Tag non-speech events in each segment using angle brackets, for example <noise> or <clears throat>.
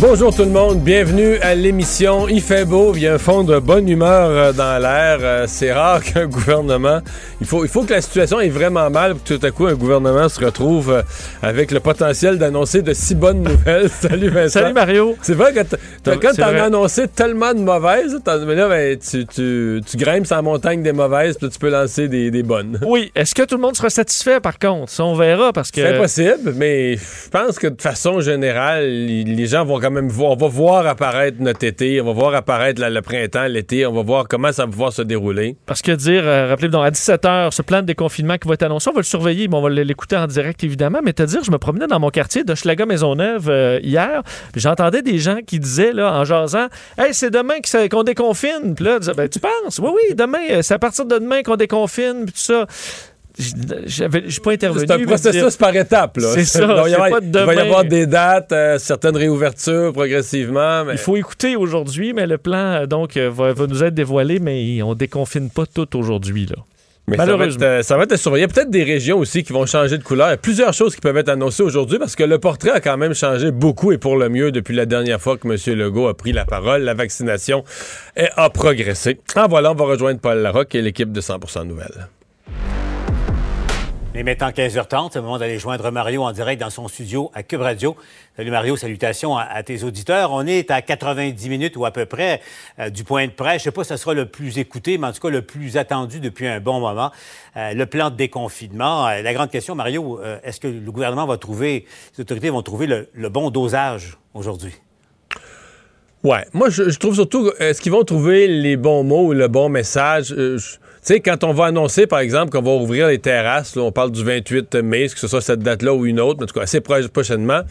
Bonjour tout le monde, bienvenue à l'émission. Il fait beau, il y a un fond de bonne humeur euh, dans l'air. Euh, c'est rare <laughs> qu'un gouvernement. Il faut, il faut que la situation est vraiment mal pour que tout à coup un gouvernement se retrouve euh, avec le potentiel d'annoncer de si bonnes nouvelles. <laughs> Salut Vincent. Salut Mario. C'est vrai que quand t'en as annoncé tellement de mauvaises, mais là, ben, tu, tu, tu grimpes sur la montagne des mauvaises, puis tu peux lancer des, des bonnes. Oui. Est-ce que tout le monde sera satisfait par contre? Ça, on verra parce que. C'est impossible, mais je pense que de façon générale, les gens vont quand On va voir apparaître notre été, on va voir apparaître le printemps, l'été, on va voir comment ça va pouvoir se dérouler. Parce que dire, euh, rappelez-vous, à 17h, ce plan de déconfinement qui va être annoncé, on va le surveiller, mais on va l'écouter en direct évidemment. Mais te dire, je me promenais dans mon quartier de Schlaga Maisonneuve euh, hier, j'entendais des gens qui disaient, là, en jasant, Hey, c'est demain qu'on déconfine. Puis là, ben, tu penses? Oui, oui, demain, euh, c'est à partir de demain qu'on déconfine, puis tout ça je suis pas intervenu. C'est un processus par étapes. C'est ça. <laughs> il, va y avoir des dates, euh, certaines réouvertures progressivement. Il faut écouter aujourd'hui, mais le plan euh, donc euh, va, nous être dévoilé, mais on déconfine pas tout aujourd'hui. là. Mais Malheureusement. Ça va, être, surveillé. Il y a peut-être des régions aussi qui vont changer de couleur. Il y a plusieurs choses qui peuvent être annoncées aujourd'hui parce que le portrait a quand même changé beaucoup et pour le mieux depuis la dernière fois que M. Legault a pris la parole. La vaccination a progressé. En voilà, on va rejoindre Paul Larocque et l'équipe de 100 Nouvelles. Est maintenant 15h30, c'est le moment d'aller joindre Mario en direct dans son studio à Cube Radio. Salut Mario, salutations à, tes auditeurs. On est à 90 minutes ou à peu près euh, du point de presse. Je ne sais pas si ce sera le plus écouté, mais en tout cas le plus attendu depuis un bon moment. Euh, le plan de déconfinement. Euh, la grande question, Mario, est-ce que le gouvernement va trouver, les autorités vont trouver le, bon dosage aujourd'hui? Ouais, moi je, trouve surtout, est-ce qu'ils vont trouver les bons mots ou le bon message? Tu sais, quand on va annoncer, par exemple, qu'on va ouvrir les terrasses, on parle du 28 mai, que ce soit cette date-là ou une autre, mais en tout cas assez prochainement,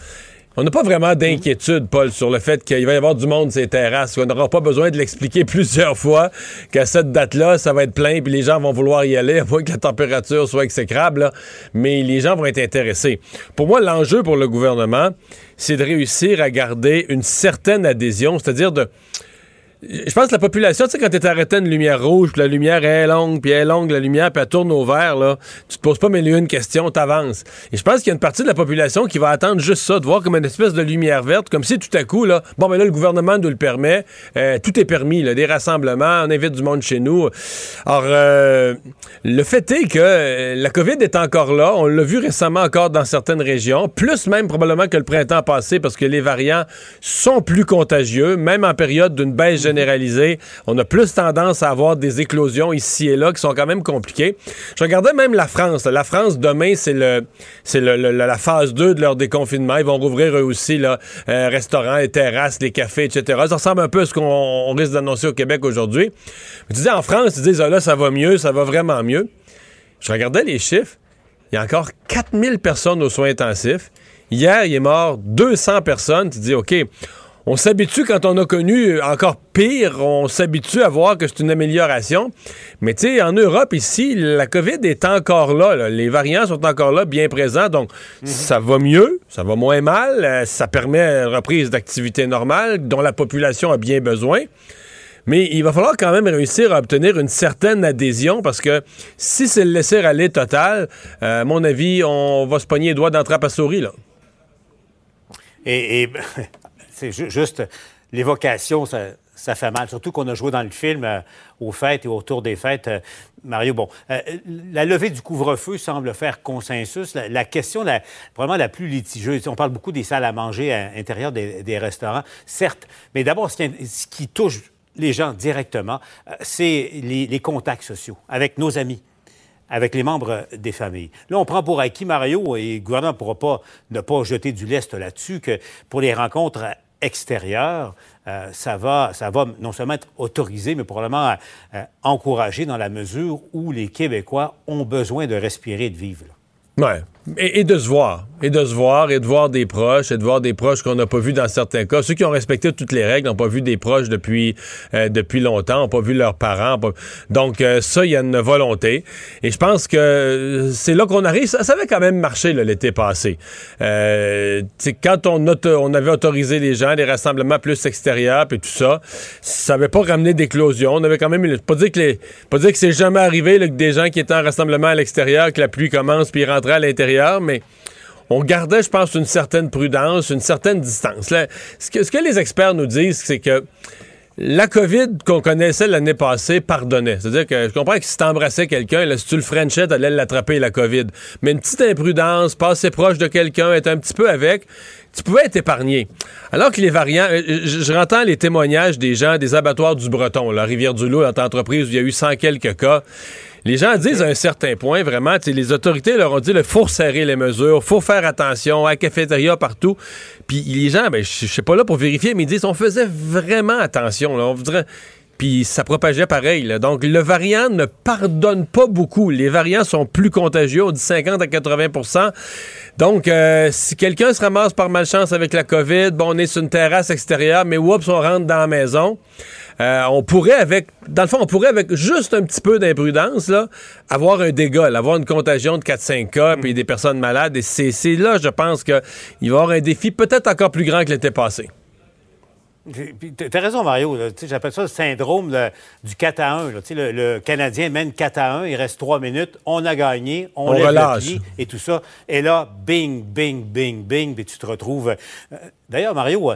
on n'a pas vraiment d'inquiétude, Paul, sur le fait qu'il va y avoir du monde ces terrasses. On n'aura pas besoin de l'expliquer <laughs> plusieurs fois qu'à cette date-là, ça va être plein, puis les gens vont vouloir y aller, à que la température soit exécrable, mais les gens vont être intéressés. Pour moi, l'enjeu pour le gouvernement, c'est de réussir à garder une certaine adhésion, c'est-à-dire de je pense que la population, tu sais, quand t'es arrêté à une lumière rouge, puis la lumière est longue, puis elle est longue, la lumière, puis elle tourne au vert, là, tu te poses pas mille une question, t'avances. Et je pense qu'il y a une partie de la population qui va attendre juste ça, de voir comme une espèce de lumière verte, comme si tout à coup, là, bon, ben là, le gouvernement nous le permet, euh, tout est permis, là, des rassemblements, on invite du monde chez nous. Alors, euh, le fait est que euh, la COVID est encore là, on l'a vu récemment encore dans certaines régions, plus même probablement que le printemps passé, parce que les variants sont plus contagieux, même en période d'une baisse On a plus tendance à avoir des éclosions ici et là qui sont quand même compliquées. Je regardais même la France. La France, demain, c'est le, c'est la phase 2 de leur déconfinement. Ils vont rouvrir eux aussi, là, euh, restaurants, les terrasses, les cafés, etc. Ça ressemble un peu à ce qu'on risque d'annoncer au Québec aujourd'hui. Tu disais, en France, ils disent, ah, là, ça va mieux, ça va vraiment mieux. Je regardais les chiffres. Il y a encore 4000 personnes aux soins intensifs. Hier, il est mort 200 personnes. Tu dis, OK, on s'habitue quand on a connu encore pire, on s'habitue à voir que c'est une amélioration. Mais tu sais, en Europe ici, la COVID est encore là, Les variants sont encore là, bien présents. Donc, mhm. ça va mieux, ça va moins mal. Euh, ça permet une reprise d'activité normale dont la population a bien besoin. Mais il va falloir quand même réussir à obtenir une certaine adhésion parce que si c'est le laisser aller total, euh, à mon avis, on va se pogner les doigts d'entrape à souris, là. Et, et <laughs> c'est juste l'évocation, ça, fait mal. Surtout qu'on a joué dans le film euh, aux fêtes et autour des fêtes. Euh, Mario, bon, euh, la levée du couvre-feu semble faire consensus. La, question la, vraiment la plus litigieuse, on parle beaucoup des salles à manger à l'intérieur des, restaurants, certes, mais d'abord, ce, qui touche les gens directement, c'est les contacts sociaux avec nos amis avec les membres des familles. Là, on prend pour acquis, Mario, et le gouvernement ne pourra pas ne pas jeter du lest là-dessus, que pour les rencontres extérieures, euh, ça, va, ça va non seulement être autorisé, mais probablement euh, encouragé dans la mesure où les Québécois ont besoin de respirer et de vivre. Oui. Et, de se voir. Et de se voir, et de voir des proches, et de voir des proches qu'on n'a pas vus dans certains cas. Ceux qui ont respecté toutes les règles n'ont pas vu des proches depuis, euh, depuis longtemps, n'ont pas vu leurs parents. Donc, euh, ça, il y a une volonté. Et je pense que c'est là qu'on arrive. Ça, avait quand même marché l'été passé. Euh, quand on, avait autorisé les gens, des rassemblements plus extérieurs, et tout ça, ça n'avait pas ramené d'éclosion. On avait quand même... Pas dire que, les, pas dire que c'est jamais arrivé que des gens qui étaient en rassemblement à l'extérieur, que la pluie commence, puis ils rentraient à l'intérieur, mais on gardait, je pense, une certaine prudence, une certaine distance. Là, ce, que, ce que les experts nous disent, c'est que la COVID qu'on connaissait l'année passée pardonnait. C'est-à-dire que je comprends que si t'embrassais quelqu'un, là, si tu le frenchais, t'allais l'attraper, la COVID. Mais une petite imprudence, passer proche de quelqu'un, être un petit peu avec, tu pouvais être épargné. Alors que les variants, euh, je, je les témoignages des gens des abattoirs du Breton, la Rivière-du-Loup, notre entreprise où il y a eu 100 quelques cas. Les gens disent à un certain point, vraiment, les autorités leur ont dit, il faut serrer les mesures, faut faire attention, à la cafétéria, partout. Puis les gens, ben, je sais pas là pour vérifier, mais ils disent, on faisait vraiment attention. On voudrait puis ça propageait pareil. Donc, le variant ne pardonne pas beaucoup. Les variants sont plus contagieux, on dit 50 à 80% Donc, euh, si quelqu'un se ramasse par malchance avec la COVID, bon, on est sur une terrasse extérieure, mais oups, on rentre dans la maison. Euh, on pourrait avec, dans le fond, on pourrait avec juste un petit peu d'imprudence, là, avoir un dégât, avoir une contagion de 4-5 cas, puis des personnes malades. Et c'est là, je pense qu'il va y avoir un défi peut-être encore plus grand que l'été passé. Tu as raison, Mario. J'appelle ça le syndrome du 4 à 1. Le, Canadien mène 4 à 1, il reste 3 minutes, on a gagné, on, lève relâche. le pied et tout ça. Et là, bing, bing, bing, bing, puis tu te retrouves. Euh, d'ailleurs, Mario, euh,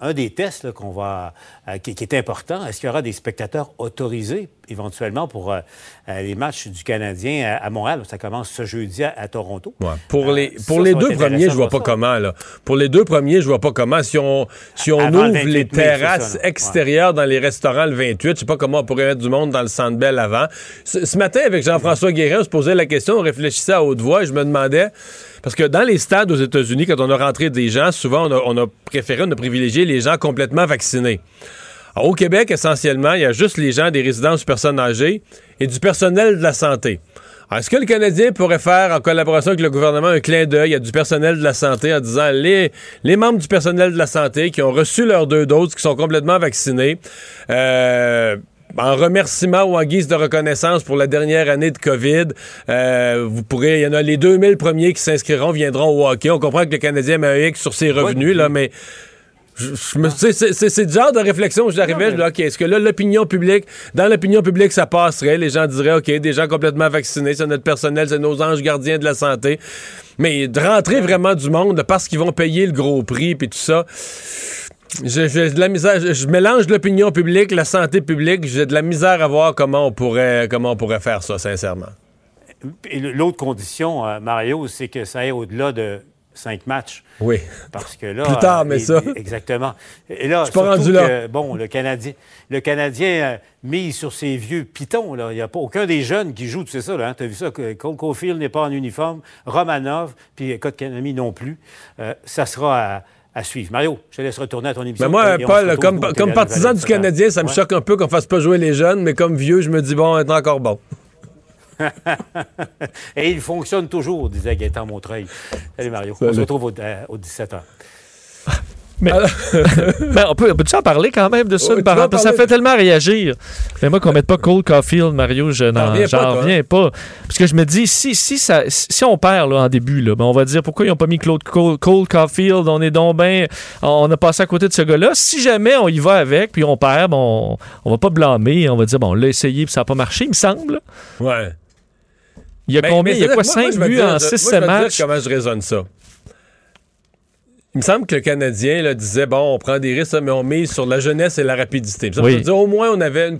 un des tests qu'on va, euh, qui, est important, est-ce qu'il y aura des spectateurs autorisés éventuellement pour euh, les matchs du Canadien à, Montréal? Ça commence ce jeudi à, Toronto. Pour les, pour les deux premiers, je vois pas comment. Là. Pour les deux premiers, je vois pas comment. Si on, si on ouvre les terrasses extérieures dans les restaurants le 28, je sais pas comment on pourrait mettre du monde dans le Centre Bell avant. Ce, matin, avec Jean-François Guérin, on se posait la question, on réfléchissait à haute voix et je me demandais... Parce que dans les stades aux États-Unis, quand on a rentré des gens, souvent, on a, préféré, on a privilégié les gens complètement vaccinés. Au Québec, essentiellement, il y a juste les gens des résidences personnes âgées et du personnel de la santé. Est-ce que le Canadien pourrait faire, en collaboration avec le gouvernement, un clin d'œil à du personnel de la santé en disant les, les membres du personnel de la santé qui ont reçu leurs deux doses, qui sont complètement vaccinés, euh, en remerciement ou en guise de reconnaissance pour la dernière année de COVID, euh, vous pourrez, il y en a les 2000 premiers qui s'inscriront, viendront au hockey. On comprend que le Canadien met un X sur ses revenus, là, mais c'est le genre de réflexion où j'arrivais, je dis, OK, est-ce que là, l'opinion publique, dans l'opinion publique, ça passerait? Les gens diraient, OK, des gens complètement vaccinés, c'est notre personnel, c'est nos anges gardiens de la santé. Mais de rentrer vraiment du monde parce qu'ils vont payer le gros prix, puis tout ça j'ai de la misère. Je, mélange l'opinion publique, la santé publique. J'ai de la misère à voir comment on pourrait, comment on pourrait faire ça, sincèrement. L'autre condition, euh, Mario, c'est que ça aille au-delà de cinq matchs. Oui. Parce que là. Plus tard, mais ça. Exactement. Et là, je pas rendu là. bon, le Canadien, le Canadien euh, mise sur ses vieux pitons. Là. Il n'y a pas aucun des jeunes qui joue, tu sais ça, hein? Tu as vu ça? Cole Caulfield n'est pas en uniforme, Romanov, puis Kotkaniemi non plus. Euh, ça sera à à suivre. Mario, je te laisse retourner à ton émission. Mais moi, Paul, comme, comme partisan du Canadien, ça me choque un peu qu'on fasse pas jouer les jeunes, mais comme vieux, je me dis, bon, est encore bon. <laughs> Et il fonctionne toujours, disait Gaëtan Montreuil. Salut Mario. On se retrouve au, euh, au 17h. <laughs> Mais, mais <laughs> on peut, peut en parler quand même de ça, ça fait tellement réagir. Mais moi, qu'on mette pas Cole Caulfield, Mario, je n'en reviens pas. Parce que je me dis, si, si, ça, si on perd là, en début, là, ben, on va dire pourquoi ils n'ont pas mis Claude Cole, Cole, Caulfield, on est donc ben, on a passé à côté de ce gars-là. Si jamais on y va avec, puis on perd, bon, on, va pas blâmer, on va dire, bon, on l'a essayé, puis ça n'a pas marché, il me semble. Ouais. Il y a combien? il y a quoi, 5 buts en 6 matchs? comment je raisonne ça. Il me semble que le Canadien là, disait bon, on prend des risques, mais on mise sur la jeunesse et la rapidité. Ça veut dire au moins on avait une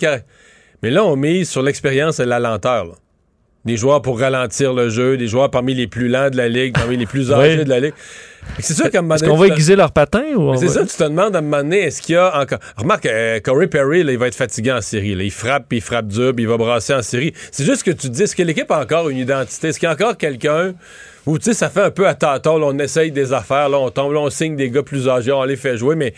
Mais là, on mise sur l'expérience et la lenteur. Des joueurs pour ralentir le jeu, des joueurs parmi les plus lents de la ligue, parmi les plus <laughs> âgés de la ligue. C'est sûr qu'à un Est-ce qu'on va aiguiser leur patin ou C'est ça, tu te demandes à un moment donné, est-ce qu'il y a encore. Remarque, euh, Corey Perry, il va être fatigué en série. Il frappe, puis il frappe dur, puis il va brasser en série. C'est juste que tu te dis, est-ce que l'équipe a encore une identité? Est-ce qu'il y a encore quelqu'un ou tu sais, ça fait un peu à tâtons, on essaye des affaires, là, on tombe, là, on signe des gars plus âgés, on les fait jouer, mais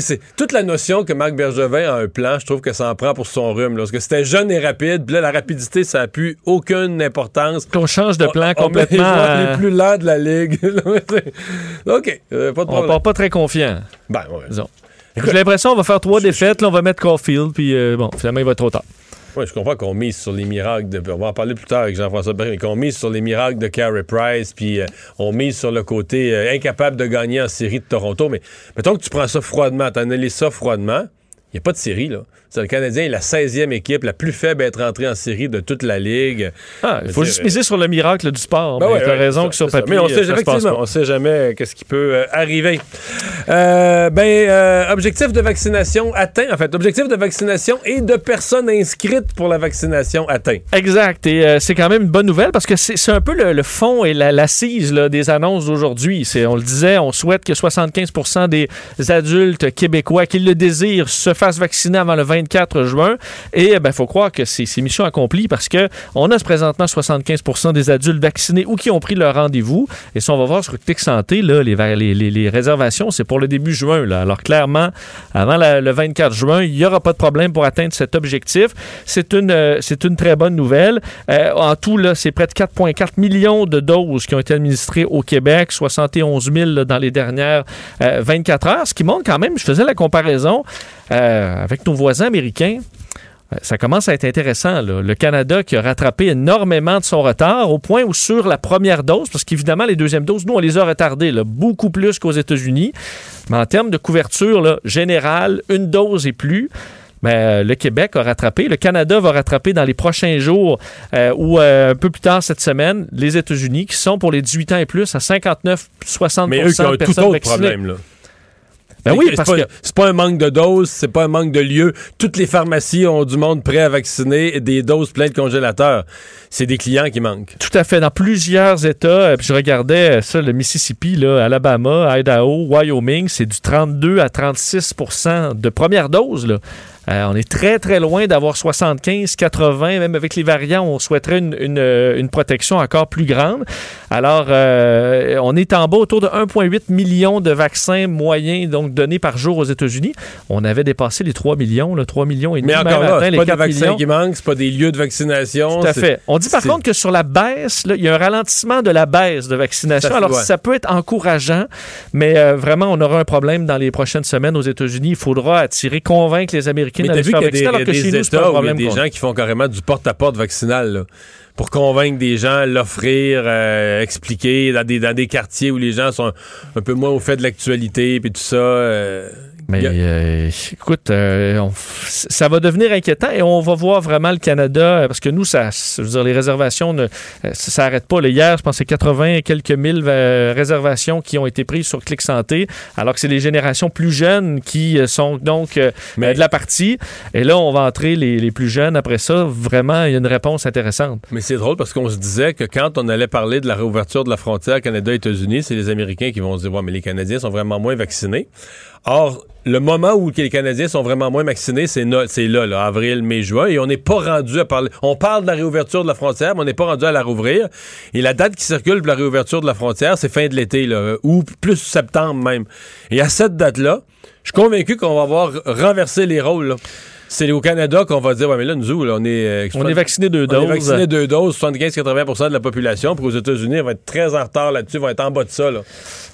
c'est toute la notion que Marc Bergevin a un plan, je trouve que ça en prend pour son rhume. là. Parce que c'était jeune et rapide, puis là, la rapidité, ça n'a plus aucune importance. Qu'on change de plan On- on met les complètement. euh, les plus lents de la ligue. <laughs> OK, euh, pas de on part pas très confiant, Ben, ouais. J'ai l'impression qu'on va faire trois défaites, là, on va mettre Caulfield, puis euh, bon, finalement, il va être trop tard. Ouais, je comprends qu'on mise sur les miracles de. On va en parler plus tard avec Jean-François Barry, mais qu'on mise sur les miracles de Carey Price, puis euh, on mise sur le côté euh, incapable de gagner en série de Toronto. Mais mettons que tu prends ça froidement, t'analyses ça froidement, il n'y a pas de série, là. Le Canadien est la 16e équipe, la plus faible à être entrée en série de toute la Ligue. Ah, il faut juste miser sur le miracle du sport. Ben mais ouais, ouais, raison c'est que ça, sur ça. papier, Mais on sait, ça se passe effectivement, pas. on sait jamais euh, qu'est-ce qui peut euh, arriver. Euh, ben, euh, objectif de vaccination atteint. En fait, objectif de vaccination et de personnes inscrites pour la vaccination atteint. Exact. Et euh, c'est quand même une bonne nouvelle parce que c'est un peu le, le fond et la- l'assise là, des annonces d'aujourd'hui. On le disait, on souhaite que 75 des adultes québécois qui le désirent se fassent vacciner avant le 24 juin. Et il faut croire que c'est mission accomplie parce que on a présentement 75 des adultes vaccinés ou qui ont pris leur rendez-vous. Et si on va voir sur Clic Santé, là, les, va- les- les- les réservations, c'est pour le début juin. Là. Alors clairement, avant le 24 juin, il n'y aura pas de problème pour atteindre cet objectif. C'est une, euh, une très bonne nouvelle. Euh, en tout, c'est près de 4,4 millions de doses qui ont été administrées au Québec, 71 000 là, dans les dernières euh, 24 heures, ce qui montre quand même, je faisais la comparaison euh, avec nos voisins américains. Euh, Ça commence à être intéressant. là. Le Canada qui a rattrapé énormément de son retard au point où sur la première dose, parce qu'évidemment les deuxièmes doses, nous on les a retardées là, beaucoup plus qu'aux États-Unis, mais en termes de couverture là, générale, une dose et plus. Ben, euh, le Québec a rattrapé. Le Canada va rattraper dans les prochains jours euh, ou euh, un peu plus tard cette semaine les États-Unis qui sont pour les 18 ans et plus à 59-60 Mais eux qui ont un tout autre problème, là. Ben oui, parce pas- que C'est pas un manque de doses, c'est pas un manque de lieux. Toutes les pharmacies ont du monde prêt à vacciner des doses pleines de congélateurs. C'est des clients qui manquent. Tout à fait. Dans plusieurs États, euh, puis je regardais euh, ça, le Mississippi, là, Alabama, Idaho, Wyoming, c'est du 32 à 36% de première dose. Là. Euh, on est très, très loin d'avoir 75, 80, même avec les variants, on souhaiterait une, une, une protection encore plus grande. Alors, euh, on est en bas autour de 1,8 million de vaccins moyens donc donnés par jour aux États-Unis. On avait dépassé les 3 millions, là, 3 millions et demi, Mais encore là, c'est pas des 4 vaccins millions. qui manquent, c'est pas des lieux de vaccination. Tout à fait. On dit par contre que sur la baisse, il y a un ralentissement de la baisse de vaccination. Ça Alors, ouais. ça peut être encourageant, mais euh, vraiment, on aura un problème dans les prochaines semaines aux États-Unis. Il faudra attirer, convaincre les Américains Mais d'aller t'as se vu faire qu'il y a vacciner, des, alors que des chez nous, c'est pas un États où il y a des gens qui font carrément du porte-à-porte vaccinal, là, pour convaincre des gens, l'offrir, euh, expliquer dans des, dans des quartiers où les gens sont un peu moins au fait de l'actualité, puis tout ça. euh, Mais euh, écoute, euh, on- ça va devenir inquiétant et on va voir vraiment le Canada, euh, parce que nous, ça, je veux dire, les réservations, ne, euh, ça s'arrête pas. Là, hier, je pense que c'est 80 et quelques mille euh, réservations qui ont été prises sur Clic Santé, alors que c'est les générations plus jeunes qui sont donc Mais- de la partie. Et là, on va entrer les, les plus jeunes. Après ça, vraiment, il y a une réponse intéressante. Mais c'est drôle parce qu'on se disait que quand on allait parler de la réouverture de la frontière Canada-États-Unis, c'est les Américains qui vont se dire Ouais, mais les Canadiens sont vraiment moins vaccinés. Or, le moment où les Canadiens sont vraiment moins vaccinés, c'est no- là, là, avril, mai, juin, et on n'est pas rendu à parler. On parle de la réouverture de la frontière, mais on n'est pas rendu à la rouvrir. Et la date qui circule pour la réouverture de la frontière, c'est fin de l'été, là, ou plus septembre même. Et à cette date-là, je suis convaincu qu'on va avoir renversé les rôles. là. C'est au Canada qu'on va dire, ouais, mais là, nous, là, on est. euh, On est vacciné deux on est doses. vacciné deux doses, 75-80% de la population. Puis aux États-Unis, on va être très en retard là-dessus, on va être en bas de ça. Là.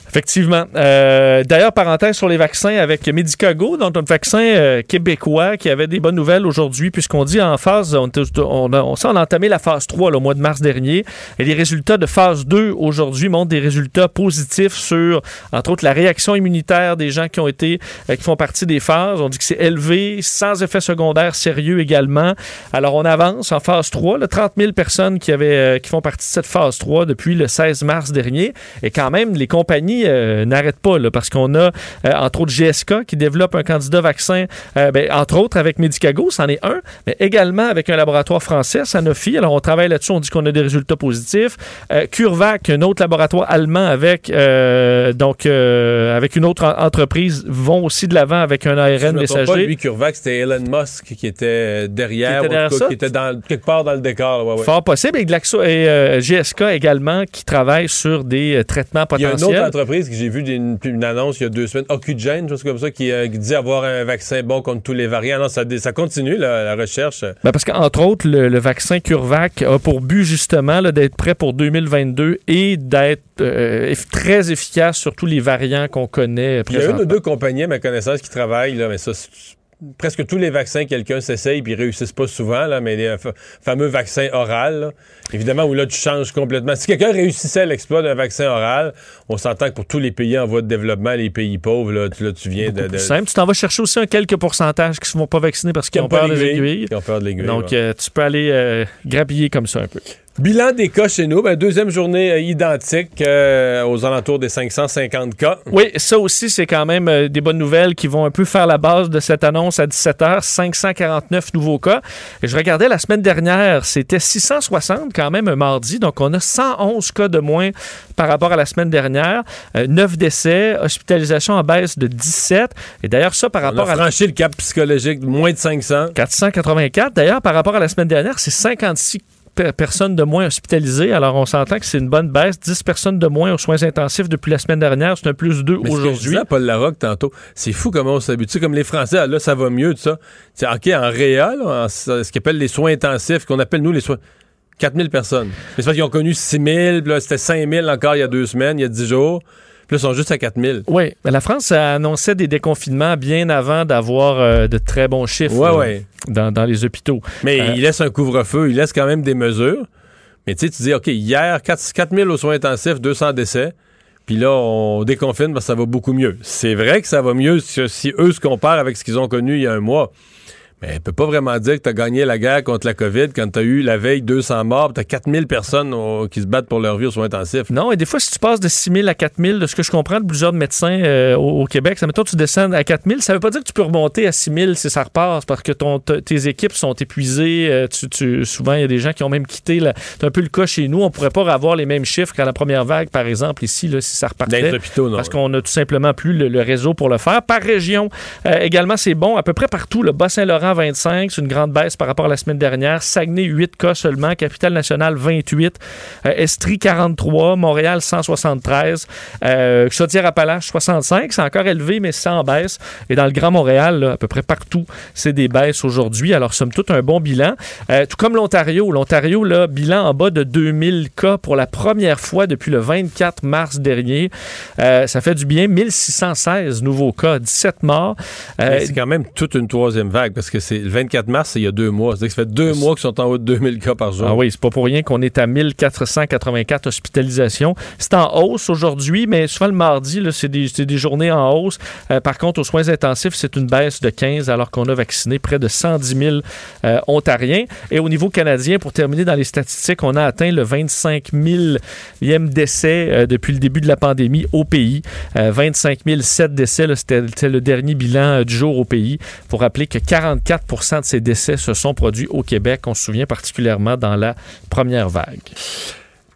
Effectivement. Euh, D'ailleurs, parenthèse sur les vaccins avec Medicago, donc un vaccin euh, québécois qui avait des bonnes nouvelles aujourd'hui, puisqu'on dit en phase, on, on, a, on, entamé la phase 3 là, au mois de mars dernier, et les résultats de phase 2 aujourd'hui montrent des résultats positifs sur, entre autres, la réaction immunitaire des gens qui ont été, euh, qui font partie des phases. On dit que c'est élevé, sans effet secondaire sérieux également. Alors, on avance en phase 3, là, 30 000 personnes qui, avaient, qui font partie de cette phase 3 depuis le 16 mars dernier, et quand même, les compagnies euh, n'arrêtent pas, là, parce qu'on a, euh, entre autres, GSK qui développe un candidat vaccin, euh, ben, entre autres avec Medicago, c'en est un, mais également avec un laboratoire français, Sanofi. Alors, on travaille là-dessus, on dit qu'on a des résultats positifs. CureVac, un autre laboratoire allemand avec, donc, avec une autre en- entreprise, vont aussi de l'avant avec un Si je ARN me trompe pas, messager. lui, CureVac, c'était Elon Musk qui était derrière, Qui était ou derrière cas, ça? qui était dans, quelque part dans le décor. ouais, ouais. Fort possible. Et, Glaxo et GSK également qui travaillent sur des traitements Il y a une potentiels. autre que j'ai vu une, une annonce il y a deux semaines, Occugène, chose comme ça, qui, euh, qui dit avoir un vaccin bon contre tous les variants. Non, ça, continue, la, la recherche. Ben, parce qu'entre autres, le, le vaccin CureVac a pour but justement d'être prêt pour 2022 et d'être euh, très efficace sur tous les variants qu'on connaît Il y a une ou deux compagnies, à ma connaissance, qui travaillent, là, mais ça, c'est- presque tous les vaccins, quelqu'un s'essaye, puis ils réussissent pas souvent, là, mais les fa- fameux vaccins oral, là, évidemment, où là, tu changes complètement. Si quelqu'un réussissait l'exploit d'un vaccin oral, on s'entend que pour tous les pays en voie de développement, les pays pauvres, là, tu, là, tu viens de... De simple. Tu t'en vas chercher aussi un quelques pourcentages qui ne se font pas vacciner parce qu'ils qui ont peur des aiguilles. Qui ont peur de l'aiguille. Donc, ouais. euh, tu peux aller euh, grappiller comme ça un peu. Bilan des cas chez nous, ben, deuxième journée euh, identique euh, aux alentours des 550 cas. Oui, ça aussi, c'est quand même euh, des bonnes nouvelles qui vont un peu faire la base de cette annonce à 17h. 549 nouveaux cas. Et je regardais la semaine dernière, c'était 660 quand même un mardi. Donc, on a 111 cas de moins par rapport à la semaine dernière. 9 décès, hospitalisation en baisse de 17. Et d'ailleurs, ça par On rapport a à... franchi le cap psychologique moins de 500. 484. D'ailleurs, par rapport à la semaine dernière, c'est 56 pe- personnes de moins hospitalisées. Alors, on s'entend que c'est une bonne baisse. 10 personnes de moins aux soins intensifs depuis la semaine dernière. C'est un plus 2 Mais ce que je aujourd'hui. à Paul Larocque tantôt, c'est fou comment on s'habitue. Comme les Français, ah, là, ça va mieux, tout ça. C'est OK, en en- ce qu'ils appellent les soins intensifs, qu'on appelle, nous, les soins... 4000 personnes. Mais c'est parce qu'ils ont connu 6000, puis là, c'était 5000 encore il y a deux semaines, il y a 10 jours. Puis là, ils sont juste à 4000. Oui, mais la France a annoncé des déconfinements bien avant d'avoir euh, de très bons chiffres Ouais, là, ouais. Dans, dans les hôpitaux. Mais Euh, il laisse un couvre-feu, il laisse quand même des mesures. Mais tu sais, tu dis, OK, hier, 4 4000 aux soins intensifs, 200 décès. Puis là, on déconfine parce que ça va beaucoup mieux. C'est vrai que ça va mieux si, si eux se comparent avec ce qu'ils ont connu il y a un mois. Mais elle peut pas vraiment dire que tu as gagné la guerre contre la COVID quand tu as eu la veille 200 morts, tu as 4000 personnes qui se battent pour leur vie aux soins intensifs. Non, et des fois, si tu passes de 6 000 à 4 000, de ce que je comprends de plusieurs médecins euh, au, au Québec, ça mettons tu descends à 4 000, ça veut pas dire que tu peux remonter à 6 000 si ça repart, parce que ton, tes équipes sont épuisées. euh, tu, tu- souvent, il y a des gens qui ont même quitté. C'est un peu le cas chez nous. On pourrait pas avoir les mêmes chiffres qu'à la première vague, par exemple, ici, là, si ça Dans repartait. les hôpitaux, non. Parce qu'on a tout simplement plus le, le réseau pour le faire. Par région, euh, également, c'est bon. À peu près partout, le Bas-Saint-Laurent, 25. C'est une grande baisse par rapport à la semaine dernière. Saguenay, 8 cas seulement. Capitale-Nationale, 28. Euh, Estrie, 43. Montréal, 173. Euh, Chaudière-Appalaches, 65. C'est encore élevé, mais c'est en baisse. Et dans le Grand Montréal, à peu près partout, c'est des baisses aujourd'hui. Alors, somme toute, un bon bilan. Euh, tout comme l'Ontario. L'Ontario, là, bilan en bas de 2000 cas pour la première fois depuis le 24 mars dernier. Euh, ça fait du bien. 1616 nouveaux cas, 17 morts. C'est quand même toute une troisième vague parce que c'est le 24 mars, c'est il y a deux mois. C'est-à-dire que ça fait deux mois qu'ils sont en haut de 2000 cas par jour. Ah oui, c'est pas pour rien qu'on est à 1484 hospitalisations. C'est en hausse aujourd'hui, mais souvent le mardi, c'est des, c'est des journées en hausse. Euh, par contre, aux soins intensifs, c'est une baisse de 15 alors qu'on a vacciné près de 110 000 euh, Ontariens. Et au niveau canadien, pour terminer dans les statistiques, on a atteint le 25 000e décès euh, depuis le début de la pandémie au pays. Euh, 25 007 décès, c'était le dernier bilan du jour au pays. Pour rappeler que 44 de ces décès se sont produits au Québec. On se souvient particulièrement dans la première vague.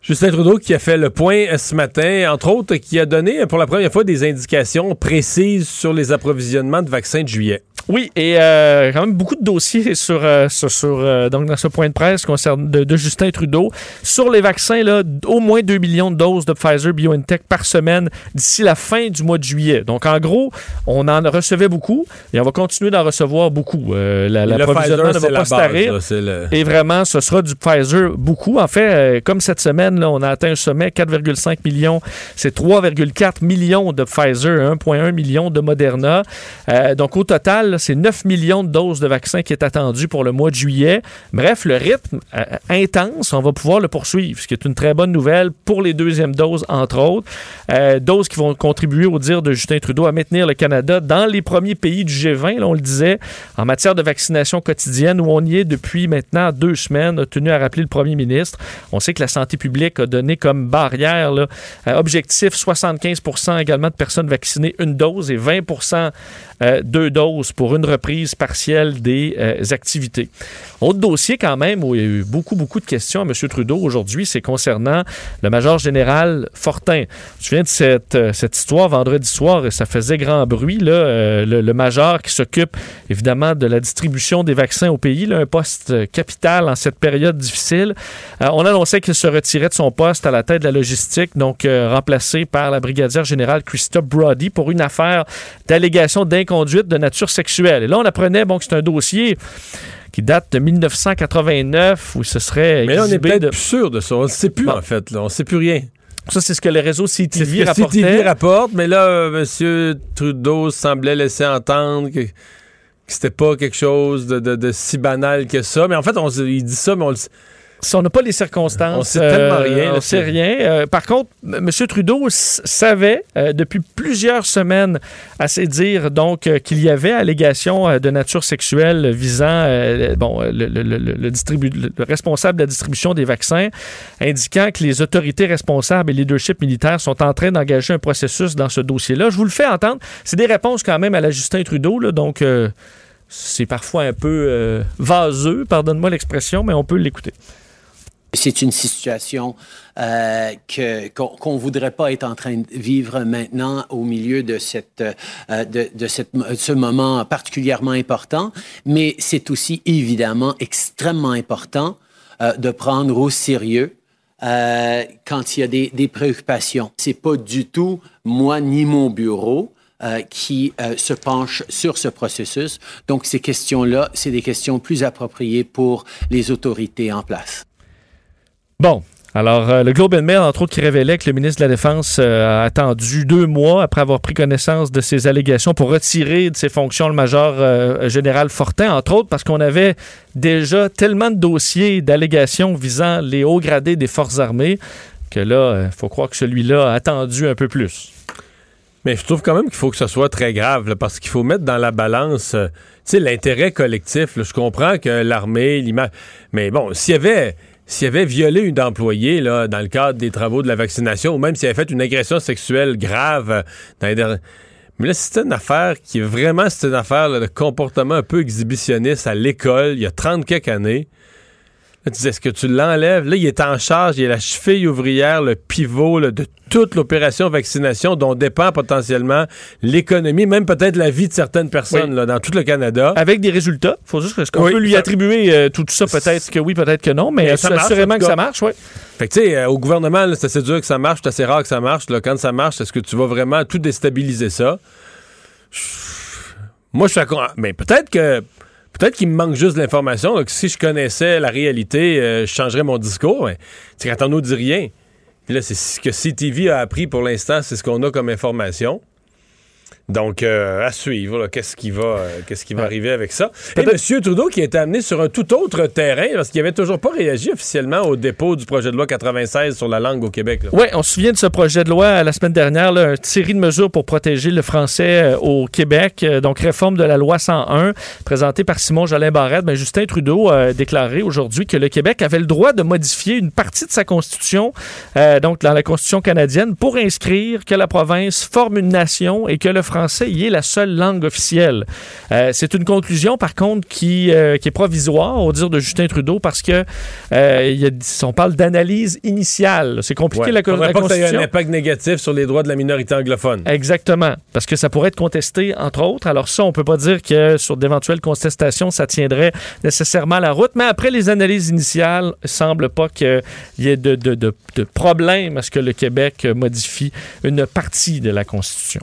Justin Trudeau qui a fait le point ce matin, entre autres, qui a donné pour la première fois des indications précises sur les approvisionnements de vaccins de juillet. Oui, et euh, quand même beaucoup de dossiers sur, euh, sur, euh, donc dans ce point de presse concernant de, de Justin Trudeau. Sur les vaccins, là, au moins 2 millions de doses de Pfizer BioNTech par semaine d'ici la fin du mois de juillet. Donc, en gros, on en recevait beaucoup et on va continuer d'en recevoir beaucoup. La- Le L'approvisionnement Pfizer, ne va pas se tarir. le- Et vraiment, ce sera du Pfizer beaucoup. En fait, comme cette semaine, là, on a atteint un sommet, 4,5 millions. C'est 3,4 millions de Pfizer, 1,1 million de Moderna. Donc, au total, c'est 9 millions de doses de vaccins qui est attendu pour le mois de juillet. Bref, le rythme euh, intense, on va pouvoir le poursuivre, ce qui est une très bonne nouvelle pour les deuxièmes doses, entre autres. Euh, doses qui vont contribuer, au dire de Justin Trudeau, à maintenir le Canada dans les premiers pays du G20, là, on le disait, en matière de vaccination quotidienne, où on y est depuis maintenant deux semaines, a tenu à rappeler le premier ministre. On sait que la santé publique a donné comme barrière, là, euh, objectif 75 également de personnes vaccinées une dose et 20% euh, deux doses pour pour une reprise partielle des euh, activités. Autre dossier quand même où il y a eu beaucoup, beaucoup de questions à M. Trudeau aujourd'hui, c'est concernant le major général Fortin. Je viens de cette, euh, cette histoire vendredi soir et ça faisait grand bruit. Là, euh, le, major qui s'occupe évidemment de la distribution des vaccins au pays, un poste capital en cette période difficile. on annonçait qu'il se retirait de son poste à la tête de la logistique, donc remplacé par la brigadière générale Christophe Brody pour une affaire d'allégation d'inconduite de nature sexuelle. Et là, on apprenait bon, que c'est un dossier qui date de 1989 où ce serait. Mais là, on est peut-être plus sûr de ça. On ne sait plus, en fait. Là. On ne sait plus rien. Ça, c'est ce que le réseau CTV rapportait. CTV rapporte, mais là, euh, M. Trudeau semblait laisser entendre que, que c'était pas quelque chose de, de, si banal que ça. Mais en fait, on, il dit ça, mais on le si on n'a pas les circonstances, on sait tellement euh, rien. on sait rien. Euh, par contre, M. Trudeau savait euh, depuis plusieurs semaines, assez dire donc qu'il y avait allégation de nature sexuelle visant bon le, le, le, responsable de la distribution des vaccins, indiquant que les autorités responsables et leadership militaires sont en train d'engager un processus dans ce dossier-là. Je vous le fais entendre. C'est des réponses quand même à la Justin Trudeau, là, donc c'est parfois un peu vaseux, pardonne-moi l'expression, mais on peut l'écouter. C'est une situation euh, qu'on ne voudrait pas être en train de vivre maintenant au milieu de cette euh, de, de, cette, ce moment particulièrement important, mais c'est aussi évidemment extrêmement important euh, de prendre au sérieux euh, quand il y a des, des préoccupations. C'est pas du tout moi ni mon bureau. Euh, qui euh, se penche sur ce processus. Donc, ces questions-là, c'est des questions plus appropriées pour les autorités en place. Bon, alors, euh, le Globe Mail, entre autres, qui révélait que le ministre de la Défense euh, a attendu deux mois après avoir pris connaissance de ces allégations pour retirer de ses fonctions le major euh, général Fortin, entre autres parce qu'on avait déjà tellement de dossiers d'allégations visant les hauts gradés des forces armées que là, il faut croire que celui-là a attendu un peu plus. Mais je trouve quand même qu'il faut que ce soit très grave, parce qu'il faut mettre dans la balance, l'intérêt collectif. je comprends que l'armée, l'image... Mais bon, s'il y avait s'il avait violé une employée là, dans le cadre des travaux de la vaccination, ou même s'il avait fait une agression sexuelle grave euh, dans les derniers... Mais là, c'est une affaire qui est vraiment une affaire de comportement un peu exhibitionniste à l'école, il y a 30 quelques années. Là, tu dis, est-ce que tu l'enlèves? Là, il est en charge, il est la cheville ouvrière, le pivot de toute l'opération vaccination dont dépend potentiellement l'économie, même peut-être la vie de certaines personnes là, dans tout le Canada. Avec des résultats. faut juste qu'on peut lui attribuer euh, tout ça, peut-être que oui, peut-être que non, mais, ça assurément que ça marche, oui. Fait que, tu sais, euh, au gouvernement, c'est assez dur que ça marche, c'est assez rare que ça marche. Là, quand ça marche, est-ce que tu vas vraiment tout déstabiliser ça? Moi, je suis d'accord. Mais peut-être que Peut-être qu'il me manque juste l'information. Si je connaissais la réalité, euh, je changerais mon discours. Mais quand on nous dit rien. Puis là, c'est ce que CTV a appris pour l'instant, c'est ce qu'on a comme information. Donc, euh, à suivre, qu'est-ce qui va, euh, qu'est-ce qui va arriver avec ça. Et M. Trudeau qui a été amené sur un tout autre terrain parce qu'il n'avait toujours pas réagi officiellement au dépôt du projet de loi 96 sur la langue au Québec. Oui, on se souvient de ce projet de loi la semaine dernière, une série de mesures pour protéger le français euh, au Québec. donc, réforme de la loi 101 présentée par Simon Jolin Barrette. Ben, Justin Trudeau a déclaré aujourd'hui que le Québec avait le droit de modifier une partie de sa constitution, donc dans la constitution canadienne, pour inscrire que la province forme une nation et que le français y est la seule langue officielle. Euh, c'est une conclusion, par contre, qui, euh, qui est provisoire, au dire de Justin Trudeau, parce que euh, il y a, on parle d'analyse initiale. C'est compliqué la, la pas Constitution. Que ça ait un impact négatif sur les droits de la minorité anglophone. Exactement, parce que ça pourrait être contesté, entre autres. Alors ça, on peut pas dire que sur d'éventuelles contestations, ça tiendrait nécessairement la route, mais après les analyses initiales, il semble pas qu'il y ait de, de, de, de problème à ce que le Québec modifie une partie de la Constitution.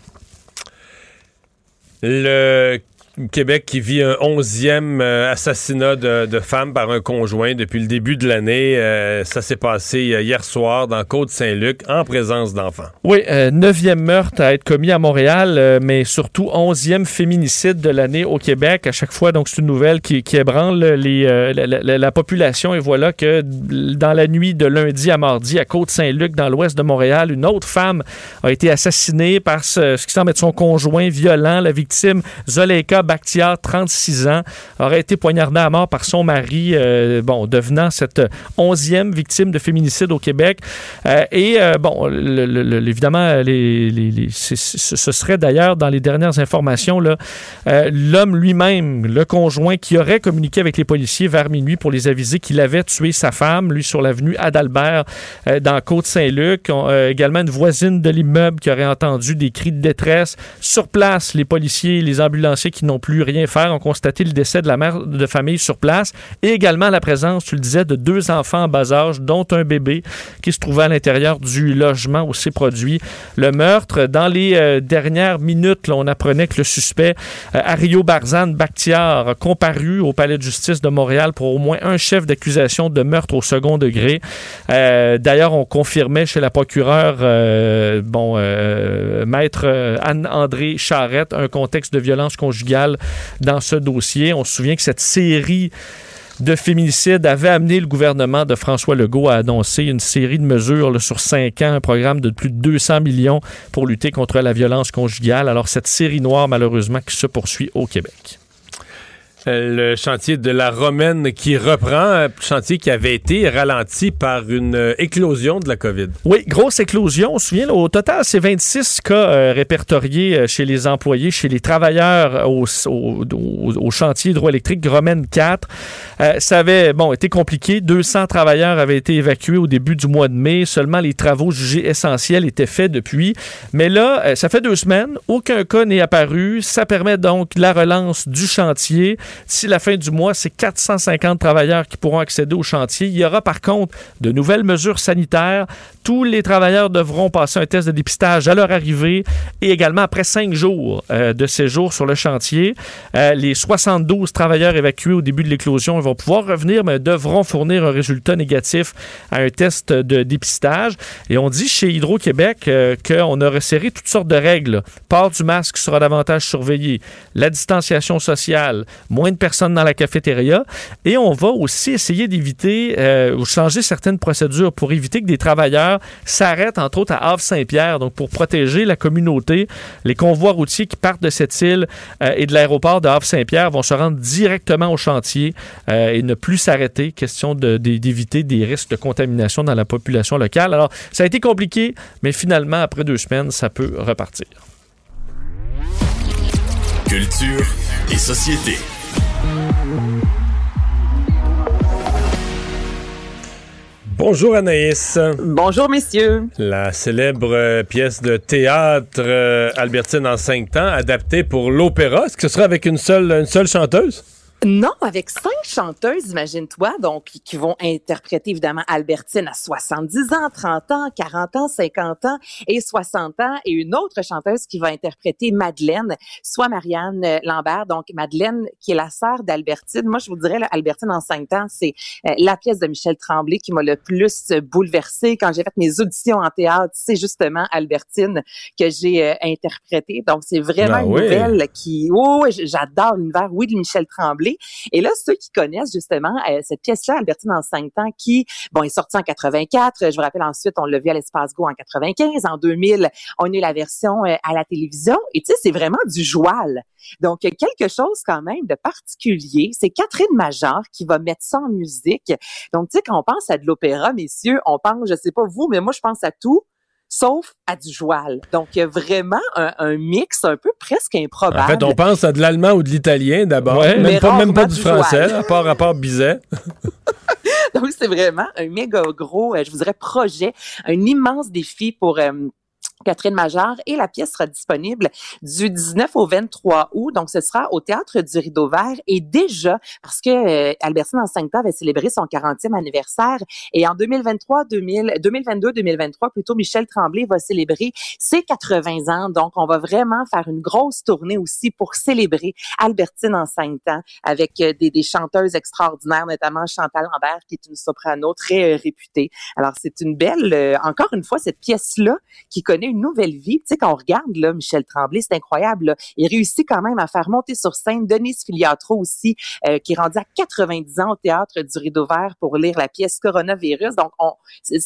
Le Québec qui vit un onzième euh, assassinat de, femmes par un conjoint depuis le début de l'année. Euh, ça s'est passé euh, hier soir dans Côte-Saint-Luc en présence d'enfants. Oui, neuvième meurtre à être commis à Montréal, mais surtout onzième féminicide de l'année au Québec. À chaque fois, donc c'est une nouvelle qui, ébranle la, population. Et voilà que dans la nuit de lundi à mardi à Côte-Saint-Luc, dans l'ouest de Montréal, une autre femme a été assassinée par ce, ce qui semble être son conjoint violent. La victime, Zoleika Bakhtiar, 36 ans, aurait été poignardée à mort par son mari, bon, devenant cette onzième victime de féminicide au Québec. et bon, évidemment, les, ce serait d'ailleurs dans les dernières informations l'homme lui-même, le conjoint qui aurait communiqué avec les policiers vers minuit pour les aviser qu'il avait tué sa femme, lui sur l'avenue Adalbert dans Côte-Saint-Luc. également une voisine de l'immeuble qui aurait entendu des cris de détresse. Sur place, les policiers, les ambulanciers qui n'ont plus rien faire ont constaté le décès de la mère de famille sur place et également la présence, tu le disais, de deux enfants en bas âge, dont un bébé qui se trouvait à l'intérieur du logement où s'est produit le meurtre. Dans les euh, dernières minutes, on apprenait que le suspect, euh, Ario Barzan Bakhtiar, a comparu au palais de justice de Montréal pour au moins un chef d'accusation de meurtre au second degré. Euh, d'ailleurs, on confirmait chez la procureure, bon, maître Anne-André Charrette, un contexte de violence conjugale dans ce dossier. On se souvient que cette série de féminicide avait amené le gouvernement de François Legault à annoncer une série de mesures sur cinq ans, un programme de plus de 200 millions pour lutter contre la violence conjugale. Alors cette série noire, malheureusement, qui se poursuit au Québec. Euh, le chantier de la Romaine qui reprend, un chantier qui avait été ralenti par une euh, éclosion de la COVID. Oui, grosse éclosion. On se souvient, au total, c'est 26 cas euh, répertoriés chez les employés, chez les travailleurs au, au, chantier hydroélectrique Romaine 4. ça avait, bon, été compliqué. 200 travailleurs avaient été évacués au début du mois de mai. Seulement les travaux jugés essentiels étaient faits depuis. Mais là, ça fait deux semaines. Aucun cas n'est apparu. Ça permet donc la relance du chantier. D'ici la fin du mois, c'est 450 travailleurs qui pourront accéder au chantier. Il y aura par contre de nouvelles mesures sanitaires. Tous les travailleurs devront passer un test de dépistage à leur arrivée et également après cinq jours euh, de séjour sur le chantier. Euh, les 72 travailleurs évacués au début de l'éclosion vont pouvoir revenir, mais devront fournir un résultat négatif à un test de dépistage. Et on dit chez Hydro-Québec euh, qu'on a resserré toutes sortes de règles. Port du masque sera davantage surveillé, la distanciation sociale, moins de personnes dans la cafétéria. Et on va aussi essayer d'éviter ou changer certaines procédures pour éviter que des travailleurs s'arrêtent, entre autres, à Havre-Saint-Pierre. Donc, pour protéger la communauté, les convois routiers qui partent de cette île euh, et de l'aéroport de Havre-Saint-Pierre vont se rendre directement au chantier euh, et ne plus s'arrêter. Question d'éviter des risques de contamination dans la population locale. Alors, ça a été compliqué, mais finalement, après deux semaines, ça peut repartir. Culture et société. Bonjour Anaïs. Bonjour messieurs. La célèbre euh, pièce de théâtre euh, Albertine en cinq temps, adaptée pour l'opéra. Est-ce que ce sera avec une seule, une seule chanteuse? Non, avec cinq chanteuses, imagine-toi, donc qui vont interpréter évidemment Albertine à 70 ans, 30 ans, 40 ans, 50 ans et 60 ans, et une autre chanteuse qui va interpréter Madeleine, soit Marianne euh, Lambert, donc Madeleine qui est la sœur d'Albertine. Moi, je vous dirais, là, Albertine en cinq ans, c'est euh, la pièce de Michel Tremblay qui m'a le plus bouleversée quand j'ai fait mes auditions en théâtre. C'est justement Albertine que j'ai euh, interprétée. Donc, c'est vraiment ah une nouvelle qui, oh, j'adore l'univers, oui, de Michel Tremblay et là, ceux qui connaissent justement euh, cette pièce-là, Albertine en cinq temps, qui, bon, est sortie en 84. Je vous rappelle ensuite, on l'a vu à l'Espace Go en 95. En 2000, on a eu la version euh, à la télévision. Et tu sais, c'est vraiment du joual. Donc, quelque chose quand même de particulier. C'est Catherine Major qui va mettre ça en musique. Donc, tu sais, quand on pense à de l'opéra, messieurs, on pense, je sais pas vous, mais moi, je pense à tout sauf à du joual. Donc, il y a vraiment un, mix un peu presque improbable. En fait, on pense à de l'allemand ou de l'italien d'abord, même, pas, même pas du, français, à part, à part Bizet. <laughs> <laughs> Donc, c'est vraiment un méga gros, euh, je vous dirais, projet, un immense défi pour... Euh, Catherine Major et la pièce sera disponible du 19 au 23 août. Donc, ce sera au Théâtre du Rideau Vert et déjà, parce que euh, Albertine en 5 ans avait célébré son 40e anniversaire et en 2023, 2022, 2023, plutôt, Michel Tremblay va célébrer ses 80 ans. Donc, on va vraiment faire une grosse tournée aussi pour célébrer Albertine en 5 ans avec euh, des, des, chanteuses extraordinaires, notamment Chantal Lambert, qui est une soprano très euh, réputée. Alors, c'est une belle, euh, encore une fois, cette pièce-là qui connaît une nouvelle vie. Tu sais, quand on regarde là, Michel Tremblay, c'est incroyable. Il réussit quand même à faire monter sur scène Denise Filiatro aussi, euh, qui est rendu à 90 ans au théâtre du Rideau Vert pour lire la pièce Coronavirus. Donc, on,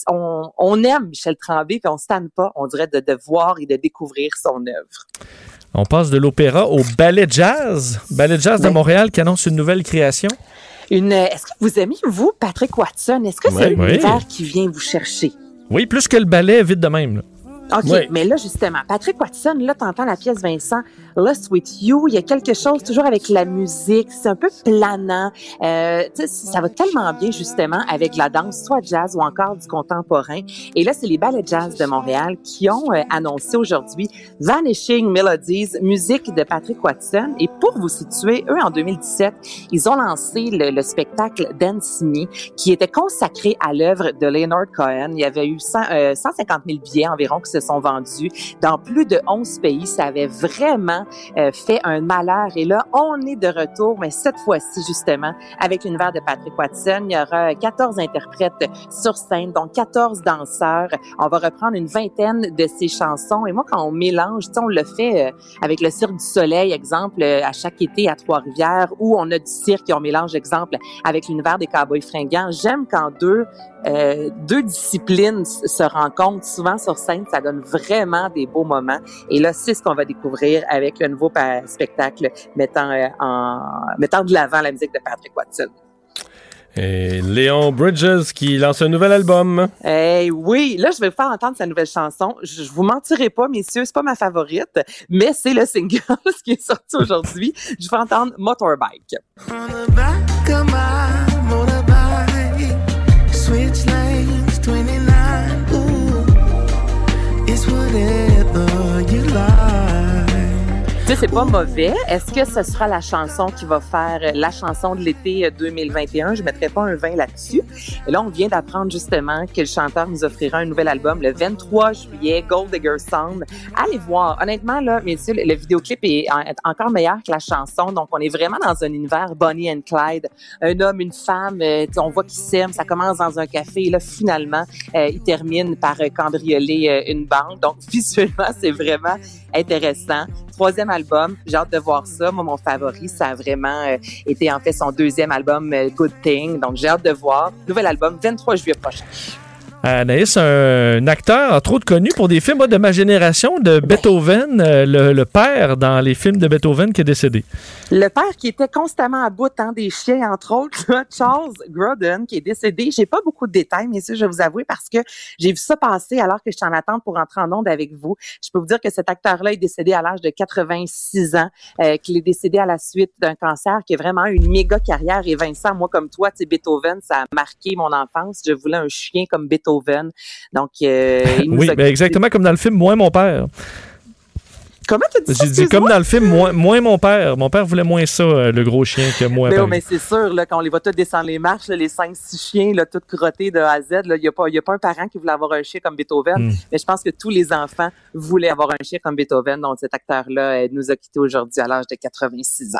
on, on aime Michel Tremblay, puis on se tanne pas, on dirait, de, de voir et de découvrir son œuvre. On passe de l'opéra au ballet jazz. Ballet jazz de Oui. Montréal qui annonce une nouvelle création. Une, est-ce que vous aimez, vous, Patrick Watson? Est-ce que c'est Oui. qui vient vous chercher? Oui, plus que le ballet, vite de même. là. OK, Oui. mais là, justement, Patrick Watson, là, t'entends la pièce Vincent, Lost with You, il y a quelque chose toujours avec la musique, c'est un peu planant. Euh, ça va tellement bien, justement, avec la danse, soit jazz ou encore du contemporain. Et là, c'est les ballets jazz de Montréal qui ont euh, annoncé aujourd'hui Vanishing Melodies, musique de Patrick Watson. Et pour vous situer, eux, en 2017, ils ont lancé le, le spectacle Dance Me, qui était consacré à l'œuvre de Leonard Cohen. Il y avait eu 100, euh, 150 000 billets environ qui se sont vendus dans plus de 11 pays. Ça avait vraiment euh, fait un malheur. Et là, on est de retour, mais cette fois-ci, justement, avec l'univers de Patrick Watson. Il y aura 14 interprètes sur scène, donc 14 danseurs. On va reprendre une vingtaine de ses chansons. Et moi, quand on mélange, on le fait euh, avec le Cirque du Soleil, exemple, euh, à chaque été à Trois-Rivières, où on a du cirque et on mélange, exemple, avec l'univers des Cowboys fringants. J'aime quand deux euh, deux disciplines se rencontrent souvent sur scène, ça donne vraiment des beaux moments. Et là, c'est ce qu'on va découvrir avec le nouveau spectacle mettant euh, en mettant de l'avant la musique de Patrick Watson. Et Léon Bridges qui lance un nouvel album. Eh oui, là, je vais vous faire entendre sa nouvelle chanson. Je, je vous mentirai pas, messieurs, c'est pas ma favorite, mais c'est le single <laughs> qui est sorti aujourd'hui. Je vais entendre Motorbike. On the back of my feeling Tu sais, c'est pas mauvais. Est-ce que ce sera la chanson qui va faire euh, la chanson de l'été euh, 2021? Je mettrai pas un 20 là-dessus. Et là, on vient d'apprendre justement que le chanteur nous offrira un nouvel album le 23 juillet, Gold Digger Sound. Allez voir. Honnêtement, là, messieurs, le, vidéoclip est, en- est encore meilleur que la chanson. Donc, on est vraiment dans un univers Bonnie and Clyde. Un homme, une femme, euh, on voit qu'ils s'aiment. Ça commence dans un café. Et là, finalement, euh, il termine par euh, cambrioler euh, une banque. Donc, <laughs> visuellement, c'est vraiment intéressant. Troisième album, j'ai hâte de voir ça. Moi, mon favori, ça a vraiment euh, été en fait son deuxième album, euh, Good Thing. Donc, j'ai hâte de voir. Nouvel album, 23 juillet prochain. Anaïs, un, acteur, entre autres connu pour des films moi, de ma génération, de Beethoven, euh, le, le père dans les films de Beethoven qui est décédé. Le père qui était constamment à bout hein, des chiens, entre autres, <laughs> Charles Grodin, qui est décédé. J'ai pas beaucoup de détails, messieurs, je vais vous avouer, parce que j'ai vu ça passer alors que je suis en attente pour entrer en onde avec vous. Je peux vous dire que cet acteur-là est décédé à l'âge de 86 ans, euh, qu'il est décédé à la suite d'un cancer, qui a vraiment une méga carrière. Et Vincent, moi comme toi, tu Beethoven, ça a marqué mon enfance. Je voulais un chien comme Beethoven. Donc, euh, il <laughs> nous Oui, a ben exactement comme dans le film Moins mon père. Comment tu dis ça? J'ai dit comme dans le film Moins, moins mon père. Mon père voulait moins ça, euh, le gros chien, que moi. Mais, par oui, mais c'est sûr, là, quand on les voit tous descendre les marches, là, les cinq, six chiens, là, tous crottés de A à Z, il n'y a, pas- y a pas un parent qui voulait avoir un chien comme Beethoven. Mm. Mais je pense que tous les enfants voulaient avoir un chien comme Beethoven. Donc, cet acteur-là euh, nous a quittés aujourd'hui à l'âge de 86 ans.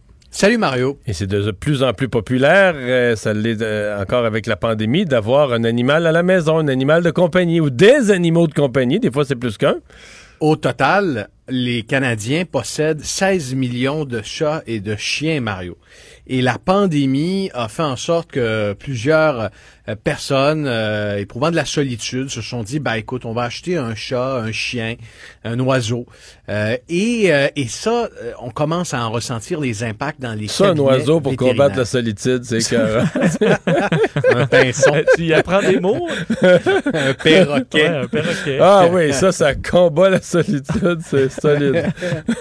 Salut Mario. Et c'est de plus en plus populaire, euh, ça l'est euh, encore avec la pandémie, d'avoir un animal à la maison, un animal de compagnie ou des animaux de compagnie. Des fois, c'est plus qu'un. Au total, les Canadiens possèdent 16 millions de chats et de chiens, Mario. Et la pandémie a fait en sorte que plusieurs euh, personnes euh, éprouvant de la solitude se sont dit, bah écoute, on va acheter un chat, un chien, un oiseau. Euh, et, euh, et ça, euh, on commence à en ressentir les impacts dans les Ça, un oiseau pour combattre la solitude, c'est <laughs> que... un pinson, <laughs> tu y apprends des mots? <laughs> un perroquet. Ouais, un perroquet. ah oui, ça, ça combat la solitude, c'est solide.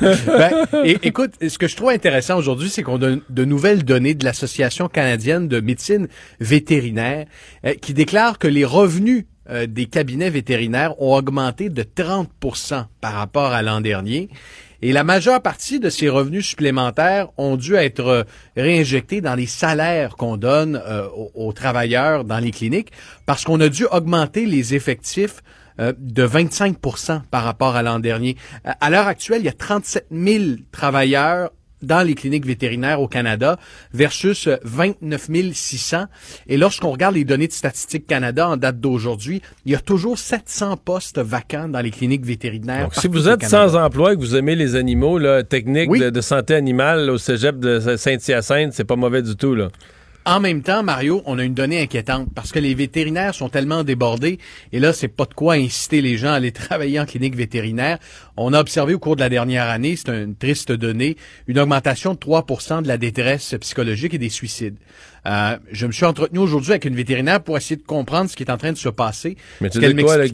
Ben, et, écoute, ce que je trouve intéressant aujourd'hui, c'est qu'on a de nouvelles de l'Association canadienne de médecine vétérinaire euh, qui déclare que les revenus euh, des cabinets vétérinaires ont augmenté de 30% par rapport à l'an dernier. Et la majeure partie de ces revenus supplémentaires ont dû être euh, réinjectés dans les salaires qu'on donne aux, travailleurs dans les cliniques parce qu'on a dû augmenter les effectifs de 25% par rapport à l'an dernier. À l'heure actuelle, il y a 37 000 travailleurs dans les cliniques vétérinaires au Canada versus euh, 29 600. Et lorsqu'on regarde les données de Statistique Canada en date d'aujourd'hui, il y a toujours 700 postes vacants dans les cliniques vétérinaires. Donc, si vous êtes sans emploi et que vous aimez les animaux, là, technique Oui. de, de santé animale au cégep de Saint-Hyacinthe, c'est pas mauvais du tout. Là. En même temps, Mario, on a une donnée inquiétante parce que les vétérinaires sont tellement débordés et là, c'est pas de quoi inciter les gens à aller <laughs> travailler en clinique vétérinaire. On a observé au cours de la dernière année, c'est une triste donnée, une augmentation de 3% de la détresse psychologique et des suicides. Euh, je me suis entretenu aujourd'hui avec une vétérinaire pour essayer de comprendre ce qui est en train de se passer. Mais tu dis quoi, là,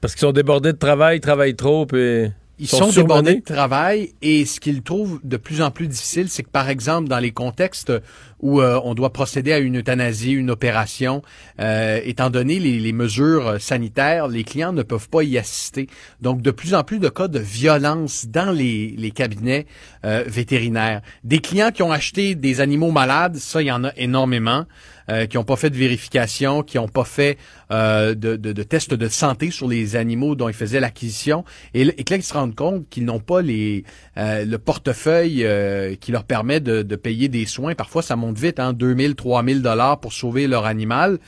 parce qu'ils sont débordés de travail, ils travaillent trop, puis Ils sont, surmenés. débordés de travail et ce qu'ils trouvent de plus en plus difficile, c'est que par exemple dans les contextes où euh, on doit procéder à une euthanasie, une opération, euh, étant donné les, les mesures sanitaires, les clients ne peuvent pas y assister. Donc de plus en plus de cas de violence dans les, les cabinets euh, vétérinaires. Des clients qui ont acheté des animaux malades, ça il y en a énormément. Euh, qui n'ont pas fait de vérification, qui n'ont pas fait euh, de, de, de tests de santé sur les animaux dont ils faisaient l'acquisition, et, et que là, ils se rendent compte qu'ils n'ont pas les euh, le portefeuille qui leur permet de, de payer des soins. Parfois, ça monte vite, hein, 2000, 3000 dollars pour sauver leur animal.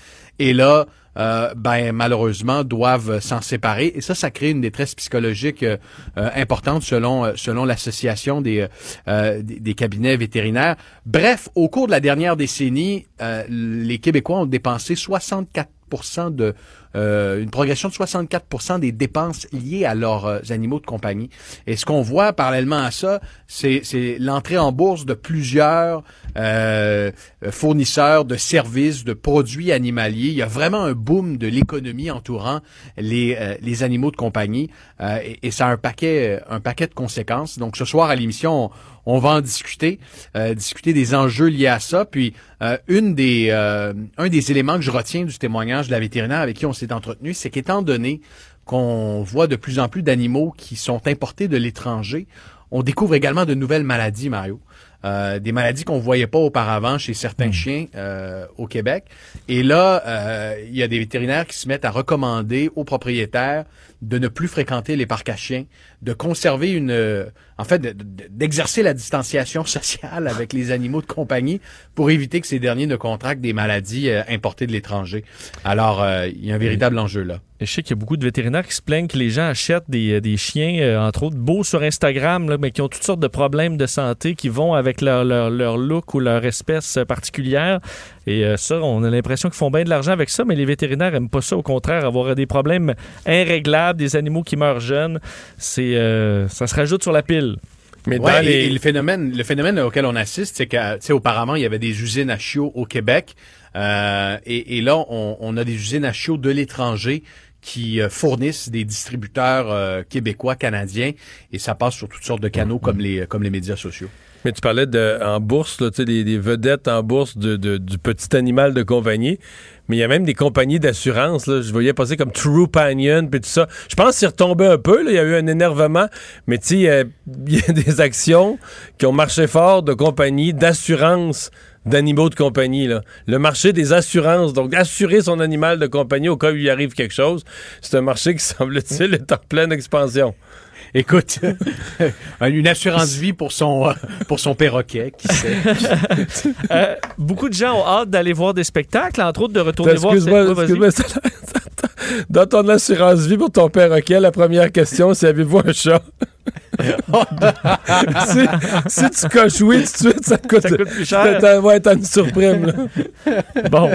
Et là, euh, ben malheureusement doivent s'en séparer et ça ça crée une détresse psychologique euh, euh, importante selon euh, selon l'association des, des des cabinets vétérinaires. Bref, au cours de la dernière décennie, les Québécois ont dépensé 64% de euh, une progression de 64% des dépenses liées à leurs euh, animaux de compagnie. Et ce qu'on voit parallèlement à ça, c'est l'entrée en bourse de plusieurs euh, fournisseurs de services, de produits animaliers. Il y a vraiment un boom de l'économie entourant les, euh, les animaux de compagnie euh, et, et ça a un paquet, un paquet de conséquences. Donc ce soir à l'émission, on, on va en discuter, euh, discuter des enjeux liés à ça. Puis euh, une des, euh, un des éléments que je retiens du témoignage de la vétérinaire avec qui on s'est entretenu, c'est qu'étant donné qu'on voit de plus en plus d'animaux qui sont importés de l'étranger, on découvre également de nouvelles maladies, Mario. Euh, des maladies qu'on voyait pas auparavant chez certains chiens euh, au Québec. Et là, euh, il y a des vétérinaires qui se mettent à recommander aux propriétaires de ne plus fréquenter les parcs à chiens, de conserver une, euh, en fait, de- de- d'exercer la distanciation sociale avec les animaux de compagnie pour éviter que ces derniers ne contractent des maladies euh, importées de l'étranger. Alors, euh, il y a un véritable enjeu là. Je sais qu'il y a beaucoup de vétérinaires qui se plaignent que les gens achètent des, des chiens, euh, entre autres, beaux sur Instagram, là, mais qui ont toutes sortes de problèmes de santé qui vont avec leur, leur, leur look ou leur espèce euh, particulière. Et euh, ça, on a l'impression qu'ils font bien de l'argent avec ça, mais les vétérinaires aiment pas ça. Au contraire, avoir des problèmes irréglables, des animaux qui meurent jeunes, c'est euh, ça se rajoute sur la pile. Mais Ouais, dans et- les... et le phénomène, le phénomène auquel on assiste, c'est que, tu sais, auparavant, il y avait des usines à chiots au Québec, euh, et, et là, on, on a des usines à chiots de l'étranger qui fournissent des distributeurs euh, québécois, canadiens, et ça passe sur toutes sortes de canaux comme les comme les médias sociaux. Mais tu parlais de, en bourse, des, des vedettes en bourse de, de- du petit animal de compagnie. Mais il y a même des compagnies d'assurance. Je voyais passer comme True Panion puis tout ça. Je pense c'est retombé un peu. Il y a eu un énervement. Mais sais, <laughs> il y a- des actions qui ont marché fort de compagnies d'assurance d'animaux de compagnie. Le marché des assurances. Donc, assurer son animal de compagnie au cas où il arrive quelque chose, c'est un marché qui, <laughs> semble-t-il, est en pleine expansion. Écoute, <laughs> une assurance vie pour son euh, pour son perroquet, qui sait. <laughs> Euh, beaucoup de gens ont hâte d'aller voir des spectacles, entre autres de retourner voir... Excuse-moi, <laughs> Dans ton assurance vie pour ton perroquet, la première question, c'est avez-vous un chat? si, si tu coches oui, tout de suite, ça te coûte, Ça coûte plus cher. T'as- Ouais, une surprime. <laughs> Bon.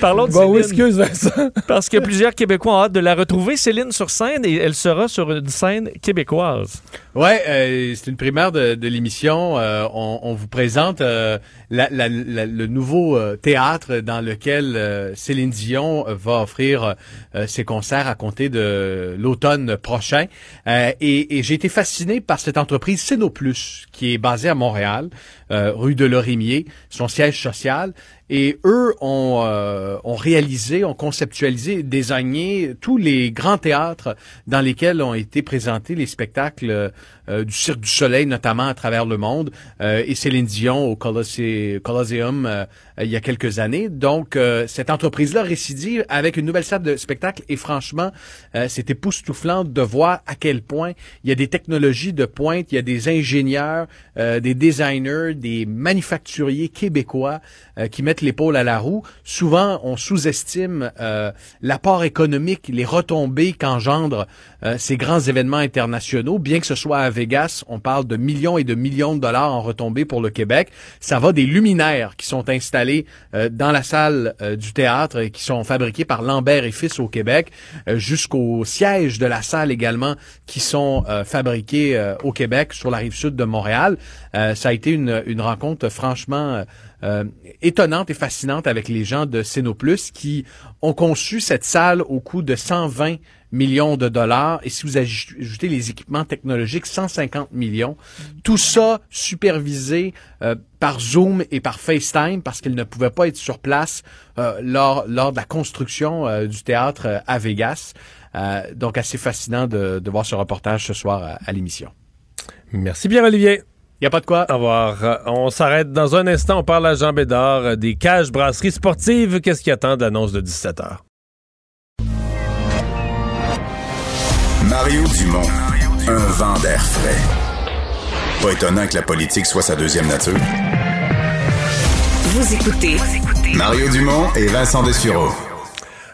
Parlons de Bon, oui, Céline. excuse Vincent. Parce que plusieurs Québécois ont hâte de la retrouver, Céline, sur scène, et elle sera sur une scène québécoise. Ouais, euh, c'est une primaire de, de l'émission. Euh, on, on vous présente euh, la- la- la- le nouveau euh, théâtre dans lequel euh, Céline Dion va offrir euh, ses concerts à compter de l'automne prochain. Euh, et et j'ai été fasciné par cette entreprise Cénoplus, qui est basée à Montréal, euh, rue de Lorimier, son siège social. Et eux ont, euh, ont réalisé, ont conceptualisé, designé tous les grands théâtres dans lesquels ont été présentés les spectacles euh, du Cirque du Soleil, notamment à travers le monde, euh, et Céline Dion au Colosseum, Colosseum euh, il y a quelques années. Donc, cette entreprise-là récidive avec une nouvelle salle de spectacle et franchement, c'est époustouflant de voir à quel point il y a des technologies de pointe, il y a des ingénieurs, des designers, des manufacturiers québécois qui mettent l'épaule à la roue. Souvent, on sous-estime l'apport économique, les retombées qu'engendrent ces grands événements internationaux, bien que ce soit à Vegas, on parle de millions et de millions de dollars en retombées pour le Québec. Ça va des luminaires qui sont installés euh, dans la salle euh, du théâtre et qui sont fabriqués par Lambert et Fils au Québec, euh, jusqu'au siège de la salle également qui sont fabriqués au Québec sur la rive sud de Montréal. ça a été une, une rencontre franchement étonnante et fascinante avec les gens de Cénoplus qui ont conçu cette salle au coût de 120 millions de dollars. Et si vous ajoutez les équipements technologiques, 150 millions. Tout ça supervisé euh, par Zoom et par FaceTime parce qu'ils ne pouvaient pas être sur place euh, lors, lors de la construction euh, du théâtre à Vegas. donc assez fascinant de, de, voir ce reportage ce soir à, l'émission. Merci bien Olivier. Il n'y a pas de quoi. Au revoir. On s'arrête dans un instant. On parle à Jean Bédard des cages brasseries sportives. Qu'est-ce qui attend de l'annonce de 17 Mario Dumont, un vent d'air frais. Pas étonnant que la politique soit sa deuxième nature. Vous écoutez Mario Dumont et Vincent Dessureau.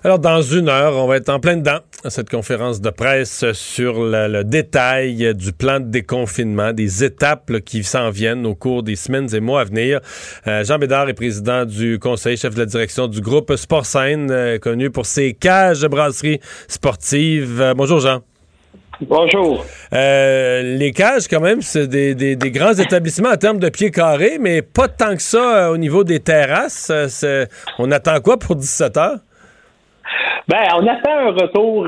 Alors, dans une heure, on va être en plein dedans à cette conférence de presse sur le, détail du plan de déconfinement, des étapes qui s'en viennent au cours des semaines et mois à venir. Euh, Jean Bédard est président du conseil, chef de la direction du groupe Sport euh, connu pour ses cages de brasserie sportive. Euh, bonjour, Jean. Bonjour. Euh, les cages, quand même, c'est des, grands établissements en termes de pieds carrés, mais pas tant que ça euh, au niveau des terrasses. Euh, on attend quoi pour 17 heures? Ben, on attend un retour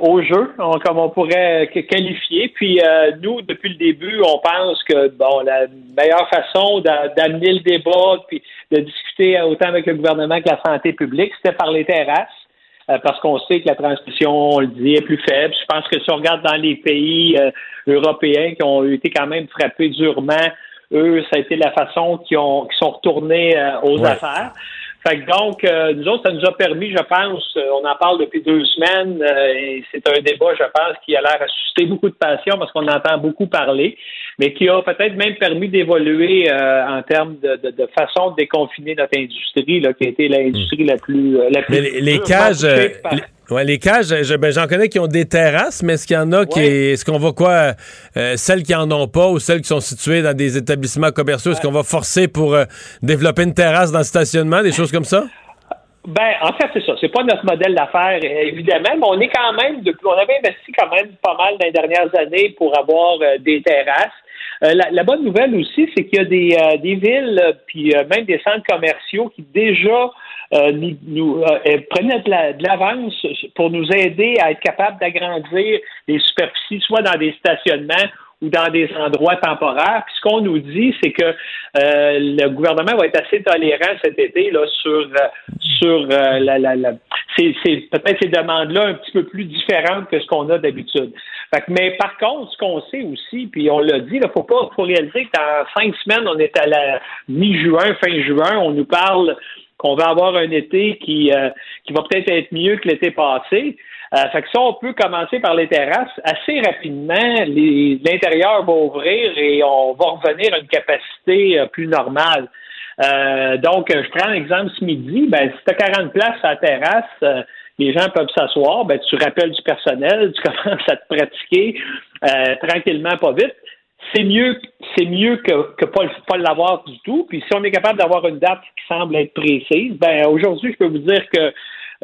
au jeu, comme on pourrait qualifier. Puis nous, depuis le début, on pense que bon, la meilleure façon d'amener le débat, puis de discuter autant avec le gouvernement que la santé publique, c'était par les terrasses. Euh, parce qu'on sait que la transmission, on le dit, est plus faible. Je pense que si on regarde dans les pays euh, européens qui ont été quand même frappés durement, eux, ça a été la façon qu'ils ont sont retournés euh, aux affaires. Fait que donc, nous autres, ça nous a permis, je pense, on en parle depuis deux semaines, et c'est un débat, je pense, qui a l'air à susciter beaucoup de passion parce qu'on entend beaucoup parler, mais qui a peut-être même permis d'évoluer en termes de, de, façon de déconfiner notre industrie, là, qui a été l'industrie la plus la plus. Mais les, cages. Ouais, les cages, ben, j'en connais qui ont des terrasses, mais est-ce qu'il y en a qui. Est-ce qu'on va quoi? Euh, celles qui en ont pas ou celles qui sont situées dans des établissements commerciaux, est-ce qu'on va forcer pour euh, développer une terrasse dans le stationnement, des choses comme ça? Ben, en fait, c'est ça. C'est pas notre modèle d'affaires, évidemment, mais on est quand même, depuis, on avait investi quand même pas mal dans les dernières années pour avoir euh, des terrasses. La, bonne nouvelle aussi, c'est qu'il y a des, des villes, puis même des centres commerciaux qui déjà euh, nous, nous euh, prenaient de l'avance pour nous aider à être capables d'agrandir les superficies, soit dans des stationnements ou dans des endroits temporaires. Puis ce qu'on nous dit, c'est que euh, le gouvernement va être assez tolérant cet été là sur sur la, la, la c'est, peut-être ces demandes-là un petit peu plus différentes que ce qu'on a d'habitude. Mais par contre, ce qu'on sait aussi, puis on l'a dit, il faut pas faut réaliser que dans cinq semaines, on est à la mi-juin, fin juin, on nous parle qu'on va avoir un été qui, euh, qui va peut-être être mieux que l'été passé. Euh, fait que ça, on peut commencer par les terrasses. Assez rapidement, l'intérieur va ouvrir et on va revenir à une capacité euh, plus normale. Donc, je prends l'exemple ce midi. Ben, si tu as 40 places à la terrasse, les gens peuvent s'asseoir. Ben, tu rappelles du personnel, <laughs> tu commences à te pratiquer tranquillement, pas vite c'est mieux, c'est mieux que, que pas, pas l'avoir du tout. Puis si on est capable d'avoir une date qui semble être précise, ben aujourd'hui, je peux vous dire que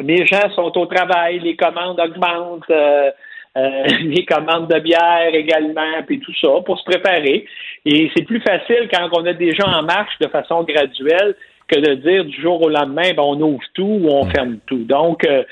mes gens sont au travail, les commandes augmentent, euh, euh, <laughs> les commandes de bière également, puis tout ça, pour se préparer. Et c'est plus facile quand on a des gens en marche de façon graduelle que de dire du jour au lendemain, ben, on ouvre tout ou on ferme tout. Donc, euh,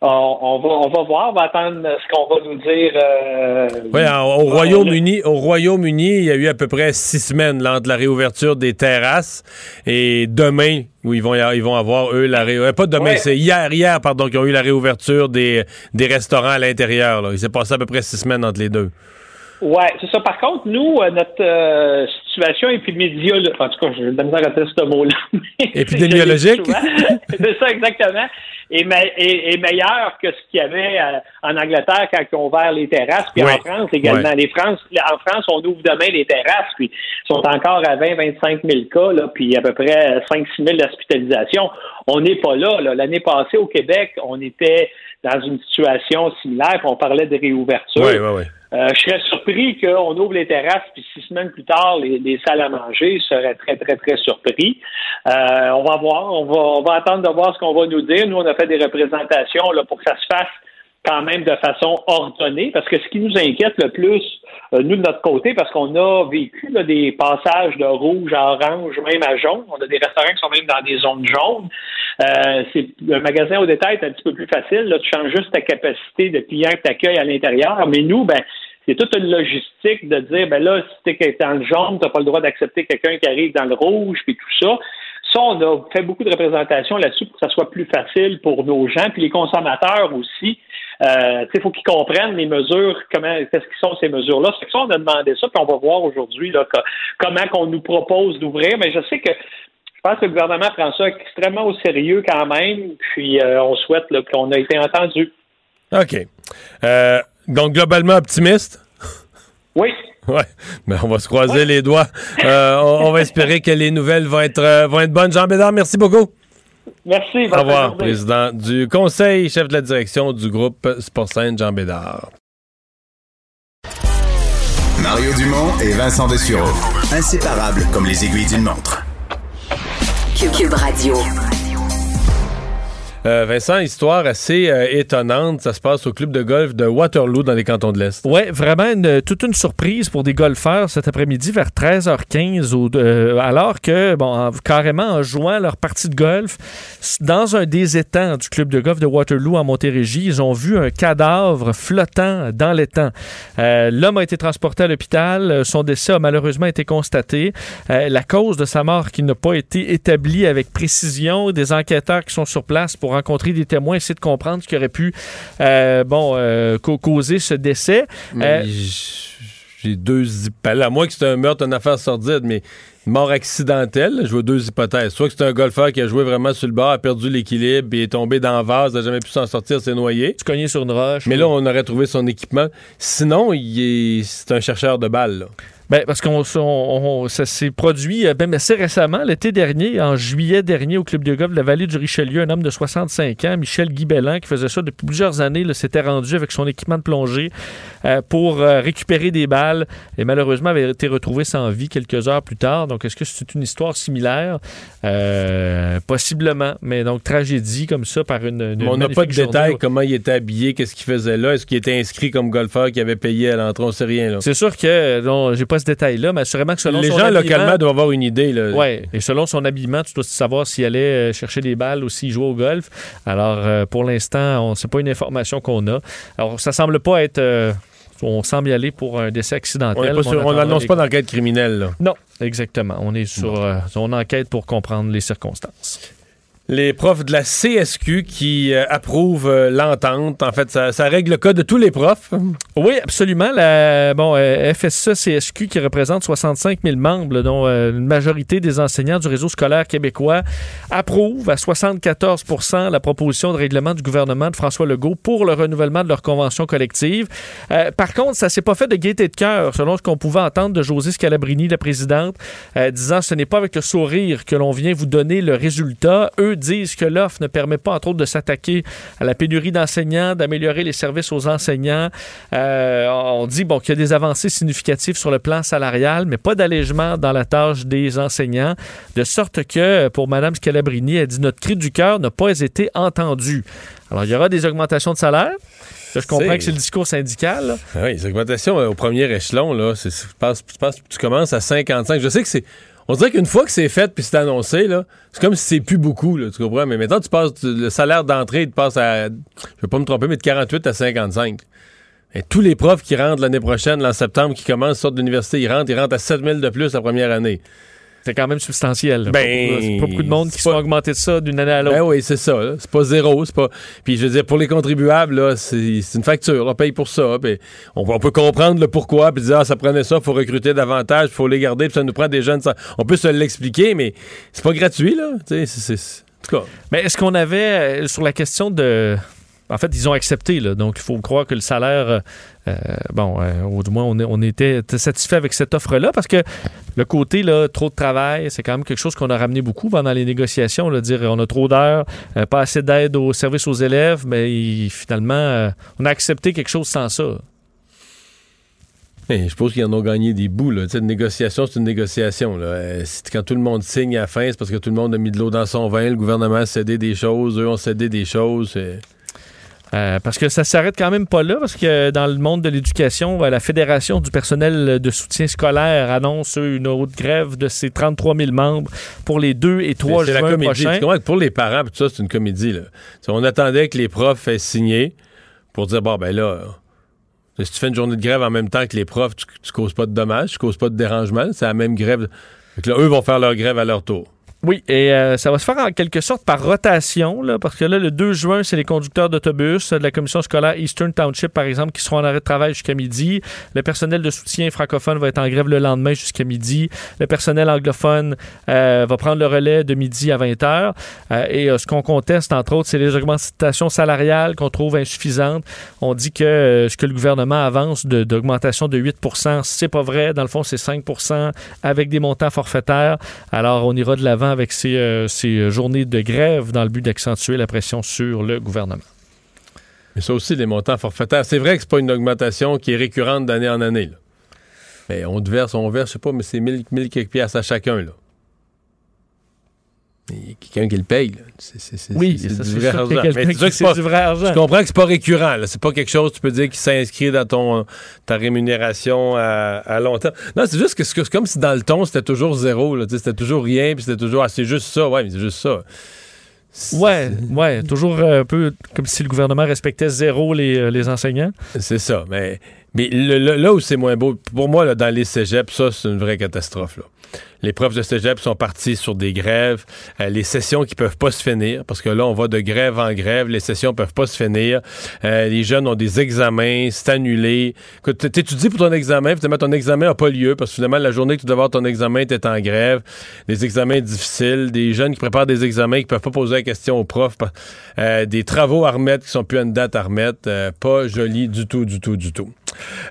on, on va, on va voir, on va attendre ce qu'on va nous dire. euh, Oui, au Royaume-Uni, au Royaume-Uni, il y a eu à peu près six semaines là, entre la réouverture des terrasses et demain où ils vont ils vont avoir eux la réouverture. Pas demain, Ouais. c'est hier hier pardon qu'ils ont eu la réouverture des, des restaurants à l'intérieur. Il s'est passé à peu près six semaines entre les deux. Ouais, c'est ça. Par contre, nous, euh, notre euh, situation épidémiologique, en tout cas, de la misère à ce mot-là. <laughs> Épidémiologique? je <laughs> c'est ça, exactement. Est, me- est- est meilleur que ce qu'il y avait euh, en Angleterre quand ils ont ouvert les terrasses, puis Ouais. en France également. Ouais. Les France, en France, on ouvre demain les terrasses, puis ils sont encore à 20-25 000 cas, là, puis à peu près 5-6 000 d'hospitalisation. On n'est pas là. là. L'année passée, au Québec, on était dans une situation similaire, puis on parlait de réouverture. Oui, oui, oui. Euh, je serais surpris qu'on ouvre les terrasses, puis six semaines plus tard, les, les salles à manger. Je serais très, très, très surpris. Euh, on va voir. On va, on va attendre de voir ce qu'on va nous dire. Nous, on a fait des représentations là, pour que ça se fasse quand même de façon ordonnée, parce que ce qui nous inquiète le plus, euh, nous, de notre côté, parce qu'on a vécu là, des passages de rouge à orange, même à jaune. On a des restaurants qui sont même dans des zones jaunes. Euh, c'est un magasin au détail est un petit peu plus facile. Là, tu changes juste ta capacité de clients que tu accueilles à l'intérieur. Mais nous, ben, c'est toute une logistique de dire, ben là, si tu es dans le jaune, tu n'as pas le droit d'accepter quelqu'un qui arrive dans le rouge, puis tout ça. Ça, on a fait beaucoup de représentations là-dessus pour que ça soit plus facile pour nos gens, puis les consommateurs aussi. Euh, il faut qu'ils comprennent les mesures, comment, qu'est-ce qui sont ces mesures-là. C'est que ça, on a demandé ça, puis on va voir aujourd'hui là, comment qu'on nous propose d'ouvrir. Mais je sais que je pense que le gouvernement prend ça extrêmement au sérieux quand même, puis euh, on souhaite là, qu'on a été entendu. OK. Euh, donc, globalement optimiste? Oui. <laughs> Ouais, mais on va se croiser les doigts. Euh, on, on va espérer que les nouvelles vont être, vont être bonnes. Jean Bédard, merci beaucoup. Merci. Au revoir, président du conseil, chef de la direction du groupe Sportsaine, Jean Bédard. Mario Dumont et Vincent Dessureau. Inséparables comme les aiguilles d'une montre. Cube Radio. Euh, Vincent, histoire assez euh, étonnante. Ça se passe au club de golf de Waterloo dans les cantons de l'Est. Oui, vraiment toute une surprise pour des golfeurs cet après-midi vers 13h15, au- euh, alors que, bon, en- carrément en jouant leur partie de golf, dans un des étangs du club de golf de Waterloo en Montérégie, ils ont vu un cadavre flottant dans l'étang. L'homme a été transporté à l'hôpital. Son décès a malheureusement été constaté. La cause de sa mort qui n'a pas été établie avec précision. Des enquêteurs qui sont sur place pour rencontrer des témoins, essayer de comprendre ce qui aurait pu euh, bon, euh, ca- causer ce décès. Mais Euh, J'ai deux hypothèses. À moins que c'est un meurtre, une affaire sordide, mais mort accidentelle, je vois deux hypothèses. Soit que c'est un golfeur qui a joué vraiment sur le bord, a perdu l'équilibre, et est tombé dans le vase, n'a jamais pu s'en sortir, s'est noyé. Tu cogné sur une roche. Mais là, on aurait trouvé son équipement. Sinon, est- c'est un chercheur de balles. là. Ben, parce qu'on on- on- ça s'est produit euh, même assez récemment, l'été dernier, en juillet dernier, au Club de golf de la Vallée du Richelieu, un homme de 65 ans, Michel Guibellan, qui faisait ça depuis plusieurs années, s'était rendu avec son équipement de plongée euh, pour euh, récupérer des balles et malheureusement avait été retrouvé sans vie quelques heures plus tard. Donc, est-ce que c'est une histoire similaire? Euh, possiblement, mais donc tragédie comme ça par une. une on n'a pas de détails, comment il était habillé, qu'est-ce qu'il faisait là, est-ce qu'il était inscrit comme golfeur qui avait payé à l'entrée, on sait rien. Là. C'est sûr que, non, j'ai pas ce détail-là, mais assurément que selon Les son gens habillement- localement doivent avoir une idée. Oui, et selon son habillement, tu dois savoir s'il allait euh, chercher des balles ou s'il jouait au golf. Alors, euh, pour l'instant, on c'est pas une information qu'on a. Alors, ça semble pas être... euh, on semble y aller pour un décès accidentel. On n'est pas n'annonce les- pas d'enquête criminelle. là. Non, exactement. On est sur... euh, on enquête pour comprendre les circonstances. Les profs de la CSQ qui euh, approuvent euh, l'entente. En fait, ça, règle le cas de tous les profs. Oui, absolument. La, bon, euh, FSA CSQ qui représente 65 000 membres, dont euh, une majorité des enseignants du réseau scolaire québécois, approuve à 74 la proposition de règlement du gouvernement de François Legault pour le renouvellement de leur convention collective. Par contre, ça s'est pas fait de gaieté de cœur, selon ce qu'on pouvait entendre de José Scalabrini, la présidente, disant ce n'est pas avec le sourire que l'on vient vous donner le résultat. Disent que l'offre ne permet pas, entre autres, de s'attaquer à la pénurie d'enseignants, d'améliorer les services aux enseignants. Euh, on dit bon, qu'il y a des avancées significatives sur le plan salarial, mais pas d'allègement dans la tâche des enseignants, de sorte que, pour Mme Scalabrini, elle dit notre cri du cœur n'a pas été entendu. Alors, il y aura des augmentations de salaire. Là, je comprends que c'est le discours syndical. là. Ah Oui, les augmentations euh, au premier échelon, là, c'est- c'est- je pense, je pense que tu commences à 55. Je sais que c'est. On dirait qu'une fois que c'est fait puis c'est annoncé, là, c'est comme si c'est plus beaucoup, là, tu comprends? Mais maintenant, tu passes, le salaire d'entrée, tu passes à, je vais pas me tromper, mais de 48 à 55. Et tous les profs qui rentrent l'année prochaine, en septembre, qui commencent, sortent de l'université, ils rentrent, ils rentrent à 7000 de plus la première année. C'est quand même substantiel. Ben, c'est pas beaucoup de monde qui sont pas- augmentés de ça d'une année à l'autre. Ben oui, c'est ça. C'est pas zéro. C'est pas. Puis je veux dire, pour les contribuables, c'est une facture. On paye pour ça. Puis on, on peut comprendre le pourquoi. Puis dire, ah, ça prenait ça, faut recruter davantage, faut les garder, puis ça nous prend des jeunes. ça- On peut se l'expliquer, mais c'est pas gratuit, là. En tout cas. Mais est-ce qu'on avait, euh, sur la question de... En fait, ils ont accepté, là, donc il faut croire que le salaire, euh, euh, bon, euh, au moins, on, est- on était satisfait avec cette offre-là, parce que le côté, là, trop de travail, c'est quand même quelque chose qu'on a ramené beaucoup pendant les négociations, dire on a trop d'heures, euh, pas assez d'aide au service aux élèves, mais finalement, euh, on a accepté quelque chose sans ça. Je suppose qu'ils en ont gagné des bouts. Là. Une négociation, c'est une négociation. Euh, quand tout le monde signe à la fin, c'est parce que tout le monde a mis de l'eau dans son vin. Le gouvernement a cédé des choses. Eux ont cédé des choses. Euh, parce que ça s'arrête quand même pas là, parce que dans le monde de l'éducation, euh, la Fédération du personnel de soutien scolaire annonce une haute grève de ses 33 000 membres pour les 2 et 3 C'est la juin comédie. prochains. Pour les parents, tout ça, c'est une comédie. Là. On attendait que les profs aient signé pour dire bon, ben là, euh, si tu fais une journée de grève en même temps que les profs, tu, tu causes pas de dommages, tu causes pas de dérangement. C'est la même grève. Là, eux vont faire leur grève à leur tour. Oui, et euh, ça va se faire en quelque sorte par rotation, parce que là, le 2 juin, c'est les conducteurs d'autobus euh, de la commission scolaire Eastern Township, par exemple, qui seront en arrêt de travail jusqu'à midi. Le personnel de soutien francophone va être en grève le lendemain jusqu'à midi. Le personnel anglophone euh, va prendre le relais de midi à 20 heures. Et ce qu'on conteste, entre autres, c'est les augmentations salariales qu'on trouve insuffisantes. On dit que ce que le gouvernement avance de- d'augmentation de, 8 c'est pas vrai. Dans le fond, c'est 5 avec des montants forfaitaires. Alors, on ira de l'avant avec ces, euh, ces journées de grève dans le but d'accentuer la pression sur le gouvernement. Mais ça aussi, les montants forfaitaires. C'est vrai que c'est pas une augmentation qui est récurrente d'année en année. Mais on verse, on verse, je sais pas, mais c'est 1000, 1000 quelques piastres à chacun. Là. Il y a quelqu'un qui le paye. là. C'est, c'est- c'est- Oui, c'est du vrai argent. c'est qui- sûr que c'est pas- du vrai argent. Je comprends que c'est pas récurrent. là. C'est pas quelque chose, tu peux dire, qui s'inscrit dans ton, ta rémunération à, à long terme. Non, c'est juste que c'est c'est comme si dans le ton, c'était toujours zéro. C'était toujours rien, puis c'était toujours, ah, c'est juste ça. Ouais, mais c'est juste ça. Ouais, ouais, toujours euh, un peu comme si le gouvernement respectait zéro les, euh, les enseignants. C'est ça. Mais, mais le- le- là où c'est moins beau, pour moi, là, dans les cégeps, ça, c'est une vraie catastrophe. Là. Les profs de cégep sont partis sur des grèves, euh, les sessions qui peuvent pas se finir, parce que là, on va de grève en grève, les sessions peuvent pas se finir. Euh, les jeunes ont des examens, c'est annulé. Écoute, t'étudies pour ton examen, finalement, ton examen n'a pas lieu, parce que finalement, la journée que tu devais avoir ton examen, tu en grève. Des examens difficiles, des jeunes qui préparent des examens qui peuvent pas poser la question aux profs, euh, des travaux à remettre qui sont plus à une date à remettre. Pas joli du tout, du tout, du tout.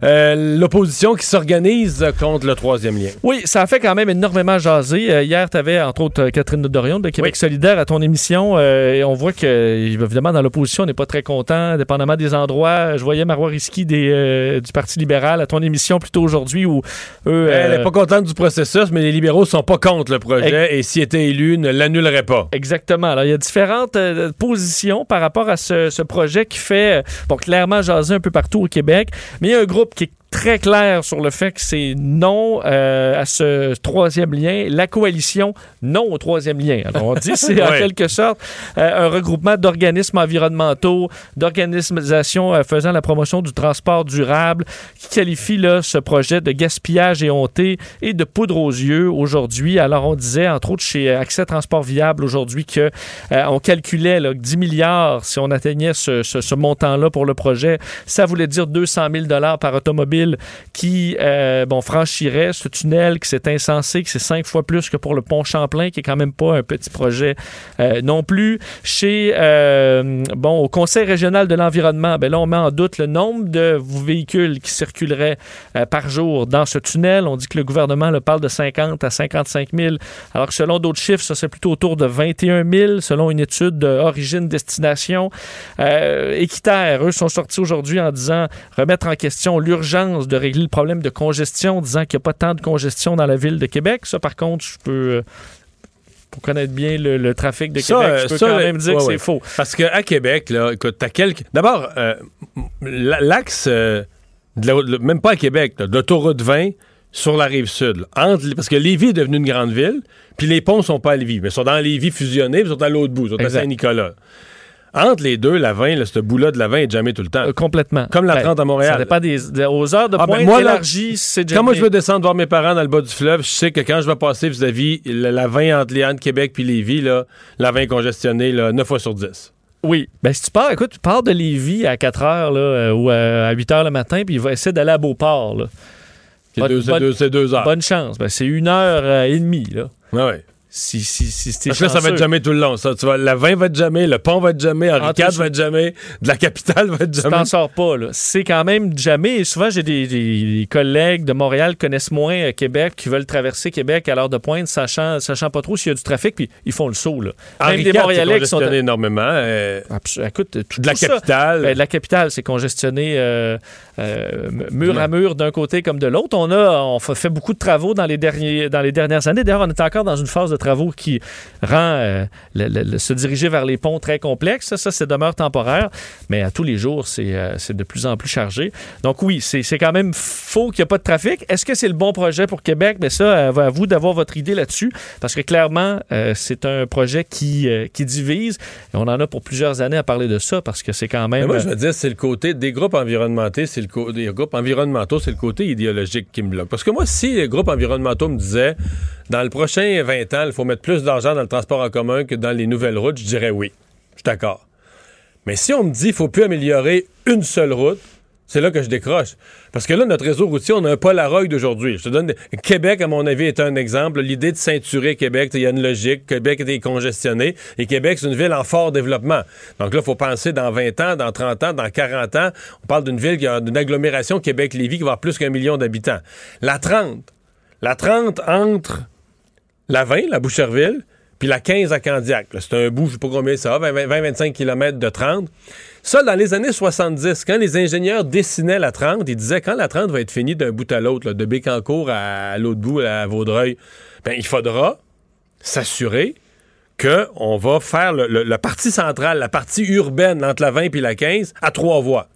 Euh, L'opposition qui s'organise contre le troisième lien. Oui, ça a fait quand même énormément jaser. Euh, hier, tu avais entre autres euh, Catherine Dorion de Québec solidaire à ton émission et on voit que, évidemment, dans l'opposition, on n'est pas très content, dépendamment des endroits. Je voyais Marois Risky des, du Parti libéral à ton émission plutôt aujourd'hui où eux. Elle n'est pas contente du processus, mais les libéraux sont pas contre le projet et s'il était élu, ne l'annuleraient pas. Exactement. Alors, il y a différentes positions par rapport à ce, ce projet qui fait, bon, clairement jaser un peu partout au Québec, mais il y a un groupe qui est très clair sur le fait que c'est non euh, à ce troisième lien, la coalition non au troisième lien. Alors, on dit c'est <laughs> en Ouais. quelque sorte euh, un regroupement d'organismes environnementaux, d'organisations euh, faisant la promotion du transport durable, qui qualifie là, ce projet de gaspillage éhonté et de poudre aux yeux aujourd'hui. Alors, on disait, entre autres, chez Accès Transport Viable aujourd'hui, que on calculait là, que 10 milliards si on atteignait ce, ce- ce montant-là pour le projet. Ça voulait dire 200 000 par automobile qui euh, bon, franchirait ce tunnel, que c'est insensé, que c'est cinq fois plus que pour le pont Champlain, qui est quand même pas un petit projet euh, non plus. Chez, euh, bon, au Conseil régional de l'environnement, ben là, on met en doute le nombre de véhicules qui circuleraient par jour dans ce tunnel. On dit que le gouvernement le parle de 50 à 55 000, alors que selon d'autres chiffres, ça c'est plutôt autour de 21 000, selon une étude d'origine-destination. Euh, Équiterre, eux, sont sortis aujourd'hui en disant remettre en question l'urgence de régler le problème de congestion, disant qu'il n'y a pas tant de congestion dans la ville de Québec. Ça, par contre, je peux... euh, pour connaître bien le, le trafic de Ça, Québec, euh, je peux ça, quand euh, même dire ouais, que ouais. c'est faux. Parce qu'à Québec, là, écoute, t'as quelques. D'abord, euh, l'axe, euh, la- même pas à Québec, là, de l'autoroute 20 sur la rive sud, là, entre, parce que Lévis est devenu une grande ville, puis les ponts sont pas à Lévis, mais sont dans Lévis fusionnés, puis ils sont à l'autre bout, ils sont à. Saint-Nicolas. Entre les deux, la 20, là, ce bout-là de la 20 est jamais tout le temps. Euh, complètement. Comme la Ben, 30 à Montréal. Ça dépend des, des- aux heures de Ah, ben, pointe moi, là, élargies, c'est Quand moi je veux descendre voir mes parents dans le bas du fleuve, je sais que quand je vais passer vis-à-vis la, la 20 entre Léane, Québec puis Lévis, là, la 20 congestionnée, là, 9 fois sur 10. Oui. Ben, si tu pars, écoute, tu pars de Lévis à 4 heures là, euh, ou à 8 heures le matin, puis il va essayer d'aller à Beauport. C'est deux, heures. Bonne chance. Ben, c'est une heure euh, et demie. Là. Ouais. Si, si, si, si Parce que là, ça va être jamais tout le long. Ça. Tu vas, la 20 va être jamais, le pont va être jamais, Henri IV va être jamais, de la capitale va être Tu jamais. t'en sors pas, là. C'est quand même jamais. Et souvent, j'ai des, des- des collègues de Montréal qui connaissent moins euh, Québec, qui veulent traverser Québec à l'heure de pointe, sachant, sachant pas trop s'il y a du trafic, puis ils font le saut, là. Henri Même des IV, Montréalais qui sont. congestionné énormément. euh, Écoute, tout, de la tout ça, capitale. ben, de la capitale, c'est congestionné euh, euh, mur à mur d'un côté comme de l'autre. On a on fa- fait beaucoup de travaux dans les, derniers, dans les dernières années. D'ailleurs, on est encore dans une phase de travaux qui rend euh, le- le- le- se diriger vers les ponts très complexe. Ça, ça c'est demeure temporaire, mais à tous les jours, c'est euh, de plus en plus chargé. Donc oui, c'est quand même faux qu'il n'y a pas de trafic. Est-ce que c'est le bon projet pour Québec? Mais ça, euh, à vous d'avoir votre idée là-dessus, parce que clairement, euh, c'est un projet qui, qui divise. Et on en a pour plusieurs années à parler de ça, parce que c'est quand même... Mais moi, je veux dire, c'est le côté des groupes environnementaux, c'est le des groupes environnementaux, c'est le côté idéologique qui me bloque. Parce que moi, si les groupes environnementaux me disaient, dans le prochain 20 ans, il faut mettre plus d'argent dans le transport en commun que dans les nouvelles routes, je dirais oui. Je suis d'accord. Mais si on me dit qu'il faut plus améliorer une seule route, c'est là que je décroche. Parce que là, notre réseau routier, on a un Polaroid d'aujourd'hui. Je te donne. Québec, à mon avis, est un exemple. L'idée de ceinturer Québec, il y a une logique. Québec est congestionné. Et Québec, c'est une ville en fort développement. Donc là, il faut penser dans 20 ans, dans 30 ans, dans 40 ans. On parle d'une ville qui a une agglomération Québec-Lévis qui va avoir plus qu'un million d'habitants. La 30. La 30 entre la 20, la Boucherville, puis la 15 à Candiac. C'est un bout, je sais pas combien ça va, 20-25 km de 30. Ça, dans les années 70, quand les ingénieurs dessinaient la 30, ils disaient quand la 30 va être finie d'un bout à l'autre, de Bécancour à, l'autre bout, à Vaudreuil, ben, il faudra s'assurer qu'on va faire la partie centrale, la partie urbaine entre la 20 et la 15 à trois voies.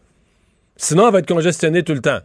Sinon, elle va être congestionnée tout le temps.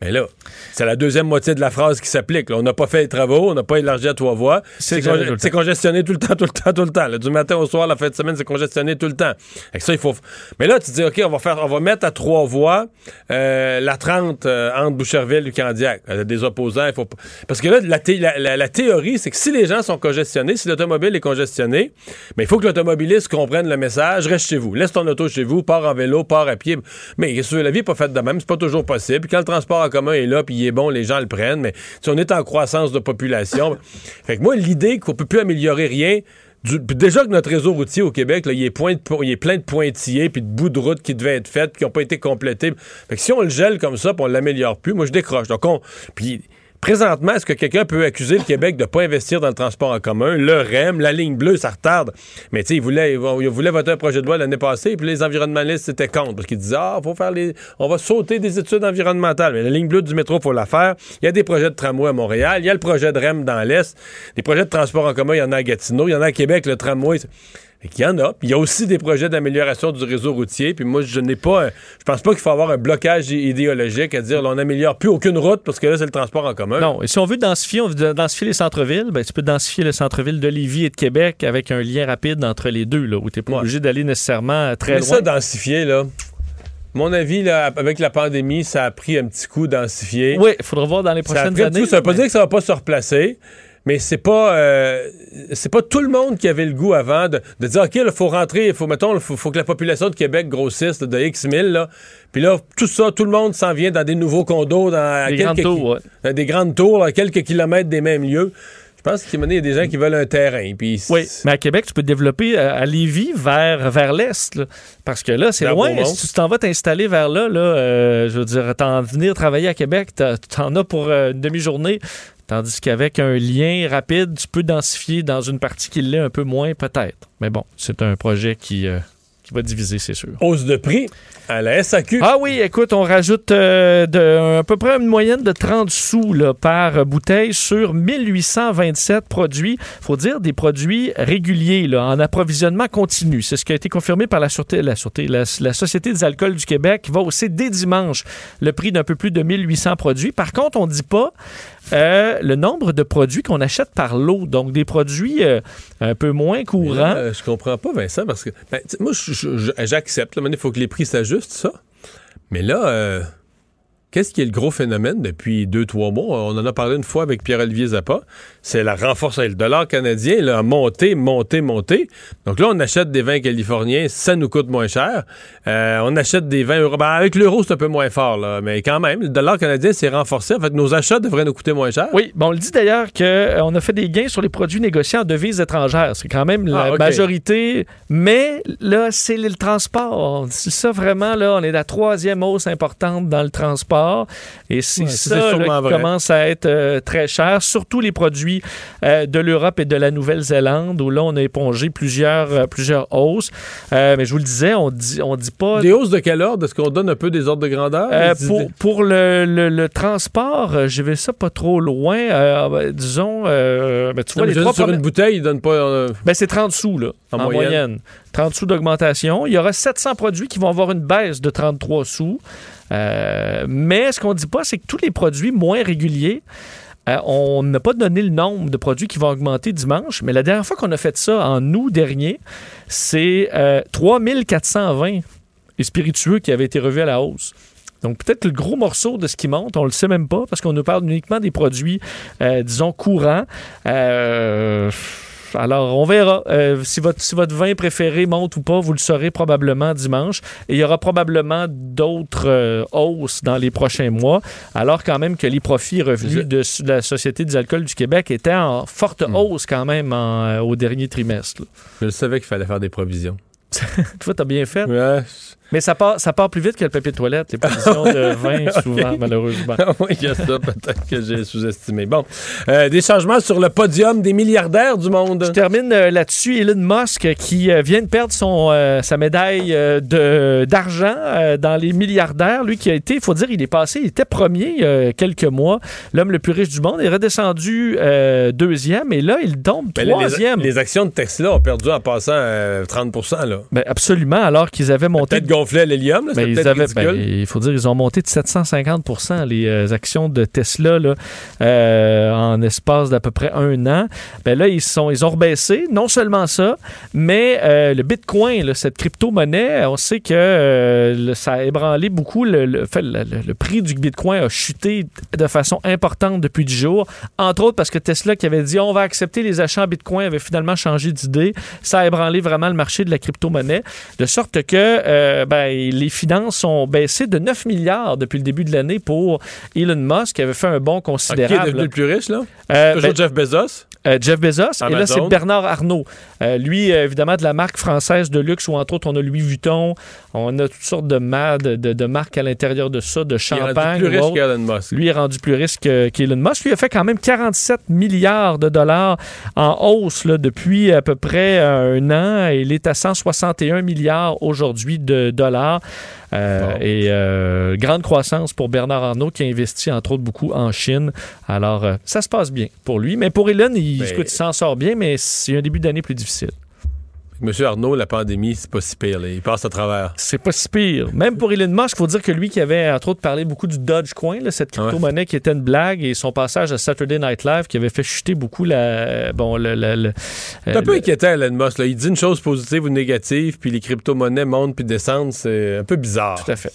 Mais là, c'est la deuxième moitié de la phrase qui s'applique. On n'a pas fait les travaux, on n'a pas élargi à trois voies. C'est conge- congestionné tout le temps, <laughs> tout le temps, tout le temps. là. Du matin au soir, la fin de semaine, c'est congestionné tout le temps. Ça, il faut. Mais là, tu dis, OK, on va faire, on va mettre à trois voies euh, la 30 euh, entre Boucherville et Candiac. A des opposants. Il faut pas- Parce que là, la, thé- la- la- la théorie, c'est que si les gens sont congestionnés, si l'automobile est congestionné, mais il faut que l'automobiliste comprenne le message. Reste chez vous. Laisse ton auto chez vous. Pars en vélo, pars à pied. Mais la vie n'est pas faite de même. C'est pas toujours possible. Quand le transport en commun est là, puis il est bon, les gens le prennent. Mais si on est en croissance de population. <laughs> fait que moi, l'idée qu'on peut plus améliorer rien. du- déjà que notre réseau routier au Québec, là, il, est point de po- il est plein de pointillés puis de bouts de route qui devaient être faits qui n'ont pas été complétés. Fait que si on le gèle comme ça puis on l'améliore plus, moi je décroche. Donc on, puis présentement, est-ce que quelqu'un peut accuser le Québec de ne pas investir dans le transport en commun? Le REM, la ligne bleue, ça retarde. Mais tu sais, ils voulaient, ils voulaient voter un projet de loi l'année passée puis les environnementalistes étaient contre parce qu'ils disaient ah, faut faire les, on va sauter des études environnementales. Mais la ligne bleue du métro, faut la faire. Il y a des projets de tramway à Montréal, il y a le projet de REM dans l'est, des projets de transport en commun, il y en a à Gatineau, il y en a à Québec, le tramway. Qu'il y en a. Puis il y a aussi des projets d'amélioration du réseau routier. Puis moi, je n'ai pas. un- Je pense pas qu'il faut avoir un blocage idéologique à dire là, on n'améliore plus aucune route parce que là, c'est le transport en commun. Non, et si on veut densifier, on veut densifier les centres-villes, ben, tu peux densifier le centre-ville de Lévis et de Québec avec un lien rapide entre les deux, là, où tu n'es pas Ouais. obligé d'aller nécessairement très Mais loin. ça, densifier, là. Mon avis, là, avec la pandémie, ça a pris un petit coup densifier. Oui, il faudra voir dans les Ça a prochaines pris un années. coup. Ça veut pas dire que ça va pas se replacer. Mais c'est pas euh, c'est pas tout le monde qui avait le goût avant de, de dire OK, il faut rentrer, il faut mettons, faut, faut que la population de Québec grossisse là, de X mille là. Puis là, tout ça, tout le monde s'en vient dans des nouveaux condos, dans Des quelques grandes tours, ouais. dans des grandes tours, à quelques kilomètres des mêmes lieux. Je pense qu'il y a des gens qui veulent un terrain. Puis Oui, mais à Québec, tu peux te développer à, à Lévis vers, vers l'est. Parce que là, c'est loin. Si tu t'en vas t'installer vers là, là euh, je veux dire, t'en venir travailler à Québec, t'en as pour euh, une demi-journée. Tandis qu'avec un lien rapide, tu peux densifier dans une partie qui l'est un peu moins, peut-être. Mais bon, c'est un projet qui, euh, qui va diviser, c'est sûr. Hausse de prix à la SAQ. Ah oui, écoute, on rajoute euh, de, à peu près une moyenne de 30 sous là, par bouteille sur 1827 produits. faut dire des produits réguliers, là, en approvisionnement continu. C'est ce qui a été confirmé par la Sûreté, la, Sûreté, la, la Société des alcools du Québec qui va hausser dès dimanche le prix d'un peu plus de 1800 produits. Par contre, on ne dit pas euh, le nombre de produits qu'on achète par lot. Donc, des produits euh, un peu moins courants. là, je comprends pas, Vincent, parce que ben, moi, j'accepte. Il faut que les prix s'ajustent, ça. Mais là, euh, qu'est-ce qui est le gros phénomène? Depuis deux, trois mois? On en a parlé une fois avec Pierre-Olivier Zappa. C'est la renforce. Le dollar canadien là, a monté, monté, monté. Donc là, on achète des vins californiens, ça nous coûte moins cher. Euh, on achète des vins euros. Ben, avec l'euro, c'est un peu moins fort, là. mais quand même, le dollar canadien s'est renforcé. En fait, nos achats devraient nous coûter moins cher. Oui, bon, on le dit d'ailleurs qu'on a fait des gains sur les produits négociés en devises étrangères. C'est quand même la Ah, majorité. Mais là, c'est le transport. Ça vraiment, là, on est la troisième hausse importante dans le transport. Et c'est Ouais, ça, là, qui commence à être euh, très cher, surtout les produits euh, de l'Europe et de la Nouvelle-Zélande, où là, on a épongé plusieurs, euh, plusieurs hausses. Mais je vous le disais, on dit, on dit pas... Des hausses de quel ordre? Est-ce qu'on donne un peu des ordres de grandeur? Des pour pour le, le- le transport, je vais ça pas trop loin. Ben, disons, ben, tu vois, les trois sur premières- une bouteille, ils donnent pas. ben, c'est 30 sous, là, En en, moyenne. moyenne. 30 sous d'augmentation. Il y aura 700 produits qui vont avoir une baisse de 33 sous. Euh, mais ce qu'on dit pas, c'est que tous les produits moins réguliers, euh, on n'a pas donné le nombre de produits qui vont augmenter dimanche, mais la dernière fois qu'on a fait ça, en août dernier, c'est euh, 3420 les spiritueux qui avaient été revus à la hausse. Donc peut-être le gros morceau de ce qui monte, on le sait même pas parce qu'on nous parle uniquement des produits, euh, disons, courants. Euh, alors, on verra. Euh, si, votre, si votre vin préféré monte ou pas, vous le saurez probablement dimanche. Et il y aura probablement d'autres euh, hausses dans les prochains mois, alors quand même que les profits revenus de, la Société des alcools du Québec étaient en forte hausse quand même en, euh, au dernier trimestre. là. Je le savais qu'il fallait faire des provisions. <laughs> Toi, t'as bien fait. Ouais. Mais ça part, ça part plus vite que le papier de toilette, les positions de <laughs> vin, souvent, malheureusement. Ah oui, il y a ça, peut-être que j'ai sous-estimé. Bon, Euh, des changements sur le podium des milliardaires du monde. Je termine euh, là-dessus. Elon Musk qui euh, vient de perdre son, sa médaille de- d'argent dans les milliardaires. Lui qui a été, il faut dire, il est passé, il était premier il y a quelques mois, l'homme le plus riche du monde, est redescendu deuxième et là, il tombe là, les- troisième. les, actions de Tesla ont perdu en passant euh, 30% là. Ben, absolument, alors qu'ils avaient monté... Peut-être gonflé à l'hélium, Ben, ben, il faut dire, ils ont monté de 750% les euh, actions de Tesla là, euh, en espace d'à peu près un an. Ben là, ils, sont, ils ont rebaissé. Non seulement ça, mais euh, le Bitcoin, là, cette crypto-monnaie, on sait que le- ça a ébranlé beaucoup. Le, le- fait, prix du Bitcoin a chuté de façon importante depuis 10 jours. Entre autres parce que Tesla, qui avait dit on va accepter les achats en Bitcoin, avait finalement changé d'idée. Ça a ébranlé vraiment le marché de la crypto-monnaie. De sorte que ben, les finances ont baissé de 9 milliards depuis le début de l'année pour Elon Musk, qui avait fait un bond Ah, Qui est considérable. devenu le plus riche, là? Euh, Toujours ben, Jeff Bezos? euh, Jeff Bezos. Et là, c'est Bernard Arnault. Euh, lui, euh, évidemment, de la marque française de luxe, où entre autres, on a Louis Vuitton. On a toutes sortes de, ma- de, de- de marques à l'intérieur de ça, de Il est champagne. rendu plus riche qu'Elon Musk. Lui est rendu plus riche que- qu'Elon Musk. Lui a fait quand même 47 milliards de dollars en hausse là, depuis à peu près un an. Il est à 161 milliards aujourd'hui de dollars. Euh, Bon. Et euh, grande croissance pour Bernard Arnault qui a investi entre autres beaucoup en Chine. Alors, euh, ça se passe bien pour lui. Mais pour Elon, il, Mais- écoute, il s'en sort bien, mais c'est un début d'année plus difficile. Monsieur Arnaud, la pandémie, c'est pas si pire. là. Il passe à travers. C'est pas si pire. Même pour Elon Musk, il faut dire que lui qui avait, entre autres, parlé beaucoup du Dogecoin, là, cette crypto-monnaie qui était une blague, et son passage à Saturday Night Live qui avait fait chuter beaucoup la. Bon, le. le- le- C'est un euh, peu le- inquiétant, Elon Musk. là. Il dit une chose positive ou négative, puis les crypto-monnaies montent puis descendent. C'est un peu bizarre. Tout à fait.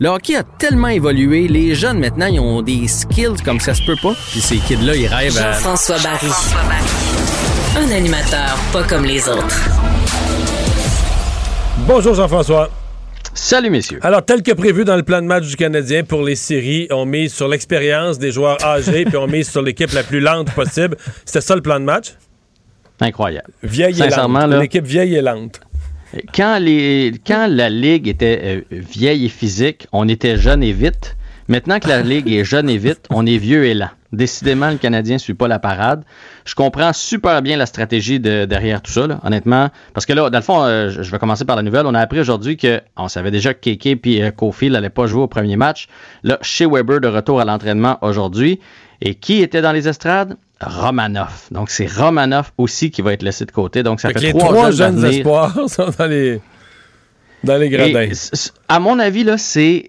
Le hockey a tellement évolué, les jeunes maintenant, ils ont des skills comme ça se peut pas. Puis ces kids-là, ils rêvent à... Jean-François Barry. Un animateur pas comme les autres. Bonjour Jean-François. Salut messieurs. Alors, tel que prévu dans le plan de match du Canadien pour les séries, on mise sur l'expérience des joueurs âgés, <laughs> puis on mise sur l'équipe la plus lente possible. C'était ça le plan de match? Incroyable. Vieille et lente. là- L'équipe vieille et lente. Quand, les, quand la ligue était euh, vieille et physique, on était jeune et vite. Maintenant que la ligue est jeune et vite, on est vieux et lent. Décidément, le Canadien ne suit pas la parade. Je comprends super bien la stratégie de- derrière tout ça, là, honnêtement. Parce que là, dans le fond, euh, je vais commencer par la nouvelle. On a appris aujourd'hui qu'on savait déjà que Keke et euh, Kofi n'allaient pas jouer au premier match. Là, chez Weber de retour à l'entraînement aujourd'hui. Et qui était dans les estrades? Romanov. Donc, c'est Romanov aussi qui va être laissé de côté. Donc, ça Fait fait, que les trois, trois jeunes espoirs <laughs> sont dans les, dans les gradins. Et à mon avis, là, c'est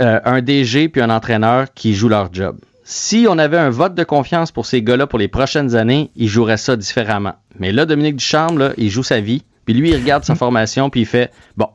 euh, un DG puis un entraîneur qui jouent leur job. Si on avait un vote de confiance pour ces gars-là pour les prochaines années, ils joueraient ça différemment. Mais là, Dominique Ducharme, là, il joue sa vie, puis lui, il regarde sa <laughs> formation, puis il fait Bon,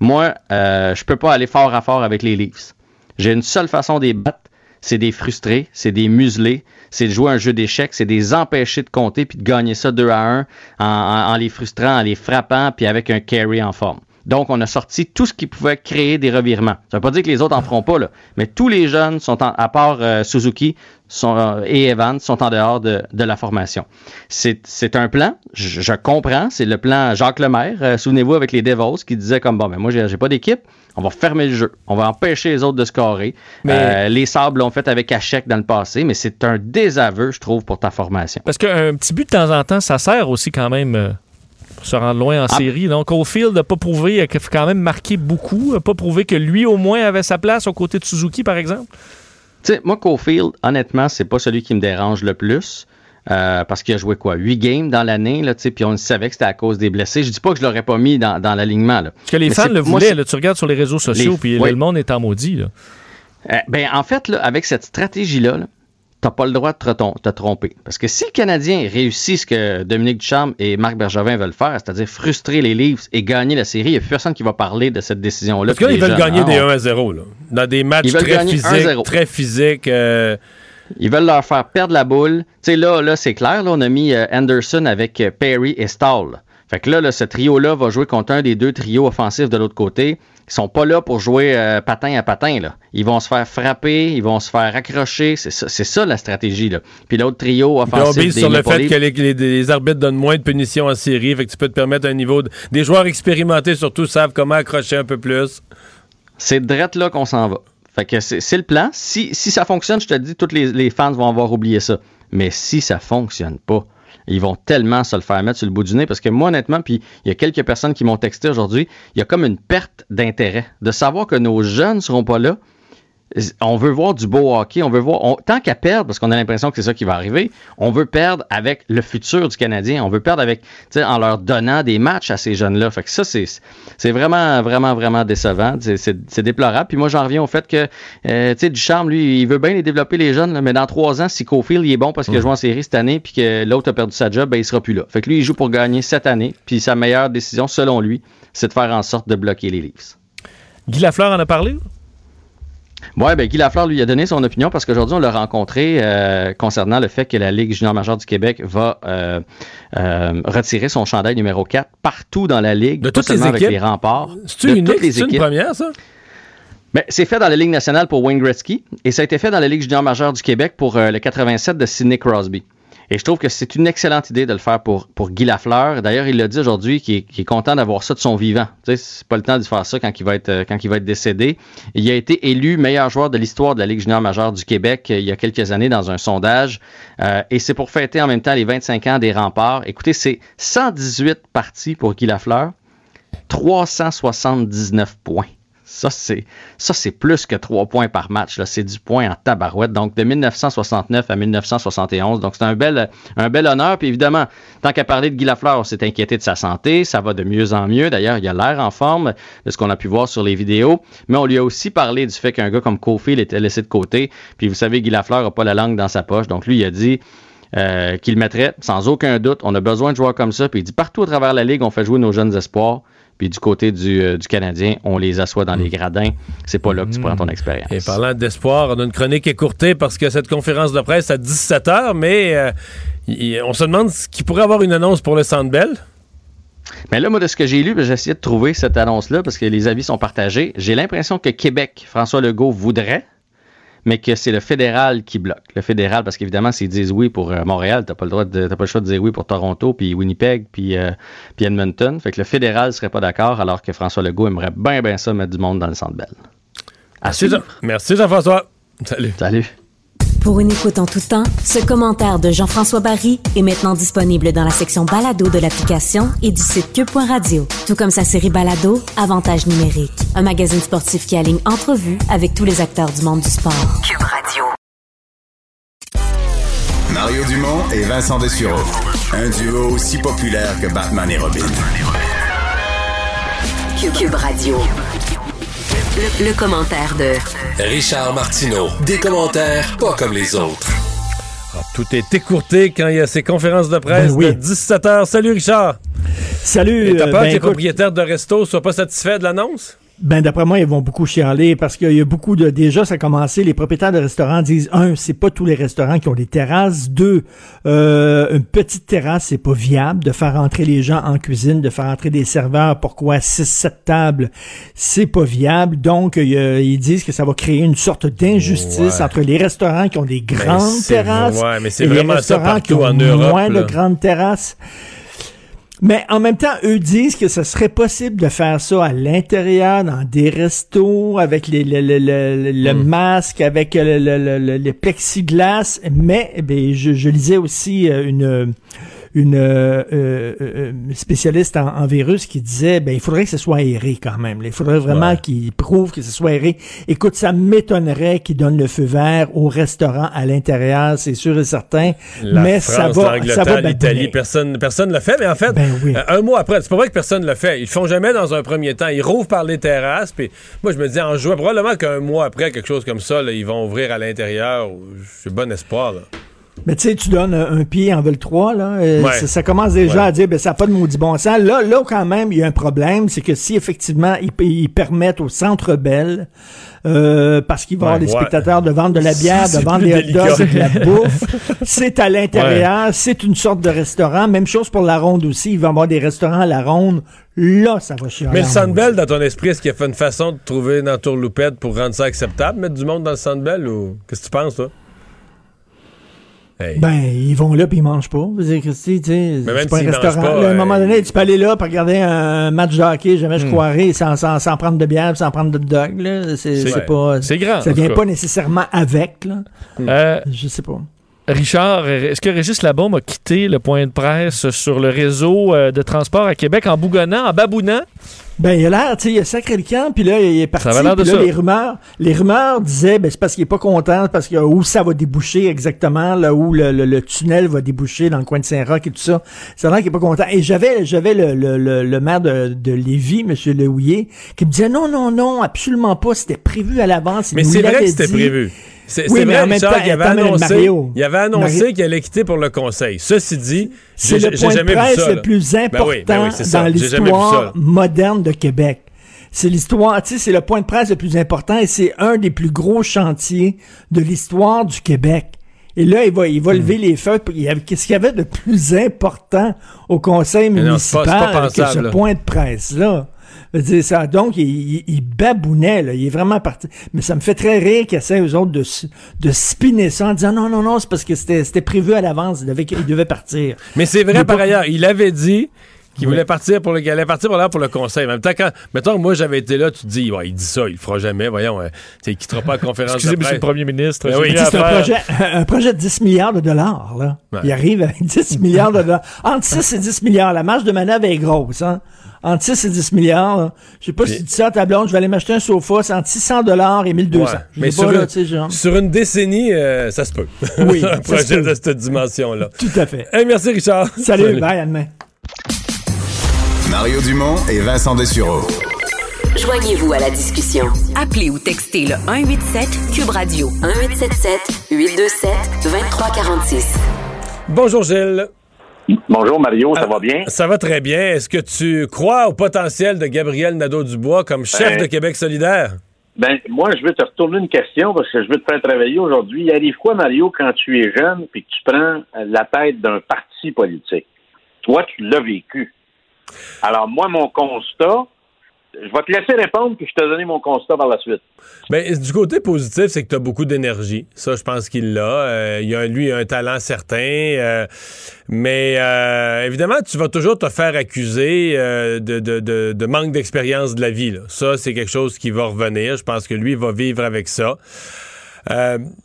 moi, euh, je peux pas aller fort à fort avec les Leafs. J'ai une seule façon de les battre, c'est des frustrés, c'est des muselés, c'est de jouer un jeu d'échecs, c'est des empêcher de compter puis de gagner ça 2 à 1 en, en- en les frustrant, en les frappant puis avec un carry en forme. Donc, on a sorti tout ce qui pouvait créer des revirements. Ça veut pas dire que les autres en feront pas, là, mais tous les jeunes sont en, à part euh, Suzuki sont, euh, et Evans sont en dehors de, de la formation. C'est un plan, je, je comprends, c'est le plan Jacques Lemaire, euh, souvenez-vous avec les Devils qui disait comme bon, ben moi j'ai pas d'équipe, on va fermer le jeu, on va empêcher les autres de scorer. Mais- les Sables l'ont fait avec Hachek dans le passé, mais c'est un désaveu, je trouve, pour ta formation. Parce qu'un petit but de temps en temps, ça sert aussi quand même pour se rendre loin en Ah. série. Donc, Oldfield n'a pas prouvé, il a quand même marqué beaucoup, n'a pas prouvé que lui, au moins, avait sa place aux côtés de Suzuki, par exemple. Tu sais, moi, Cofield, honnêtement, c'est pas celui qui me dérange le plus. euh, parce qu'il a joué quoi? 8 games dans l'année, puis on savait que c'était à cause des blessés. Je dis pas que je l'aurais pas mis dans, dans l'alignement. Parce que les Mais fans le voulaient. là, tu regardes sur les réseaux sociaux, puis oui. le monde est en maudit. Là. Euh, ben, en fait, là, avec cette stratégie-là, là, t'as pas le droit de te, tromper. Parce que si le Canadien réussit ce que Dominique Ducharme et Marc Bergevin veulent faire, c'est-à-dire frustrer les Leafs et gagner la série, il n'y a plus personne qui va parler de cette décision-là. Parce que là, puis ils les veulent gagner des on- 1 à 0. Là. Dans des matchs Ils veulent très gagner physiques. 1-0. Très physiques. euh, Ils veulent leur faire perdre la boule. Tu sais, là, là c'est clair, là, on a mis euh, Anderson avec euh, Perry et Stahl. Fait que là, là, ce trio-là va jouer contre un des deux trios offensifs de l'autre côté. Ils sont pas là pour jouer euh, patin à patin. Là. Ils vont se faire frapper, ils vont se faire accrocher. C'est ça, ça la stratégie. Là. Puis l'autre trio Puis on offensif des sur le fait que les, les- les arbitres donnent moins de punitions en série. Fait que tu peux te permettre un niveau. de- des joueurs expérimentés, surtout, savent comment accrocher un peu plus. C'est drette là qu'on s'en va. Fait que c'est c'est le plan. Si, si ça fonctionne, je te dis, tous les, les fans vont avoir oublié ça. Mais si ça fonctionne pas, ils vont tellement se le faire mettre sur le bout du nez parce que moi, honnêtement, puis il y a quelques personnes qui m'ont texté aujourd'hui, il y a comme une perte d'intérêt de savoir que nos jeunes seront pas là. On veut voir du beau hockey, on veut voir, on- tant qu'à perdre, parce qu'on a l'impression que c'est ça qui va arriver, on veut perdre avec le futur du Canadien, on veut perdre avec, en leur donnant des matchs à ces jeunes-là. Fait que ça, c'est, c'est vraiment, vraiment, vraiment décevant. C'est, déplorable. Puis moi, j'en reviens au fait que, euh, tu sais, Ducharme, lui, il veut bien les développer, les jeunes, là, mais dans trois ans, si Cofield, il est bon parce qu'il a joué en série cette année, puis que l'autre a perdu sa job, ben, il sera plus là. Fait que lui, il joue pour gagner cette année, puis sa meilleure décision, selon lui, c'est de faire en sorte de bloquer les Leafs. Guy Lafleur en a parlé? Ouais, ben Guy Lafleur lui a donné son opinion parce qu'aujourd'hui, on l'a rencontré euh, concernant le fait que la Ligue junior majeure du Québec va euh, euh, retirer son chandail numéro 4 partout dans la Ligue, De toutes les seulement avec équipes? les remparts. C'est-tu de unique? toutes les C'est une équipes. première, ça? Ben, c'est fait dans la Ligue nationale pour Wayne Gretzky et ça a été fait dans la Ligue junior majeure du Québec pour le 87 de Sidney Crosby. Et je trouve que c'est une excellente idée de le faire pour, pour Guy Lafleur. D'ailleurs, il l'a dit aujourd'hui qu'il est, est content d'avoir ça de son vivant. Tu sais, c'est pas le temps de faire ça quand il va être, quand il va être décédé. Il a été élu meilleur joueur de l'histoire de la Ligue junior majeure du Québec euh, il y a quelques années dans un sondage. Euh, et c'est pour fêter en même temps les 25 ans des remparts. Écoutez, c'est 118 parties pour Guy Lafleur, 379 points. Ça, c'est, plus que trois points par match. Là. C'est du point en tabarouette. Donc, de 1969 à 1971. Donc, c'est un bel, un bel honneur. Puis, évidemment, tant qu'à parler de Guy Lafleur, on s'est inquiété de sa santé. Ça va de mieux en mieux. D'ailleurs, il a l'air en forme de ce qu'on a pu voir sur les vidéos. Mais on lui a aussi parlé du fait qu'un gars comme Kofi était laissé de côté. Puis, vous savez, Guy Lafleur n'a pas la langue dans sa poche. Donc, lui, il a dit euh, qu'il mettrait sans aucun doute. On a besoin de joueurs comme ça. Puis, il dit partout à travers la Ligue, on fait jouer nos jeunes espoirs. Puis du côté du, euh, du Canadien, on les assoit dans les gradins. C'est pas là que tu prends ton expérience. Et parlant d'espoir, on a une chronique écourtée parce que cette conférence de presse à 17 h, mais euh, y- on se demande ce qui pourrait avoir une annonce pour le Centre Bell. Mais là, moi, de ce que j'ai lu, ben, j'ai essayé de trouver cette annonce-là parce que les avis sont partagés. J'ai l'impression que Québec, François Legault voudrait, mais que c'est le fédéral qui bloque. Le fédéral, parce qu'évidemment, s'ils disent oui pour euh, Montréal, t'as pas le droit de, t'as pas le choix de dire oui pour Toronto, puis Winnipeg, puis, euh, puis Edmonton. Fait que le fédéral serait pas d'accord, alors que François Legault aimerait bien, bien ça mettre du monde dans le Centre Bell. À Merci, suivre. Jean- Merci Jean-François. Salut. Salut. Pour une écoute en tout temps, ce commentaire de Jean-François Barry est maintenant disponible dans la section balado de l'application et du site cube.radio. Tout comme sa série balado, Avantage numérique, un magazine sportif qui aligne entrevues avec tous les acteurs du monde du sport. Cube Radio. Mario Dumont et Vincent Dessureau. Un duo aussi populaire que Batman et Robin. Cube, Radio. Le, le commentaire de Richard Martineau. Des commentaires pas comme les autres. Ah, tout est écourté quand il y a ces conférences de presse Ben oui. de 17h. Salut Richard. Salut. Et t'as euh, peur ben, que les écoute, propriétaires de resto soient pas satisfaits de l'annonce? Ben d'après moi, ils vont beaucoup chialer parce qu'il y a beaucoup de déjà ça a commencé. Les propriétaires de restaurants disent un, c'est pas tous les restaurants qui ont des terrasses. Deux, euh, une petite terrasse, c'est pas viable de faire entrer les gens en cuisine, de faire entrer des serveurs. Pourquoi? Six, sept tables, c'est pas viable. Donc ils disent que ça va créer une sorte d'injustice Ouais. entre les restaurants qui ont des grandes c'est- terrasses ouais, mais c'est et les restaurants qui ont en Europe, moins là. de grandes terrasses. Mais en même temps, eux disent que ce serait possible de faire ça à l'intérieur, dans des restos, avec les, le, le, le, le Hmm. masque, avec le, le, le, le- le plexiglas. Mais je, je lisais aussi euh, une une euh, euh, euh, spécialiste en, en virus qui disait ben il faudrait que ce soit aéré quand même. Il faudrait vraiment Ouais. qu'ils prouvent que ce soit aéré. Écoute, ça m'étonnerait qu'ils donnent le feu vert au restaurant à l'intérieur, c'est sûr et certain. La mais France, ça va, ça va l'Italie, personne personne le fait. Mais en fait, Ben oui. un mois après, c'est pas vrai que personne le fait. Ils le font jamais dans un premier temps. Ils rouvrent par les terrasses. Puis moi, je me dis en juin, probablement qu'un mois après, quelque chose comme ça, là, ils vont ouvrir à l'intérieur. J'ai bon espoir. Là. Mais tu sais, tu donnes un, un pied en vol 3, là. euh, Ouais. ça, ça commence déjà Ouais. à dire, ben, ça n'a pas de maudit bon sens. Là, là, quand même, il y a un problème, c'est que si effectivement, ils, ils permettent au Centre Bell, euh, parce qu'il va y avoir Ouais, des spectateurs de vendre de la bière, de vendre des hot dogs de la <laughs> bouffe, c'est à l'intérieur, c'est une sorte de restaurant. Même chose pour la ronde aussi. Il va y avoir des restaurants à la ronde. Là, ça va chier. Mais le Sandbell, dans ton esprit, est-ce qu'il a fait une façon de trouver dans Tourloupette pour rendre ça acceptable, mettre du monde dans le Sandbell ou qu'est-ce que tu penses, toi? Hey. Ben, ils vont là puis ils mangent pas. Veux dire, Christy, tu sais, pas un restaurant. pas, Là, à un moment euh, donné, tu peux aller là pour regarder un match de hockey, jamais je Hmm. croirais, sans, sans, sans prendre de bière, sans prendre de dog. C'est, c'est pas, C'est grand, Ça en vient pas nécessairement avec. Là. Euh, Je sais pas. Richard, est-ce que Régis Labaume a quitté le point de presse sur le réseau euh, de transport à Québec en bougonnant, en babounant? Ben, il a l'air, tu sais, il a sacré le camp, puis là, il est parti. Ça là, ça. les rumeurs, les rumeurs disaient, ben, c'est parce qu'il est pas content, parce que où ça va déboucher exactement, là où le, le- le tunnel va déboucher dans le coin de Saint-Roch et tout ça. C'est vrai qu'il est pas content. Et j'avais, j'avais le, maire de, de Lévis, M. Lehouillier, qui me disait non, non, non, absolument pas, c'était prévu à l'avance. Mais c'est vrai que c'était prévu. C'est Oui, vrai, en même Richard, temps, il avait annoncé, Mario, il avait annoncé qu'il allait quitter pour le conseil. Ceci dit, C'est j'ai le point jamais vu le plus Ben important oui, ben oui, c'est ça. dans l'histoire moderne de Québec. C'est l'histoire, tu sais, c'est le point de presse le plus important et c'est un des plus gros chantiers de l'histoire du Québec. Et là, il va, il Hmm. va lever les feux. Qu'est-ce qu'il y avait de plus important au conseil Mais non, pas- municipal pas que ce là. point de presse-là? Je veux dire, ça, donc, il, il, il babounait, là. Il est vraiment parti. Mais ça me fait très rire qu'ils essaient, eux autres, de, de spinner ça en disant non, non, non, c'est parce que c'était c'était prévu à l'avance. Il devait, il devait partir. Mais c'est vrai par pas- ailleurs. Il avait dit qu'il Oui. voulait partir pour le, qu'il allait partir pour, là, pour le conseil. En même temps, quand, mettons, moi, j'avais été là, tu te dis, ouais, il dit ça, il le fera jamais. Voyons, tu sais, il quittera pas la conférence Excusez, de monsieur le premier ministre. Ben oui. C'est un projet, un projet de 10 milliards de dollars, là. Ouais. Il arrive avec 10 milliards de dollars. Entre 6 et 10 milliards. La marge de manœuvre est grosse, hein. Entre 6 et 10 milliards, là. Je sais pas Puis- si tu dis ça à ta blonde, je vais aller m'acheter un sofa, c'est entre 600 dollars et 1200. Ouais. Je Mais pas, sur, là, une, tu sais, genre. sur une décennie, euh, ça se peut. Oui, <laughs> un projet peut. de cette dimension-là. Tout à fait. Hey, merci, Richard. Salut, bye, à demain. Mario Dumont et Vincent Dessureau. Joignez-vous à la discussion. Appelez ou textez le 187 Cube Radio 1877 827 2346. Bonjour, Gilles. Bonjour Mario, ça va bien? Ça va très bien. Est-ce que tu crois au potentiel de Gabriel Nadeau-Dubois comme chef Ben- de Québec solidaire? Ben, moi, je veux te retourner une question parce que je veux te faire travailler aujourd'hui. Il arrive quoi, Mario, quand tu es jeune puis que tu prends la tête d'un parti politique? Toi, tu l'as vécu. Alors, moi, mon constat, je vais te laisser répondre puis je te donner mon constat par la suite. Ben, du côté positif, c'est que tu as beaucoup d'énergie. Ça, je pense qu'il l'a. Euh, il a, lui, il a un talent certain. euh, mais euh, évidemment, tu vas toujours te faire accuser de, manque d'expérience de la vie. Ça, c'est quelque chose qui va revenir. Je pense que lui va vivre avec ça.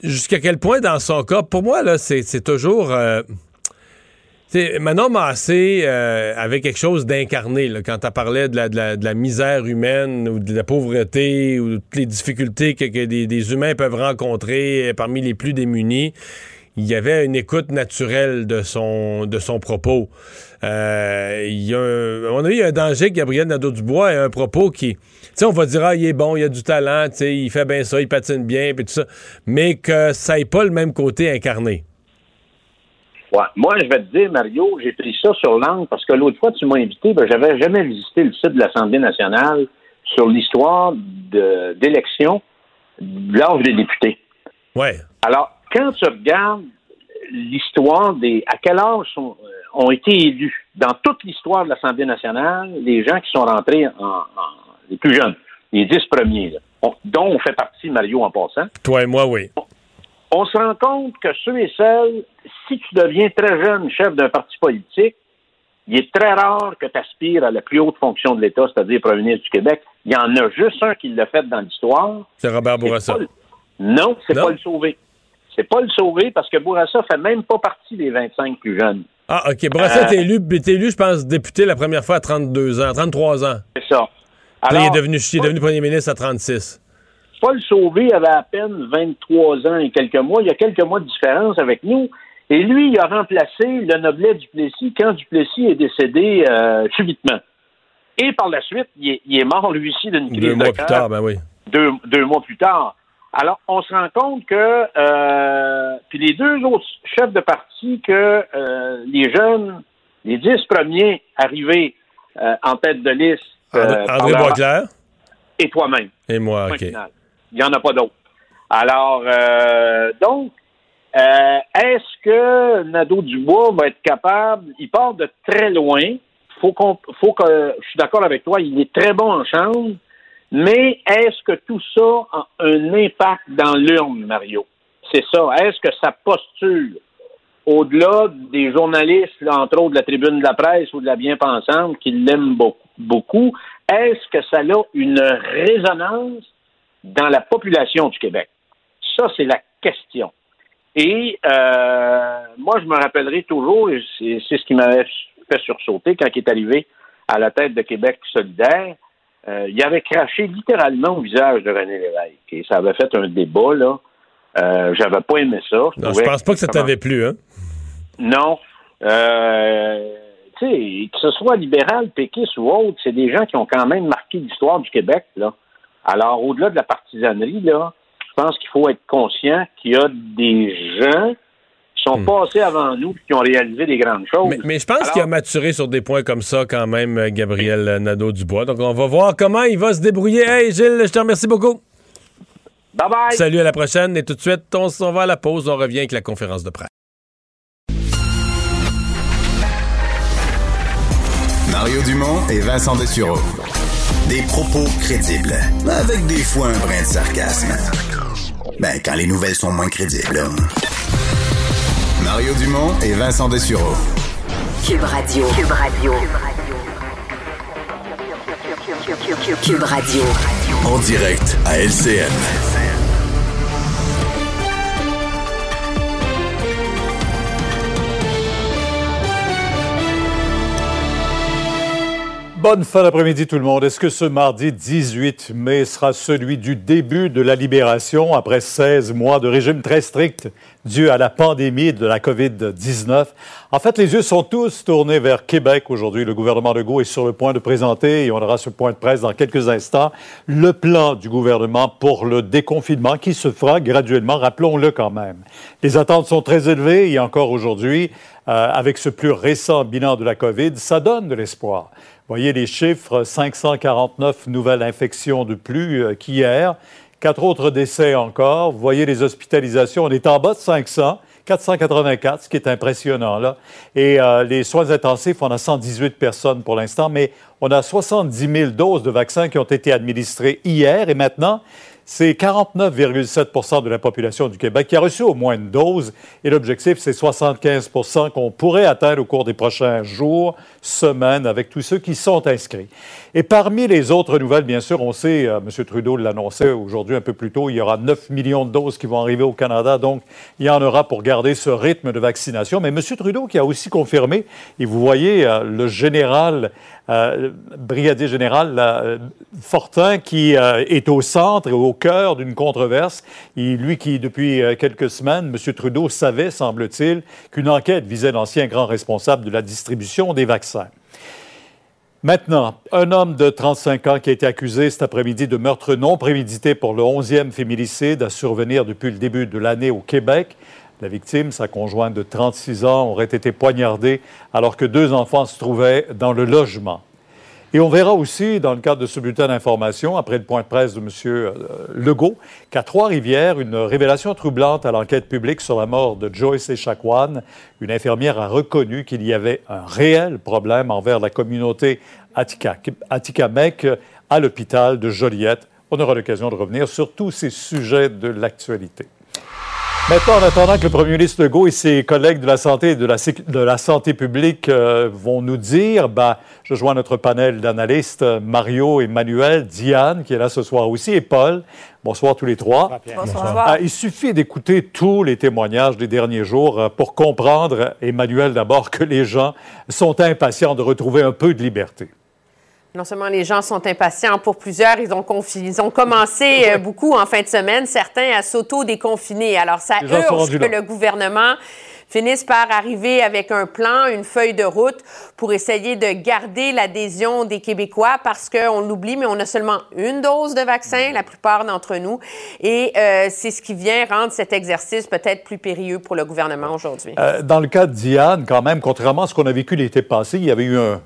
Jusqu'à quel point, dans son cas, pour moi, là, c'est toujours. Manon Massé euh, avait quelque chose d'incarné quand tu parlais de la, misère humaine ou de la pauvreté ou de toutes les difficultés que, des, humains peuvent rencontrer euh, parmi les plus démunis. Il y avait une écoute naturelle de son, propos. Euh, il y a un, y a un danger que Gabriel Nadeau-Dubois ait un propos qui... On va dire, ah, il est bon, il a du talent, il fait bien ça, il patine bien, puis tout ça. Mais que ça n'ait pas le même côté incarné. Ouais. Moi, je vais te dire, Mario, j'ai pris ça sur langue parce que l'autre fois, tu m'as invité, ben, j'avais jamais visité le site de l'Assemblée nationale sur l'histoire de- d'élection de l'âge des députés. Ouais. Alors, quand tu regardes l'histoire des. à quel âge sont- euh, ont été élus dans toute l'histoire de l'Assemblée nationale, les gens qui sont rentrés en, en- les plus jeunes, les dix premiers, là, on- dont on fait partie, Mario, en passant. Toi et moi, oui. On se rend compte que ceux et celles, si tu deviens très jeune chef d'un parti politique, il est très rare que tu aspires à la plus haute fonction de l'État, c'est-à-dire premier ministre du Québec. Il y en a juste un qui l'a fait dans l'histoire. C'est Robert Bourassa. le- Non, c'est pas le sauver. C'est pas le sauver parce que Bourassa fait même pas partie des 25 plus jeunes. Ah, OK. Bourassa Euh, t'es élu, élu, je pense, député la première fois à 32 ans, 33 ans. C'est ça. Puis là, il est devenu, il est devenu premier ministre à 36. Paul Sauvé avait à peine 23 ans et quelques mois. Il y a quelques mois de différence avec nous. Et lui, il a remplacé le Noblet Duplessis quand Duplessis est décédé euh, subitement. Et par la suite, il est, il est mort lui aussi d'une crise Deux de mois plus tard, ben oui. deux, deux mois plus tard. Alors, on se rend compte que, euh, puis les deux autres chefs de parti, que euh, les jeunes, les dix premiers arrivés en tête de liste, André, André Boisclair? Et toi-même. et moi, OK. final. Il n'y en a pas d'autres. Alors, euh, donc, euh, est-ce que Nadeau-Dubois va être capable, il part de très loin, faut qu'on, faut que, je suis d'accord avec toi, il est très bon en chambre, mais est-ce que tout ça a un impact dans l'urne, Mario? C'est ça. Est-ce que sa posture, au-delà des journalistes, entre autres de la tribune de la presse ou de la bien-pensante, qui l'aiment beaucoup, est-ce que ça a une résonance dans la population du Québec? Ça, c'est la question. Et euh, moi, je me rappellerai toujours, et c'est ce qui m'avait fait sursauter quand il est arrivé à la tête de Québec solidaire, euh, il avait craché littéralement au visage de René Lévesque. Et ça avait fait un débat, là. Euh, J'avais pas aimé ça. Non, je pense pas que ça t'avait plu, hein? non. Euh, tu sais, que ce soit libéral, péquiste ou autre, c'est des gens qui ont quand même marqué l'histoire du Québec, là. Alors, au-delà de la partisanerie, là, je pense qu'il faut être conscient qu'il y a des gens qui sont passés avant nous et qui ont réalisé des grandes choses. Hmm. Mais, mais je pense Alors, qu'il a maturé sur des points comme ça quand même, Gabriel Nadeau-Dubois. Donc, on va voir comment il va se débrouiller. Hey, Gilles, je te remercie beaucoup. Bye bye. Salut, à la prochaine. Et tout de suite, on s'en va à la pause. On revient avec la conférence de presse. Mario Dumont et Vincent Dessureau. Des propos crédibles, avec des fois un brin de sarcasme. Ben, quand les nouvelles sont moins crédibles. hein. Mario Dumont et Vincent Dessureau. Cube Radio. Cube Radio. Cube Radio. En direct à LCN. Bonne fin d'après-midi tout le monde. Est-ce que ce mardi 18 mai sera celui du début de la libération après 16 mois de régime très strict dû à la pandémie de la COVID-19? En fait, les yeux sont tous tournés vers Québec aujourd'hui. Le gouvernement Legault est sur le point de présenter, et on aura ce point de presse dans quelques instants, le plan du gouvernement pour le déconfinement qui se fera graduellement, rappelons-le quand même. Les attentes sont très élevées et encore aujourd'hui, euh, avec ce plus récent bilan de la COVID, ça donne de l'espoir. Voyez les chiffres, 549 nouvelles infections de plus euh, qu'hier, quatre autres décès encore. Vous voyez les hospitalisations, on est en bas de 500, 484, ce qui est impressionnant là. Et euh, les soins intensifs, on a 118 personnes pour l'instant, mais on a 70 000 doses de vaccins qui ont été administrées hier et maintenant, c'est 49,7% de la population du Québec qui a reçu au moins une dose et l'objectif, c'est 75% qu'on pourrait atteindre au cours des prochains jours, semaines, avec tous ceux qui sont inscrits. Et parmi les autres nouvelles, bien sûr, on sait, euh, M. Trudeau l'annonçait aujourd'hui un peu plus tôt, il y aura 9 millions de doses qui vont arriver au Canada, donc il y en aura pour garder ce rythme de vaccination. Mais M. Trudeau qui a aussi confirmé, et vous voyez euh, le général, euh, brigadier général euh, Fortin, qui euh, est au centre et au cœur d'une controverse. Et lui qui, depuis quelques semaines, M. Trudeau savait, semble-t-il, qu'une enquête visait l'ancien grand responsable de la distribution des vaccins. Maintenant, un homme de 35 ans qui a été accusé cet après-midi de meurtre non prémédité pour le 11e féminicide à survenir depuis le début de l'année au Québec. La victime, sa conjointe de 36 ans, aurait été poignardée alors que deux enfants se trouvaient dans le logement. Et on verra aussi, dans le cadre de ce bulletin d'information, après le point de presse de M. Legault, qu'à Trois-Rivières, une révélation troublante à l'enquête publique sur la mort de Joyce Echaquan, une infirmière a reconnu qu'il y avait un réel problème envers la communauté Atika- Atikamekw à l'hôpital de Joliette. On aura l'occasion de revenir sur tous ces sujets de l'actualité. Maintenant, en attendant que le premier ministre Legault et ses collègues de la santé et de la, de la santé publique euh, vont nous dire, ben, je joins notre panel d'analystes, euh, Mario, Emmanuel, Diane, qui est là ce soir aussi, et Paul. Bonsoir tous les trois. Bonsoir. Ah, il suffit d'écouter tous les témoignages des derniers jours euh, pour comprendre, Emmanuel d'abord, que les gens sont impatients de retrouver un peu de liberté. Non seulement les gens sont impatients, pour plusieurs, ils ont, confi- ils ont commencé euh, beaucoup en fin de semaine, certains à s'auto-déconfiner. Alors, ça urge que le gouvernement finisse par arriver avec un plan, une feuille de route pour essayer de garder l'adhésion des Québécois parce qu'on l'oublie, mais on a seulement une dose de vaccin, la plupart d'entre nous. Et euh, c'est ce qui vient rendre cet exercice peut-être plus périlleux pour le gouvernement aujourd'hui. Euh, dans le cas de Diane, quand même, contrairement à ce qu'on a vécu l'été passé, il y avait eu un,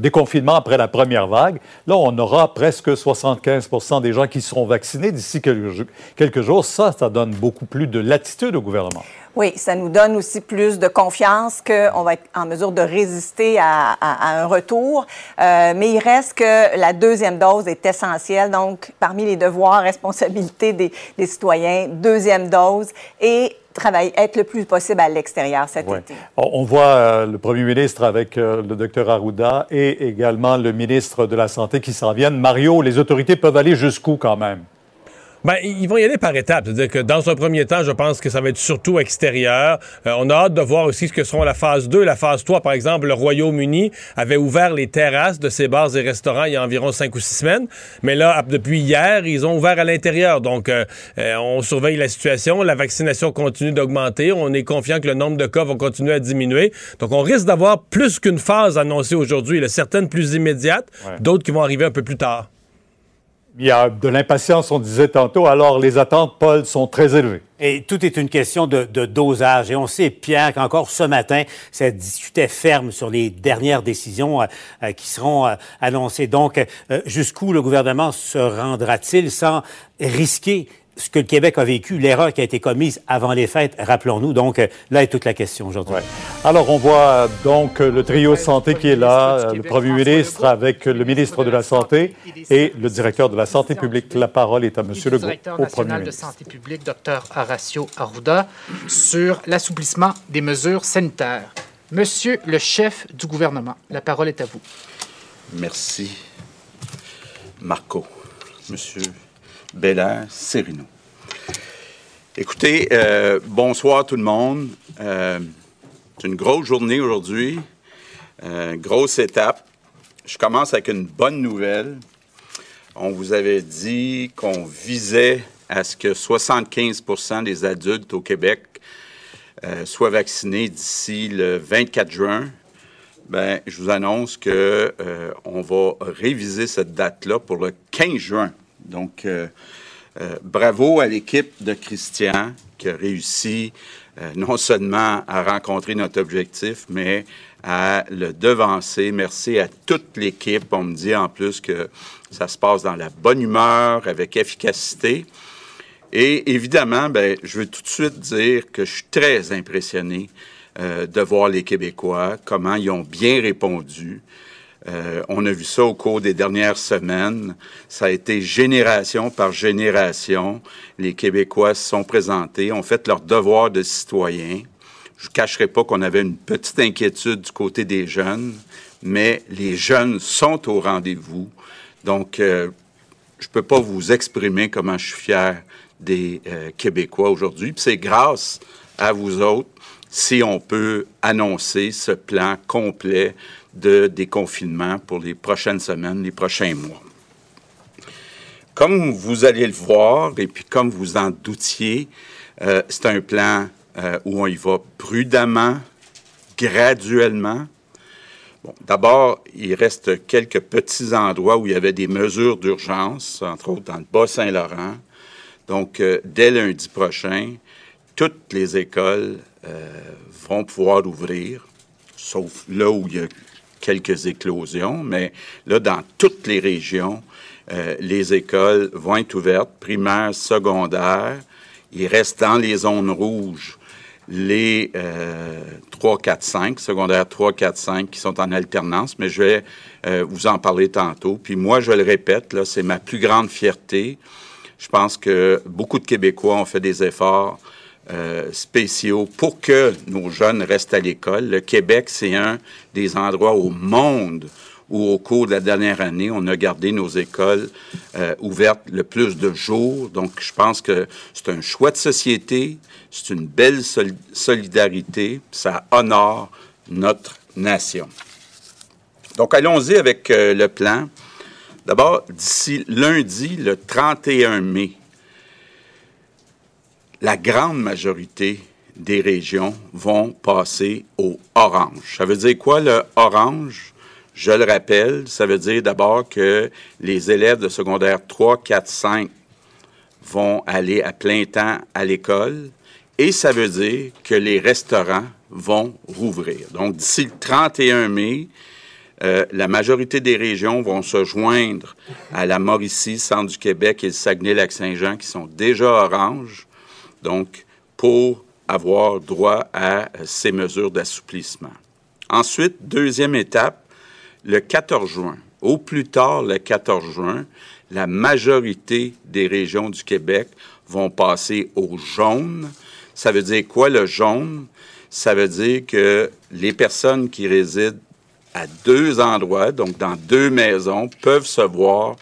déconfinement après la première vague. Là, on aura presque 75 des gens qui seront vaccinés d'ici quelques jours. Ça, ça donne beaucoup plus de latitude au gouvernement. Oui, ça nous donne aussi plus de confiance qu'on va être en mesure de résister à, à- à un retour. Euh, mais il reste que la deuxième dose est essentielle. Donc, parmi les devoirs, responsabilités des, des citoyens, deuxième dose et travailler, être le plus possible à l'extérieur cet Ouais. été. On on voit euh, le premier ministre avec euh, le docteur Arruda et également le ministre de la Santé qui s'en viennent. Mario, les autorités peuvent aller jusqu'où quand même? Ben, ils vont y aller par étapes. C'est-à-dire que dans un premier temps, je pense que ça va être surtout extérieur. Euh, on a hâte de voir aussi ce que seront la phase 2, la phase 3. Par exemple, le Royaume-Uni avait ouvert les terrasses de ses bars et restaurants il y a environ cinq ou six semaines. Mais là, depuis hier, ils ont ouvert à l'intérieur. Donc, euh, euh, on surveille la situation. La vaccination continue d'augmenter. On est confiant que le nombre de cas va continuer à diminuer. Donc, on risque d'avoir plus qu'une phase annoncée aujourd'hui. Certaines plus immédiates, Ouais. d'autres qui vont arriver un peu plus tard. Il y a de l'impatience, on disait tantôt, alors les attentes, Paul, sont très élevées. Et tout est une question de, dosage. Et on sait, Pierre, qu'encore ce matin, ça discutait ferme sur les dernières décisions euh, euh, qui seront euh, annoncées. Donc, jusqu'où le gouvernement se rendra-t-il sans risquer ce que le Québec a vécu, l'erreur qui a été commise avant les fêtes, rappelons-nous. Donc, euh, là est toute la question aujourd'hui. Alors, on voit euh, donc euh, le trio santé qui est là, le premier ministre avec le ministre de la Santé et le directeur de la santé publique. La parole est à M. Legault, directeur au premier national de ministre. santé publique, Dr Horacio Arruda, sur l'assouplissement des mesures sanitaires. Monsieur le chef du gouvernement, la parole est à vous. Merci, Marco. Monsieur Belair Serino. Écoutez, euh, bonsoir tout le monde. Euh, c'est une grosse journée aujourd'hui, euh, grosse étape. Je commence avec une bonne nouvelle. On vous avait dit qu'on visait à ce que 75% des adultes au Québec euh, soient vaccinés d'ici le 24 juin. Ben, je vous annonce que on va réviser cette date-là pour le 15 juin. Donc, euh, euh, bravo à l'équipe de Christian qui a réussi euh, non seulement à rencontrer notre objectif, mais à le devancer. Merci à toute l'équipe. On me dit en plus que ça se passe dans la bonne humeur, avec efficacité. Et évidemment, ben, je veux tout de suite dire que je suis très impressionné de voir les Québécois, comment ils ont bien répondu. Euh, on a vu ça au cours des dernières semaines. Ça a été génération par génération. Les Québécois se sont présentés, ont fait leur devoir de citoyen. Je ne cacherai pas qu'on avait une petite inquiétude du côté des jeunes, mais les jeunes sont au rendez-vous. Donc, euh, je ne peux pas vous exprimer comment je suis fier des euh, Québécois aujourd'hui. C'est grâce à vous autres si on peut annoncer ce plan complet de déconfinement pour les prochaines semaines, les prochains mois. Comme vous allez le voir, et puis comme vous en doutiez, euh, c'est un plan euh, où on y va prudemment, graduellement. Bon, D'abord, il reste quelques petits endroits où il y avait des mesures d'urgence, entre autres dans le Bas-Saint-Laurent. Donc, euh, dès lundi prochain, toutes les écoles vont pouvoir ouvrir, sauf là où il y a quelques éclosions, mais là, dans toutes les régions, euh, les écoles vont être ouvertes, primaires, secondaires. Il reste dans les zones rouges les euh, 3, 4, 5, secondaires 3, 4, 5 qui sont en alternance, mais je vais euh, vous en parler tantôt. Puis moi, je le répète, là, c'est ma plus grande fierté. Je pense que beaucoup de Québécois ont fait des efforts euh, spéciaux pour que nos jeunes restent à l'école. Le Québec, c'est un des endroits au monde où, au cours de la dernière année, on a gardé nos écoles euh, ouvertes le plus de jours. Donc, je pense que c'est un choix de société, c'est une belle sol- solidarité, ça honore notre nation. Donc, allons-y avec euh, le plan. D'abord, d'ici lundi, le 31 mai, la grande majorité des régions vont passer au orange. Ça veut dire quoi le orange? Je le rappelle, ça veut dire d'abord que les élèves de secondaire 3, 4, 5 vont aller à plein temps à l'école et ça veut dire que les restaurants vont rouvrir. Donc d'ici le 31 mai, euh, la majorité des régions vont se joindre à la Mauricie, Centre du Québec et le Saguenay-Lac-Saint-Jean qui sont déjà orange, donc pour avoir droit à euh, ces mesures d'assouplissement. Ensuite, deuxième étape, le 14 juin. Au plus tard, le 14 juin, la majorité des régions du Québec vont passer au jaune. Ça veut dire quoi le jaune? Ça veut dire que les personnes qui résident à deux endroits, donc dans deux maisons, peuvent se voir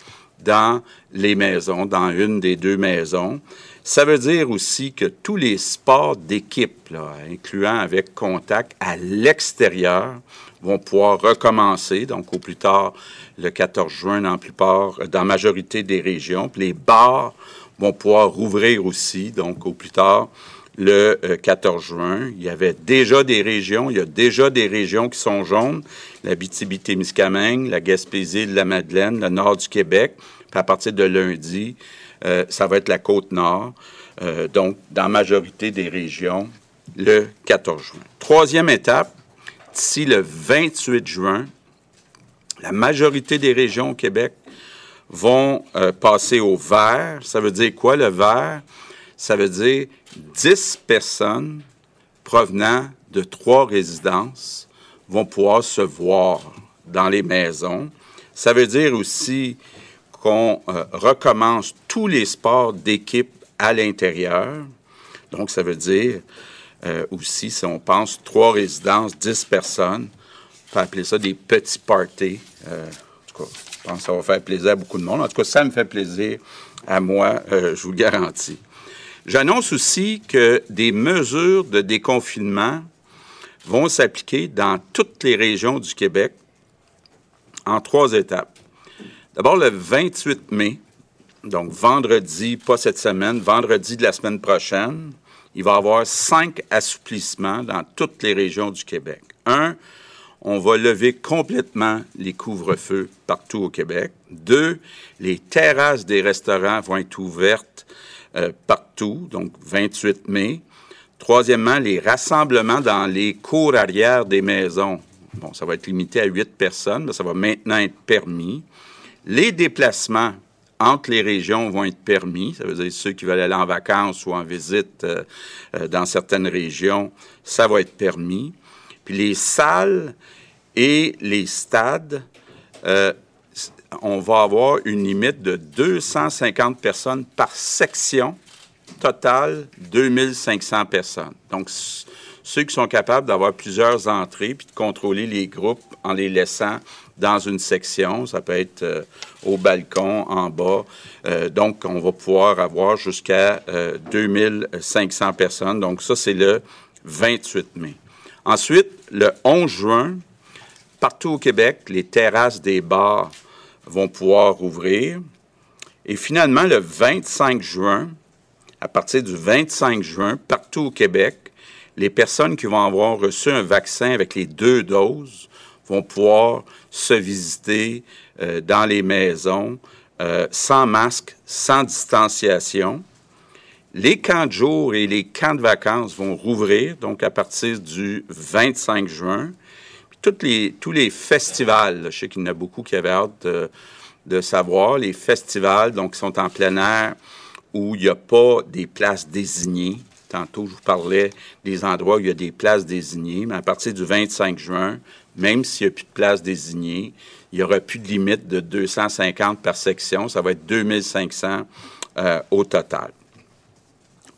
dans les maisons, dans une des deux maisons. Ça veut dire aussi que tous les sports d'équipe, incluant avec contact à l'extérieur, vont pouvoir recommencer, donc au plus tard le 14 juin dans la plupart, dans la majorité des régions. Les bars vont pouvoir rouvrir aussi, donc au plus tard le euh, 14 juin. Il y avait déjà des régions, il y a déjà des régions qui sont jaunes, la témiscamingue la Gaspésie, la Madeleine, le nord du Québec. Puis à partir de lundi, euh, ça va être la côte nord. Euh, donc, dans la majorité des régions, le 14 juin. Troisième étape, d'ici le 28 juin, la majorité des régions au Québec vont euh, passer au vert. Ça veut dire quoi, le vert? Ça veut dire 10 personnes provenant de trois résidences vont pouvoir se voir dans les maisons. Ça veut dire aussi qu'on euh, recommence tous les sports d'équipe à l'intérieur. Donc, ça veut dire euh, aussi, si on pense trois résidences, 10 personnes, on peut appeler ça des petits parties. Euh, en tout cas, je pense que ça va faire plaisir à beaucoup de monde. En tout cas, ça me fait plaisir à moi, je vous le garantis. J'annonce aussi que des mesures de déconfinement vont s'appliquer dans toutes les régions du Québec en trois étapes. D'abord, le 28 mai, donc vendredi, pas cette semaine, vendredi de la semaine prochaine, il va y avoir cinq assouplissements dans toutes les régions du Québec. Un, on va lever complètement les couvre-feux partout au Québec. Deux, les terrasses des restaurants vont être ouvertes euh, partout, donc 28 mai. Troisièmement, les rassemblements dans les cours arrière des maisons. Bon, ça va être limité à huit personnes, mais ça va maintenant être permis. Les déplacements entre les régions vont être permis. Ça veut dire ceux qui veulent aller en vacances ou en visite euh, euh, dans certaines régions, ça va être permis. Puis les salles et les stades euh, on va avoir une limite de 250 personnes par section. Total, 2500 personnes. Donc, ceux qui sont capables d'avoir plusieurs entrées puis de contrôler les groupes en les laissant dans une section, ça peut être euh, au balcon, en bas. Euh, donc, on va pouvoir avoir jusqu'à euh, 2500 personnes. Donc, ça, c'est le 28 mai. Ensuite, le 11 juin, partout au Québec, les terrasses des bars vont pouvoir ouvrir. Et finalement, le 25 juin, à partir du 25 juin, partout au Québec, les personnes qui vont avoir reçu un vaccin avec les deux doses vont pouvoir se visiter euh, dans les maisons euh, sans masque, sans distanciation. Les camps de jour et les camps de vacances vont rouvrir, donc à partir du 25 juin. Toutes les, tous les festivals, je sais qu'il y en a beaucoup qui avaient hâte de, de savoir, les festivals, donc, qui sont en plein air, où il n'y a pas des places désignées. Tantôt, je vous parlais des endroits où il y a des places désignées, mais à partir du 25 juin, même s'il n'y a plus de places désignées, il n'y aura plus de limite de 250 par section. Ça va être 2500 euh, au total.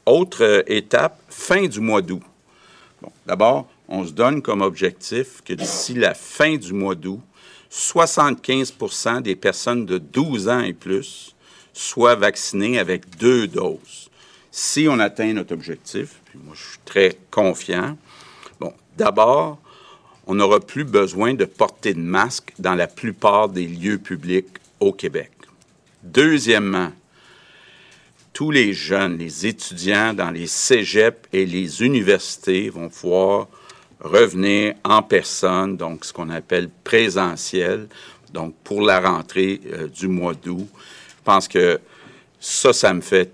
Autre euh, étape, fin du mois d'août. D'abord, on se donne comme objectif que d'ici la fin du mois d'août, 75% des personnes de 12 ans et plus soient vaccinées avec deux doses. Si on atteint notre objectif, puis moi je suis très confiant, bon, d'abord, on n'aura plus besoin de porter de masque dans la plupart des lieux publics au Québec. Deuxièmement, tous les jeunes, les étudiants dans les cégeps et les universités vont pouvoir revenir en personne, donc ce qu'on appelle présentiel, donc pour la rentrée euh, du mois d'août. Je pense que ça, ça me fait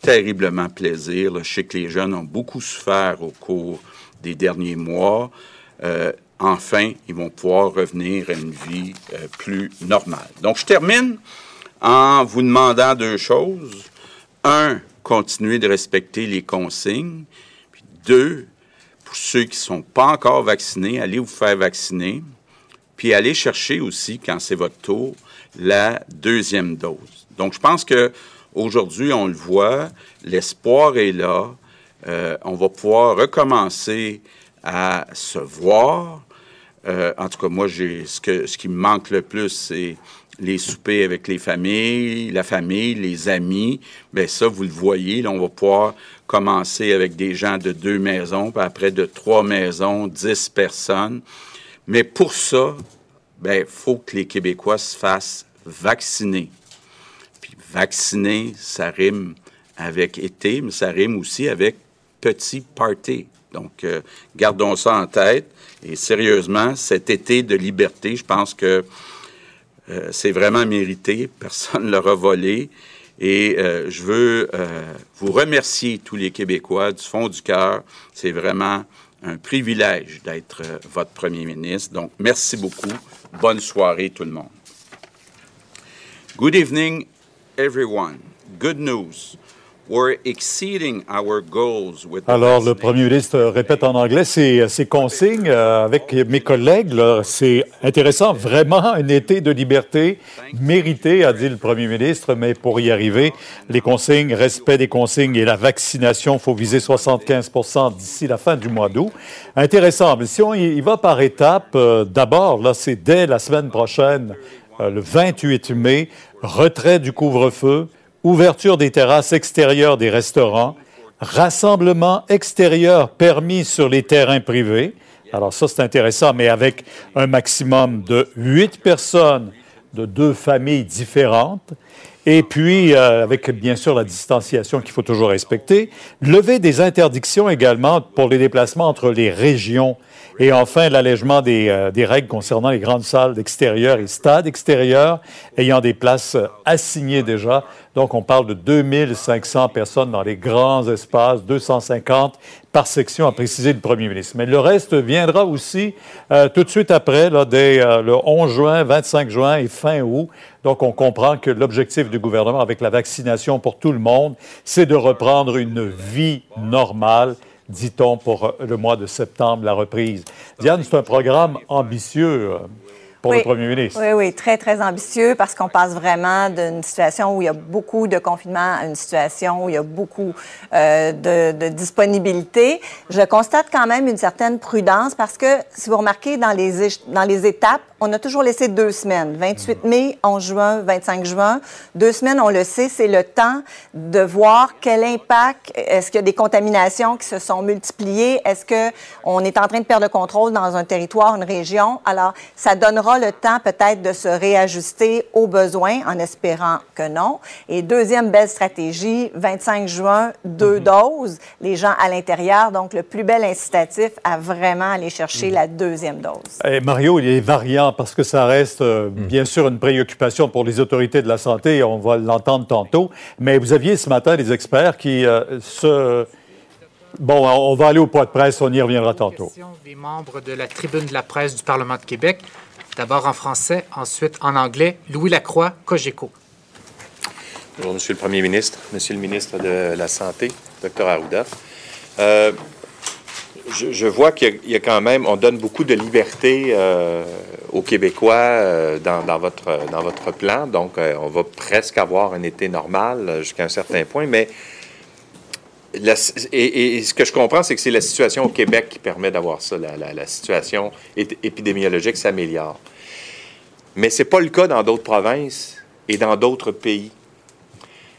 terriblement plaisir. Je sais que les jeunes ont beaucoup souffert au cours des derniers mois. Euh, enfin, ils vont pouvoir revenir à une vie euh, plus normale. Donc, je termine en vous demandant deux choses. Un, continuer de respecter les consignes. Puis deux, pour ceux qui ne sont pas encore vaccinés, allez vous faire vacciner. Puis allez chercher aussi, quand c'est votre tour, la deuxième dose. Donc, je pense que aujourd'hui, on le voit, l'espoir est là. Euh, on va pouvoir recommencer à se voir. Euh, en tout cas, moi, j'ai ce, que, ce qui me manque le plus, c'est les soupers avec les familles, la famille, les amis. Bien, ça, vous le voyez, on va pouvoir commencer avec des gens de deux maisons, puis après de trois maisons, dix personnes. Mais pour ça, ben, faut que les Québécois se fassent vacciner. Puis vacciner, ça rime avec été, mais ça rime aussi avec petit party. Donc, euh, gardons ça en tête. Et sérieusement, cet été de liberté, je pense que euh, c'est vraiment mérité. <laughs> Personne ne l'aura volé. Et euh, je veux vous remercier, tous les Québécois, du fond du cœur. C'est vraiment un privilège d'être votre premier ministre. Donc, merci beaucoup. Bonne soirée, tout le monde. Good evening, everyone. Good news. We're exceeding our goals with the Alors, le premier ministre répète en anglais ses, ses consignes euh, avec mes collègues. C'est intéressant, vraiment un été de liberté mérité, a dit le premier ministre, mais pour y arriver, les consignes, respect des consignes et la vaccination, il faut viser 75% d'ici la fin du mois d'août. Intéressant, mais si on y y va par étapes, euh, d'abord, là, c'est dès la semaine prochaine, euh, le 28 mai, retrait du couvre-feu, ouverture des terrasses extérieures des restaurants, rassemblement extérieur permis sur les terrains privés. Alors ça, c'est intéressant, mais avec un maximum de huit personnes de deux familles différentes. Et puis, euh, avec bien sûr la distanciation qu'il faut toujours respecter, lever des interdictions également pour les déplacements entre les régions. Et enfin, l'allègement des, euh, des règles concernant les grandes salles d'extérieur et stades extérieurs ayant des places euh, assignées déjà. Donc, on parle de 2500 personnes dans les grands espaces, 250 par section, a précisé le premier ministre. Mais le reste viendra aussi euh, tout de suite après, là, dès euh, le 11 juin, 25 juin et fin août. Donc, on comprend que l'objectif du gouvernement avec la vaccination pour tout le monde, c'est de reprendre une vie normale dit-on, pour le mois de septembre, la reprise. Diane, c'est un programme ambitieux. Pour Oui. le premier ministre. Oui, oui, très, très ambitieux parce qu'on passe vraiment d'une situation où il y a beaucoup de confinement à une situation où il y a beaucoup euh, de, de disponibilité. Je constate quand même une certaine prudence parce que, si vous remarquez, dans les, dans les étapes, on a toujours laissé deux semaines, 28 mai, 11 juin, 25 juin. Deux semaines, on le sait, c'est le temps de voir quel impact, est-ce qu'il y a des contaminations qui se sont multipliées, est-ce qu'on est en train de perdre le contrôle dans un territoire, une région? Alors, ça donnera le temps peut-être de se réajuster aux besoins, en espérant que non. Et deuxième belle stratégie, 25 juin, deux doses, les gens à l'intérieur. Donc, le plus bel incitatif à vraiment aller chercher la deuxième dose. Eh, Mario, il des variants parce que ça reste euh, bien sûr une préoccupation pour les autorités de la santé, on va l'entendre tantôt, mais vous aviez ce matin des experts qui euh, se... Bon, on va aller au point de presse, on y reviendra tantôt. Des membres de la tribune de la presse du Parlement de Québec. D'abord en français, ensuite en anglais. Louis Lacroix, Cogeco. Bonjour, Monsieur le Premier ministre, Monsieur le ministre de la Santé, Dr Arruda. Euh, je, vois qu'il y, a- quand même, on donne beaucoup de liberté euh, aux Québécois euh, dans, dans votre, dans votre plan. Donc, on va presque avoir un été normal jusqu'à un certain point. Mais et, ce que je comprends, c'est que c'est la situation au Québec qui permet d'avoir ça. La, situation ép- épidémiologique s'améliore. Mais ce n'est pas le cas dans d'autres provinces et dans d'autres pays.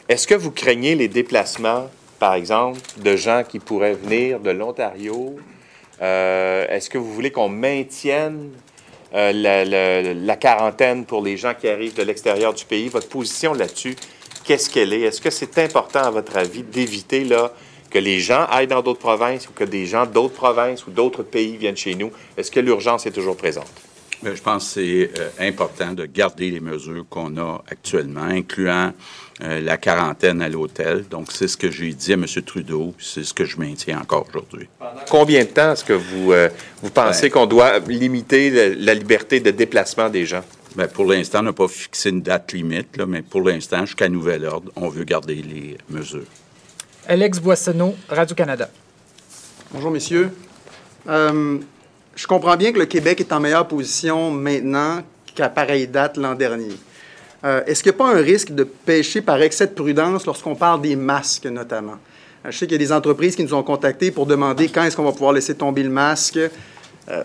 Est-ce que vous craignez les déplacements, par exemple, de gens qui pourraient venir de l'Ontario? Euh, Est-ce que vous voulez qu'on maintienne euh, la quarantaine pour les gens qui arrivent de l'extérieur du pays? Votre position là-dessus, qu'est-ce qu'elle est? Est-ce que c'est important, à votre avis, d'éviter là, que les gens aillent dans d'autres provinces ou que des gens d'autres provinces ou d'autres pays viennent chez nous? Est-ce que l'urgence est toujours présente? Bien, je pense que c'est euh, important de garder les mesures qu'on a actuellement, incluant euh, la quarantaine à l'hôtel. Donc, c'est ce que j'ai dit à M. Trudeau, c'est ce que je maintiens encore aujourd'hui. Combien de temps est-ce que vous, euh, vous pensez Ben- qu'on doit limiter la, la liberté de déplacement des gens? Bien, pour l'instant, on n'a pas fixé une date limite, là, mais pour l'instant, jusqu'à nouvel ordre, on veut garder les mesures. Alex Boissonneau, Radio-Canada. Bonjour, messieurs. Euh, je comprends bien que le Québec est en meilleure position maintenant qu'à pareille date l'an dernier. Euh, Est-ce qu'il n'y a pas un risque de pêcher par excès de prudence lorsqu'on parle des masques, notamment? Euh, je sais qu'il y a des entreprises qui nous ont contactés pour demander quand est-ce qu'on va pouvoir laisser tomber le masque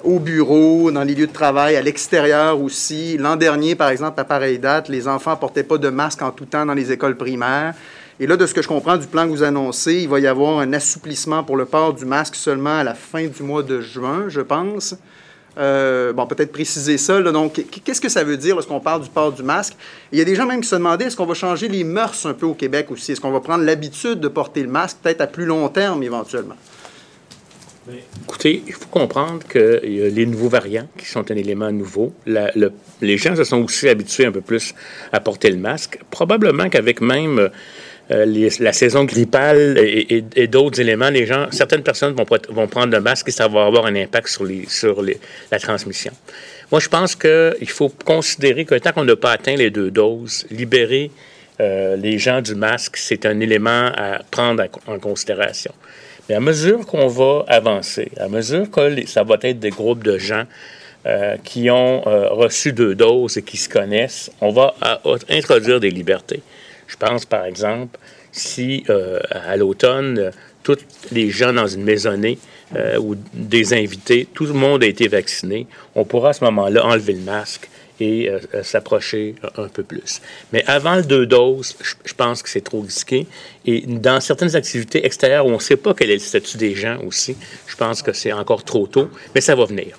au bureau, dans les lieux de travail, à l'extérieur aussi. L'an dernier, par exemple, à pareille date, les enfants ne portaient pas de masque en tout temps dans les écoles primaires. Et là, de ce que je comprends du plan que vous annoncez, il va y avoir un assouplissement pour le port du masque seulement à la fin du mois de juin, je pense. Euh, bon, peut-être préciser ça. donc, qu'est-ce que ça veut dire lorsqu'on parle du port du masque? Il y a des gens même qui se demandaient est-ce qu'on va changer les mœurs un peu au Québec aussi? Est-ce qu'on va prendre l'habitude de porter le masque, peut-être à plus long terme éventuellement? Écoutez, il faut comprendre que y a les nouveaux variants qui sont un élément nouveau. Les gens se sont aussi habitués un peu plus à porter le masque. Probablement qu'avec même euh, la saison grippale et, d'autres éléments, certaines personnes vont, pr- vont prendre le masque et ça va avoir un impact sur, la transmission. Moi, je pense qu'il faut considérer que tant qu'on n'a pas atteint les deux doses, libérer euh, les gens du masque, c'est un élément à prendre en considération. Mais à mesure qu'on va avancer, à mesure que ça va être des groupes de gens euh, qui ont reçu deux doses et qui se connaissent, on va à introduire des libertés. Je pense, par exemple, si euh, à l'automne, tous les gens dans une maisonnée euh, ou des invités, tout le monde a été vacciné, on pourra à ce moment-là enlever le masque et euh, s'approcher un peu plus. Mais avant le deux doses, je, pense que c'est trop risqué. Et dans certaines activités extérieures où on ne sait pas quel est le statut des gens aussi, je pense que c'est encore trop tôt, mais ça va venir.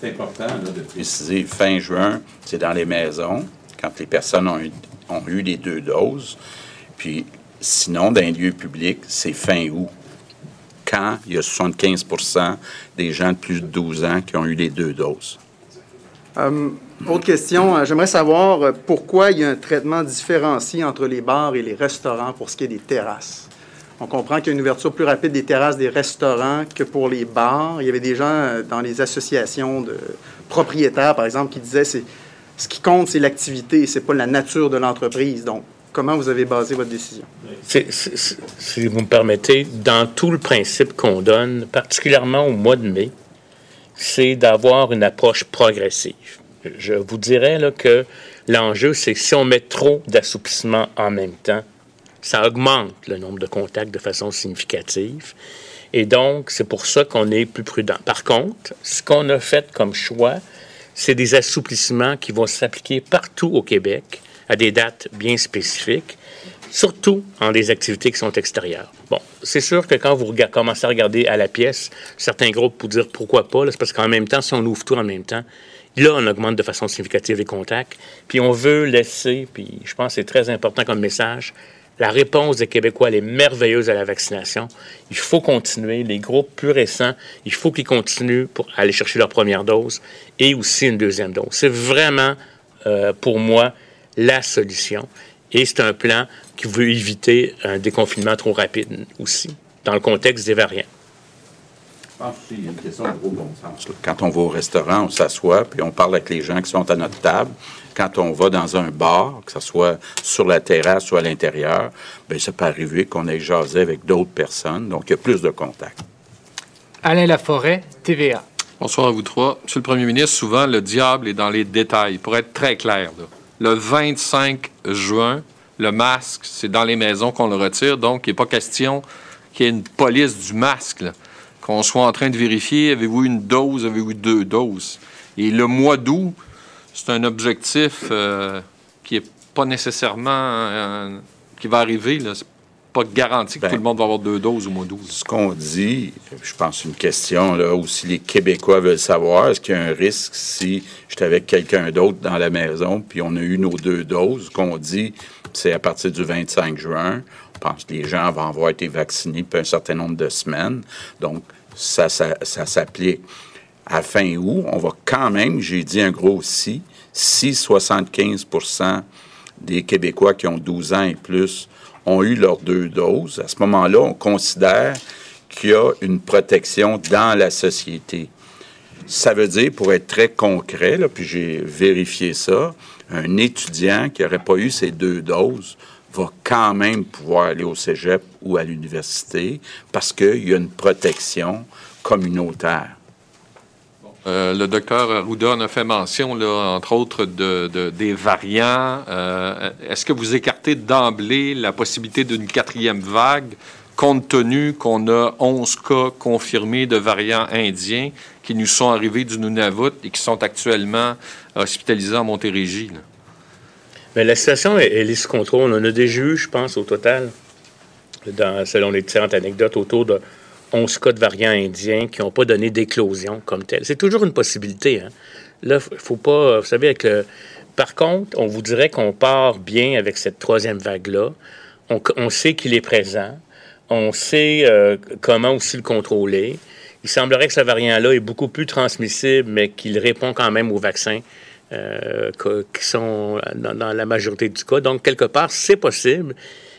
C'est important de préciser, fin juin, c'est dans les maisons, quand les personnes ont eu, les deux doses. Puis sinon, dans les lieux publics, c'est fin août, quand il y a 75% des gens de plus de 12 ans qui ont eu les deux doses. Euh, autre question, euh, j'aimerais savoir euh, pourquoi il y a un traitement différencié entre les bars et les restaurants pour ce qui est des terrasses? On comprend qu'il y a une ouverture plus rapide des terrasses des restaurants que pour les bars. Il y avait des gens euh, dans les associations de propriétaires, par exemple, qui disaient ce qui compte, c'est l'activité, c'est pas la nature de l'entreprise. Donc, comment vous avez basé votre décision? Si vous me permettez, dans tout le principe qu'on donne, particulièrement au mois de mai, c'est d'avoir une approche progressive. Je vous dirais là, que l'enjeu, c'est si on met trop d'assouplissement en même temps, ça augmente le nombre de contacts de façon significative. Et donc, c'est pour ça qu'on est plus prudent. Par contre, ce qu'on a fait comme choix, c'est des assouplissements qui vont s'appliquer partout au Québec à des dates bien spécifiques, surtout en des activités qui sont extérieures. Bon, c'est sûr que quand vous commencez à regarder à la pièce, certains groupes vous dire pourquoi pas, c'est parce qu'en même temps, si on ouvre tout en même temps, là, on augmente de façon significative les contacts. Puis on veut laisser, puis je pense que c'est très important comme message, la réponse des Québécois, elle est merveilleuse à la vaccination. Il faut continuer. Les groupes plus récents, il faut qu'ils continuent pour aller chercher leur première dose et aussi une deuxième dose. C'est vraiment, euh, pour moi, la solution. Et c'est un plan qui veut éviter un déconfinement trop rapide aussi, dans le contexte des variants. Je pense qu'il y a une question de gros bon sens. Quand on va au restaurant, on s'assoit, puis on parle avec les gens qui sont à notre table. Quand on va dans un bar, que ce soit sur la terrasse ou à l'intérieur, bien, ça peut arriver qu'on ait jasé avec d'autres personnes, donc il y a plus de contacts. Alain Laforêt, TVA. Bonsoir à vous trois. Monsieur le Premier ministre, souvent, le diable est dans les détails. Pour être très clair, là, le 25 juin, le masque, c'est dans les maisons qu'on le retire, donc il n'est pas question qu'il y ait une police du masque. là qu'on soit en train de vérifier, avez-vous une dose, avez-vous deux doses. Et le mois d'août, c'est un objectif euh, qui n'est pas nécessairement euh, qui va arriver. Là. C'est pas garanti que tout le monde va avoir deux doses au mois d'août. Ce qu'on dit, je pense une question là où si les Québécois veulent savoir, est-ce qu'il y a un risque si j'étais avec quelqu'un d'autre dans la maison puis on a eu nos deux doses, ce qu'on dit, c'est à partir du 25 juin. Je pense que les gens vont avoir été vaccinés depuis un certain nombre de semaines. Donc, ça, ça, ça s'applique. À fin août, on va quand même, j'ai dit un gros si, si 75% des Québécois qui ont 12 ans et plus ont eu leurs deux doses, à ce moment-là, on considère qu'il y a une protection dans la société. Ça veut dire, pour être très concret, puis j'ai vérifié ça, un étudiant qui n'aurait pas eu ses deux doses va quand même pouvoir aller au cégep ou à l'université parce qu'il y a une protection communautaire. Euh, le docteur Arruda en a fait mention, entre autres, de, de- des variants. Euh, Est-ce que vous écartez d'emblée la possibilité d'une quatrième vague, compte tenu qu'on a 11 cas confirmés de variants indiens qui nous sont arrivés du Nunavut et qui sont actuellement hospitalisés en Montérégie? là? Mais la situation, elle, elle est sous contrôle. On a déjà eu, je pense, au total, selon les différentes anecdotes, autour de 11 cas de variants indiens qui n'ont pas donné d'éclosion comme tel. C'est toujours une possibilité. Hein. Là, il faut pas. Vous savez, avec. Par contre, on vous dirait qu'on part bien avec cette troisième vague-là. On, on sait qu'il est présent. On sait euh, comment aussi le contrôler. Il semblerait que ce variant-là est beaucoup plus transmissible, mais qu'il répond quand même aux vaccins euh, qui sont dans, dans la majorité du cas. Donc, quelque part, c'est possible,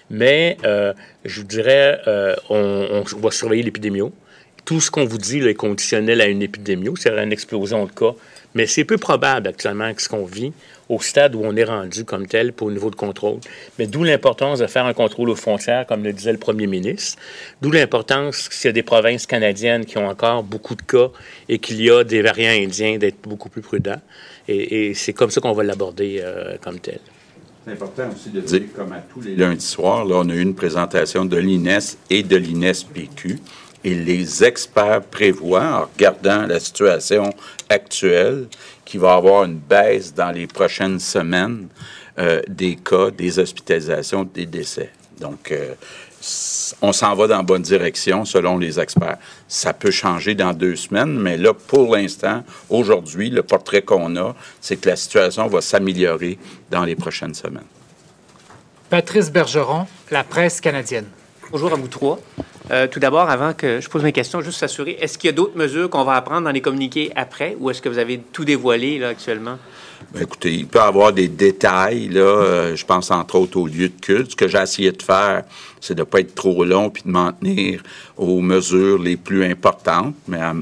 mais euh, je vous dirais, euh, on, va surveiller l'épidémio. Tout ce qu'on vous dit est conditionnel à une épidémie, c'est une explosion de cas, mais c'est peu probable actuellement que ce qu'on vit au stade où on est rendu comme tel pour le niveau de contrôle. Mais d'où l'importance de faire un contrôle aux frontières, comme le disait le premier ministre. D'où l'importance, s'il y a des provinces canadiennes qui ont encore beaucoup de cas et qu'il y a des variants indiens, d'être beaucoup plus prudent. Et, et c'est comme ça qu'on va l'aborder euh, comme tel. C'est important aussi de dire, comme à tous les lundis soirs, là, on a eu une présentation de l'INES et de l'INES-PQ. Et les experts prévoient, en regardant la situation actuelle, qu'il va y avoir une baisse dans les prochaines semaines euh, des cas, des hospitalisations, des décès. Donc, euh, on s'en va dans la bonne direction selon les experts. Ça peut changer dans deux semaines, mais là, pour l'instant, aujourd'hui, le portrait qu'on a, c'est que la situation va s'améliorer dans les prochaines semaines. Patrice Bergeron, La Presse canadienne. Bonjour à vous trois. Euh, tout d'abord, avant que je pose mes questions, juste s'assurer, est-ce qu'il y a d'autres mesures qu'on va apprendre dans les communiqués après ou est-ce que vous avez tout dévoilé là, actuellement? Ben, écoutez, il peut y avoir des détails, là. euh, je pense entre autres au lieu de culte. Ce que j'ai essayé de faire, c'est de ne pas être trop long puis de m'en tenir aux mesures les plus importantes. Mais euh,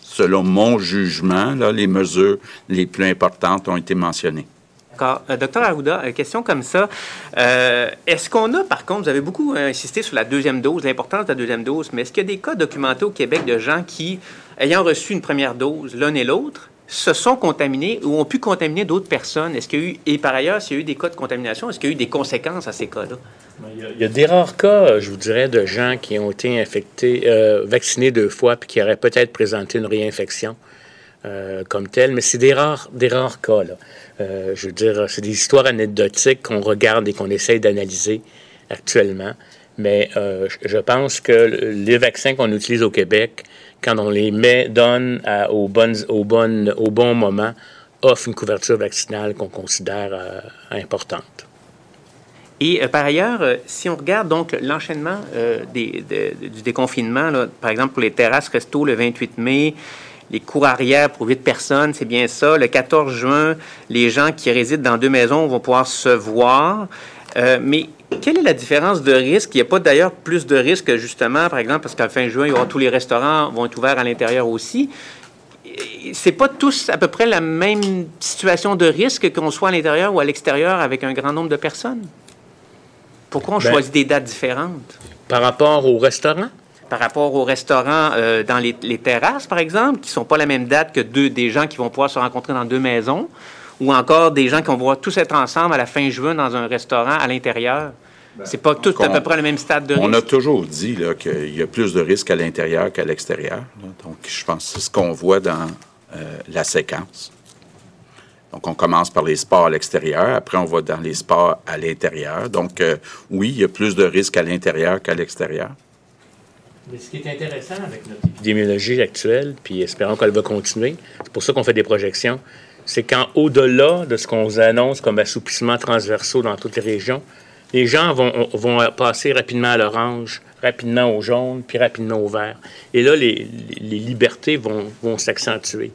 selon mon jugement, là, les mesures les plus importantes ont été mentionnées. D'accord. Euh, docteur Arruda, euh, question comme ça. Euh, est-ce qu'on a, par contre, vous avez beaucoup insisté sur la deuxième dose, l'importance de la deuxième dose, mais est-ce qu'il y a des cas documentés au Québec de gens qui, ayant reçu une première dose, l'un et l'autre, se sont contaminés ou ont pu contaminer d'autres personnes? Est-ce qu'il y a eu, et par ailleurs, s'il y a eu des cas de contamination, est-ce qu'il y a eu des conséquences à ces cas-là? Il y a des rares cas, je vous dirais, de gens qui ont été infectés, vaccinés deux fois, puis qui auraient peut-être présenté une réinfection euh, comme telle, mais c'est des rares, des rares cas. Euh, je veux dire, c'est des histoires anecdotiques qu'on regarde et qu'on essaye d'analyser actuellement. Mais euh, je- pense que les vaccins qu'on utilise au Québec, quand on les met, donne à- aux bonnes, aux bonnes, au bon moment, offrent une couverture vaccinale qu'on considère importante. Et par ailleurs, si on regarde donc l'enchaînement du déconfinement, par exemple pour les terrasses resto le 28 mai, les cours arrière pour 8 personnes, c'est bien ça. Le 14 juin, les gens qui résident dans deux maisons vont pouvoir se voir. Euh, mais quelle est la différence de risque? Il n'y a pas d'ailleurs plus de risque, justement, par exemple, parce qu'à la fin juin, il y aura tous les restaurants vont être ouverts à l'intérieur aussi. C'est pas tous à peu près la même situation de risque qu'on soit à l'intérieur ou à l'extérieur avec un grand nombre de personnes? Pourquoi on Ben- choisit des dates différentes? Par rapport au restaurant? Par rapport aux restaurants euh, dans les, les terrasses, par exemple, qui ne sont pas la même date que deux, des gens qui vont pouvoir se rencontrer dans deux maisons, ou encore des gens qui vont pouvoir tous être ensemble à la fin juin dans un restaurant à l'intérieur. C'est pas tout à peu près le même stade de On a risque. toujours dit qu'il y a plus de risques à l'intérieur qu'à l'extérieur. Donc, je pense que c'est ce qu'on voit dans euh, la séquence. Donc, on commence par les sports à l'extérieur, après on va dans les sports à l'intérieur. Donc, euh, oui, il y a plus de risques à l'intérieur qu'à l'extérieur. Mais ce qui est intéressant avec notre épidémiologie actuelle, puis espérons qu'elle va continuer, c'est pour ça qu'on fait des projections, c'est qu'au delà de ce qu'on vous annonce comme assouplissement transversaux dans toutes les régions, les gens vont, vont passer rapidement à l'orange, rapidement au jaune, puis rapidement au vert. Et là, les, les libertés vont, vont s'accentuer.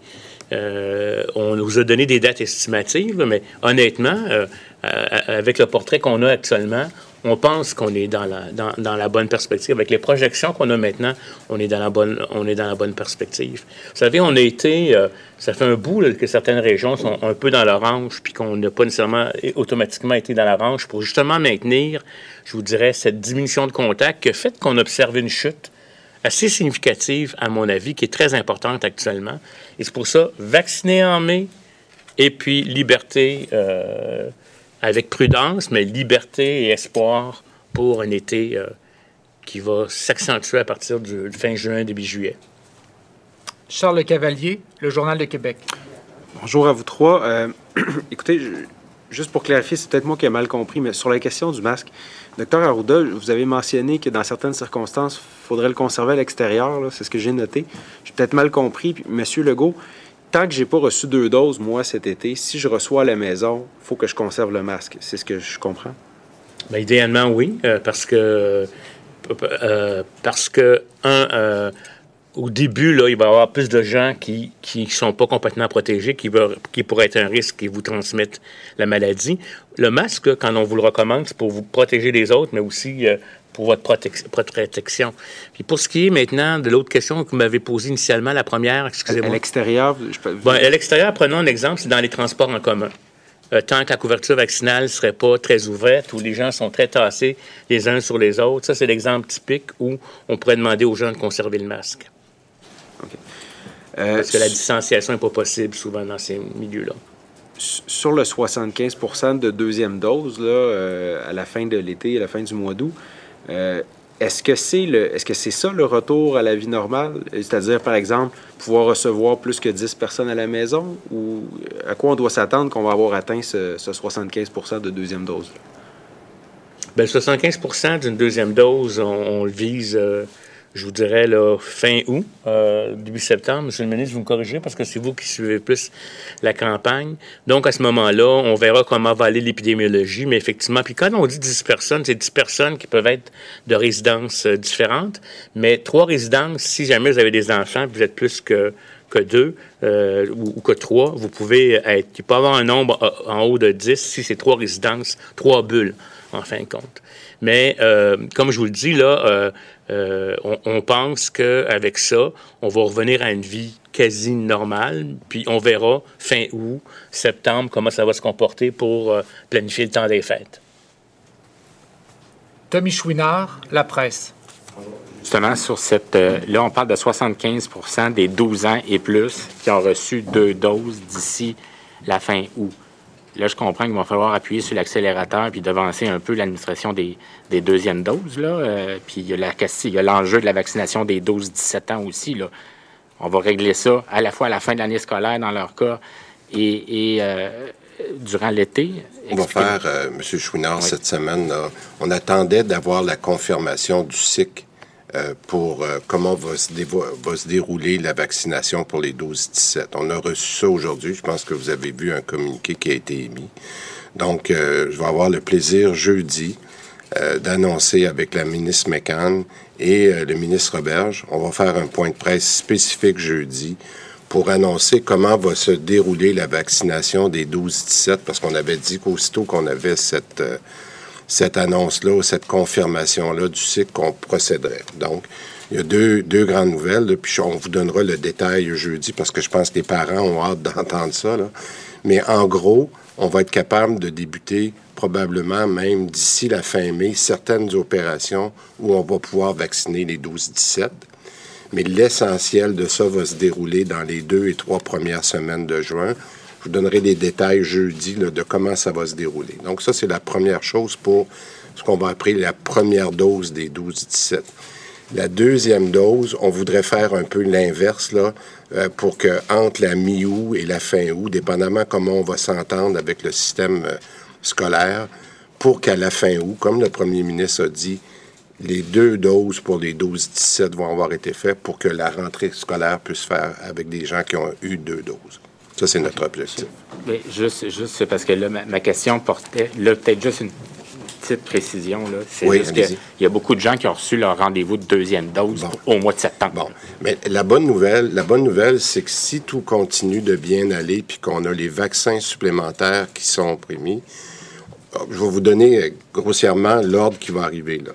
Euh, on nous a donné des dates estimatives, mais honnêtement, euh, euh, avec le portrait qu'on a actuellement, on pense qu'on est dans la, dans, dans la bonne perspective. Avec les projections qu'on a maintenant, on est dans la bonne, on est dans la bonne perspective. Vous savez, on a été, euh, ça fait un bout que certaines régions sont un peu dans l'orange, puis qu'on n'a pas nécessairement automatiquement été dans l'orange pour justement maintenir, je vous dirais, cette diminution de contact qui a fait qu'on a observé une chute assez significative, à mon avis, qui est très importante actuellement. Et c'est pour ça, vacciner en mai, et puis liberté euh, avec prudence, mais liberté et espoir pour un été euh, qui va s'accentuer à partir du fin juin, début juillet. Charles Le Cavalier, Le Journal de Québec. Bonjour à vous trois. Euh, <clears throat> écoutez, je- juste pour clarifier, c'est peut-être moi qui ai mal compris, mais sur la question du masque, docteur Arruda, vous avez mentionné que dans certaines circonstances, il faudrait le conserver à l'extérieur. C'est ce que j'ai noté. J'ai peut-être mal compris. Puis, Monsieur Legault, tant que j'ai pas reçu deux doses, moi, cet été, si je reçois à la maison, il faut que je conserve le masque. C'est ce que je comprends. Ben, idéalement, oui, euh, parce que, euh, parce que, un, euh, au début, là, il va y avoir plus de gens qui ne sont pas complètement protégés, qui, qui pourraient être un risque et vous transmettre la maladie. Le masque, quand on vous le recommande, c'est pour vous protéger des autres, mais aussi pour votre protec- protection. Puis pour ce qui est maintenant de l'autre question que vous m'avez posée initialement, la première, excusez-moi. À l'extérieur, je peux- Bon, à l'extérieur, prenons un exemple, c'est dans les transports en commun. Euh, tant que la couverture vaccinale ne serait pas très ouverte, où les gens sont très tassés les uns sur les autres, ça, c'est l'exemple typique où on pourrait demander aux gens de conserver le masque. Euh, Parce que la distanciation n'est pas possible souvent dans ces milieux-là. sur le 75% de deuxième dose là, euh, à la fin de l'été, à la fin du mois d'août, euh, est-ce que c'est le, est-ce que c'est ça le retour à la vie normale, c'est-à-dire par exemple pouvoir recevoir plus que 10 personnes à la maison, ou à quoi on doit s'attendre qu'on va avoir atteint ce, ce 75% de deuxième dose? le 75% d'une deuxième dose, on, on le vise, euh, je vous dirais, là, fin août, euh, début septembre. Monsieur le ministre, vous me corrigez parce que c'est vous qui suivez plus la campagne. Donc, à ce moment-là, on verra comment va aller l'épidémiologie. Mais effectivement, puis quand on dit 10 personnes, c'est 10 personnes qui peuvent être de résidences euh, différentes. Mais trois résidences, si jamais vous avez des enfants, vous êtes plus que que deux euh, ou, que trois, vous pouvez être. Il peut avoir un nombre euh, en haut de 10 si c'est trois résidences, trois bulles, en fin de compte. Mais euh, comme je vous le dis, là, euh, euh, on, on pense qu'avec ça, on va revenir à une vie quasi normale, puis on verra fin août, septembre, comment ça va se comporter pour euh, planifier le temps des fêtes. Tommy Chouinard, La Presse. Justement, sur cette. euh, là, on parle de 75 des 12 ans et plus qui ont reçu deux doses d'ici la fin août. Là, je comprends qu'il va falloir appuyer sur l'accélérateur puis devancer un peu l'administration des, des deuxièmes doses. Là. Euh, puis il y a l'enjeu de la vaccination des 12-17 ans aussi. Là. On va régler ça à la fois à la fin de l'année scolaire dans leur cas et, et, euh, durant l'été. On va faire, euh, M. Chouinard, cette semaine, là, on attendait d'avoir la confirmation du SIC euh, pour euh, comment va se, dérouler la vaccination pour les 12-17. On a reçu ça aujourd'hui. Je pense que vous avez vu un communiqué qui a été émis. Donc, euh, je vais avoir le plaisir jeudi euh, d'annoncer avec la ministre McCann et euh, le ministre Roberge, on va faire un point de presse spécifique jeudi pour annoncer comment va se dérouler la vaccination des 12-17, parce qu'on avait dit qu'aussitôt qu'on avait cette, euh, cette annonce-là, ou cette confirmation-là du cycle, qu'on procéderait. Donc, il y a deux, deux grandes nouvelles, puis on vous donnera le détail jeudi, parce que je pense que les parents ont hâte <laughs> d'entendre ça. Mais en gros, on va être capable de débuter probablement même d'ici la fin mai certaines opérations où on va pouvoir vacciner les 12-17 mais l'essentiel de ça va se dérouler dans les deux et trois premières semaines de juin. Je vous donnerai des détails jeudi de comment ça va se dérouler. Donc ça, c'est la première chose pour ce qu'on va appeler la première dose des 12-17. La deuxième dose, on voudrait faire un peu l'inverse là, euh, pour que entre la mi-août et la fin août, dépendamment comment on va s'entendre avec le système euh, scolaire, pour qu'à la fin août, comme le premier ministre a dit, les deux doses pour les 12-17 vont avoir été faites pour que la rentrée scolaire puisse faire avec des gens qui ont eu deux doses. Ça, c'est notre objectif. Mais juste, juste c'est parce que là, ma, ma question portait, là, peut-être juste une petite précision, là. C'est Oui, juste qu'il y a beaucoup de gens qui ont reçu leur rendez-vous de deuxième dose au mois de septembre. Mais la bonne nouvelle, la bonne nouvelle, c'est que si tout continue de bien aller puis qu'on a les vaccins supplémentaires qui sont prémis, je vais vous donner euh, grossièrement l'ordre qui va arriver là.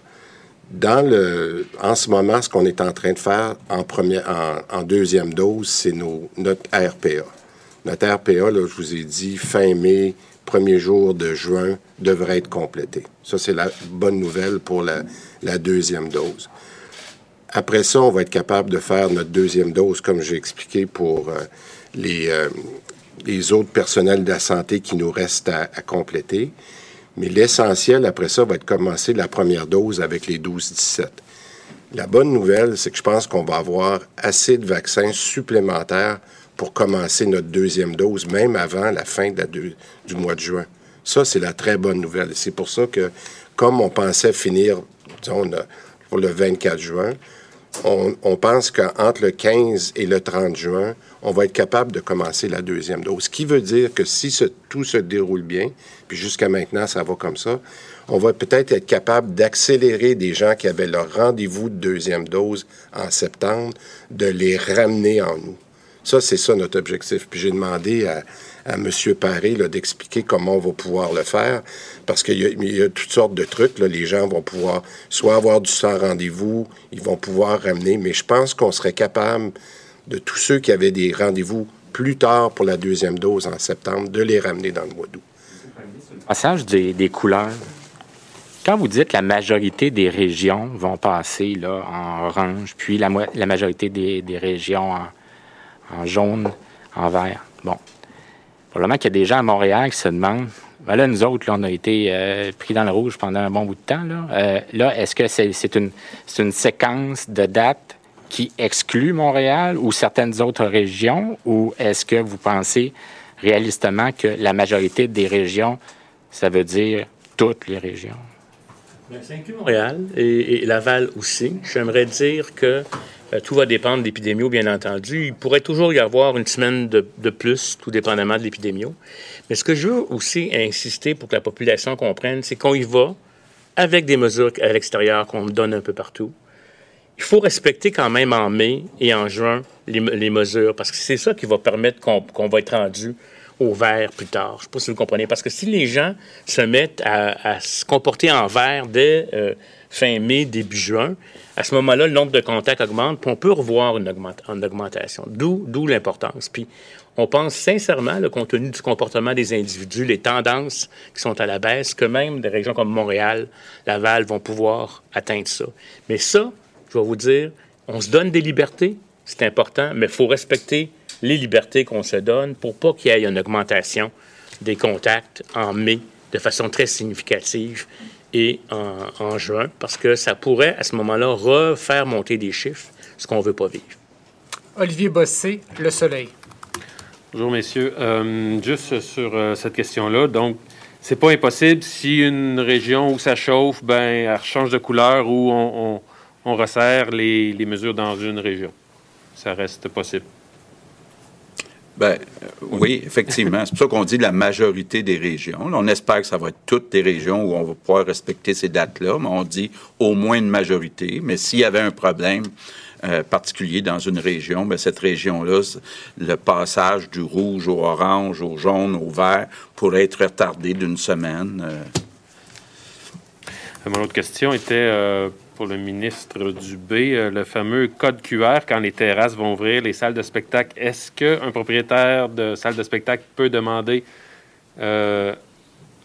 Dans le, en ce moment, ce qu'on est en train de faire en, première, en, en deuxième dose, c'est nos, notre RPA. Notre RPA, je vous ai dit, fin mai, premier jour de juin, devrait être complété. Ça, c'est la bonne nouvelle pour la, deuxième dose. Après ça, on va être capable de faire notre deuxième dose, comme j'ai expliqué, pour euh, les, euh, les autres personnels de la santé qui nous restent à, à compléter. Mais l'essentiel, après ça, va être commencer la première dose avec les 12-17. La bonne nouvelle, c'est que je pense qu'on va avoir assez de vaccins supplémentaires pour commencer notre deuxième dose, même avant la fin du mois de juin. Ça, c'est la très bonne nouvelle. C'est pour ça que, comme on pensait finir, pour le 24 juin, on, pense qu'entre le 15 et le 30 juin, on va être capable de commencer la deuxième dose. Ce qui veut dire que si tout se déroule bien, puis jusqu'à maintenant, ça va comme ça, on va peut-être être capable d'accélérer des gens qui avaient leur rendez-vous de deuxième dose en septembre, de les ramener en nous. Ça, c'est ça notre objectif. Puis j'ai demandé à, M. Paré d'expliquer comment on va pouvoir le faire, parce qu'il y, a- toutes sortes de trucs. Les gens vont pouvoir soit avoir du sans rendez-vous, ils vont pouvoir ramener, mais je pense qu'on serait capable de tous ceux qui avaient des rendez-vous plus tard pour la deuxième dose en septembre, de les ramener dans le mois d'août. Passage des, couleurs. Quand vous dites la majorité des régions vont passer en orange, puis la majorité des, des régions en, en jaune, en vert, bon. Probablement qu'il y a des gens à Montréal qui se demandent, ben là, nous autres, on a été euh, pris dans le rouge pendant un bon bout de temps. Là, Euh, est-ce que c'est une, c'est une séquence de dates qui exclut Montréal ou certaines autres régions, ou est-ce que vous pensez réalistement que la majorité des régions, ça veut dire toutes les régions? Ben, Ça inclut Montréal et, Laval aussi. J'aimerais dire que euh, tout va dépendre de l'épidémio, bien entendu. Il pourrait toujours y avoir une semaine de, plus, tout dépendamment de l'épidémio. Mais ce que je veux aussi insister pour que la population comprenne, c'est qu'on y va avec des mesures à l'extérieur qu'on donne un peu partout. Il faut respecter quand même en mai et en juin les, mesures, parce que c'est ça qui va permettre qu'on va être rendu au vert plus tard. Je ne sais pas si vous comprenez. Parce que si les gens se mettent à, se comporter en vert dès euh, fin mai, début juin, à ce moment-là, le nombre de contacts augmente, puis on peut revoir une, augmentation. D'où d'où l'importance. Puis on pense sincèrement, le compte tenu du comportement des individus, les tendances qui sont à la baisse, que même des régions comme Montréal, Laval vont pouvoir atteindre ça. Mais ça, je vais vous dire, on se donne des libertés, c'est important, mais il faut respecter les libertés qu'on se donne pour pas qu'il y ait une augmentation des contacts en mai de façon très significative et en, en juin, parce que ça pourrait, à ce moment-là, refaire monter des chiffres, ce qu'on ne veut pas vivre. Olivier Bossé, Le Soleil. Bonjour, messieurs. Euh, juste sur euh, cette question-là, donc, c'est pas impossible si une région où ça chauffe, ben, elle change de couleur ou on, on- on resserre les, les mesures dans une région. Ça reste possible. Euh, oui, effectivement. C'est pour ça qu'on dit la majorité des régions. On espère que ça va être toutes les régions où on va pouvoir respecter ces dates-là, mais on dit au moins une majorité. Mais s'il y avait un problème euh, particulier dans une région, ben, cette région-là, le passage du rouge au orange, au jaune, au vert pourrait être retardé d'une semaine. euh. Euh, Mon autre question était euh, pour le ministre Dubé, euh, le fameux code QR quand les terrasses vont ouvrir, les salles de spectacle. Est-ce qu'un propriétaire de salle de spectacle peut demander euh,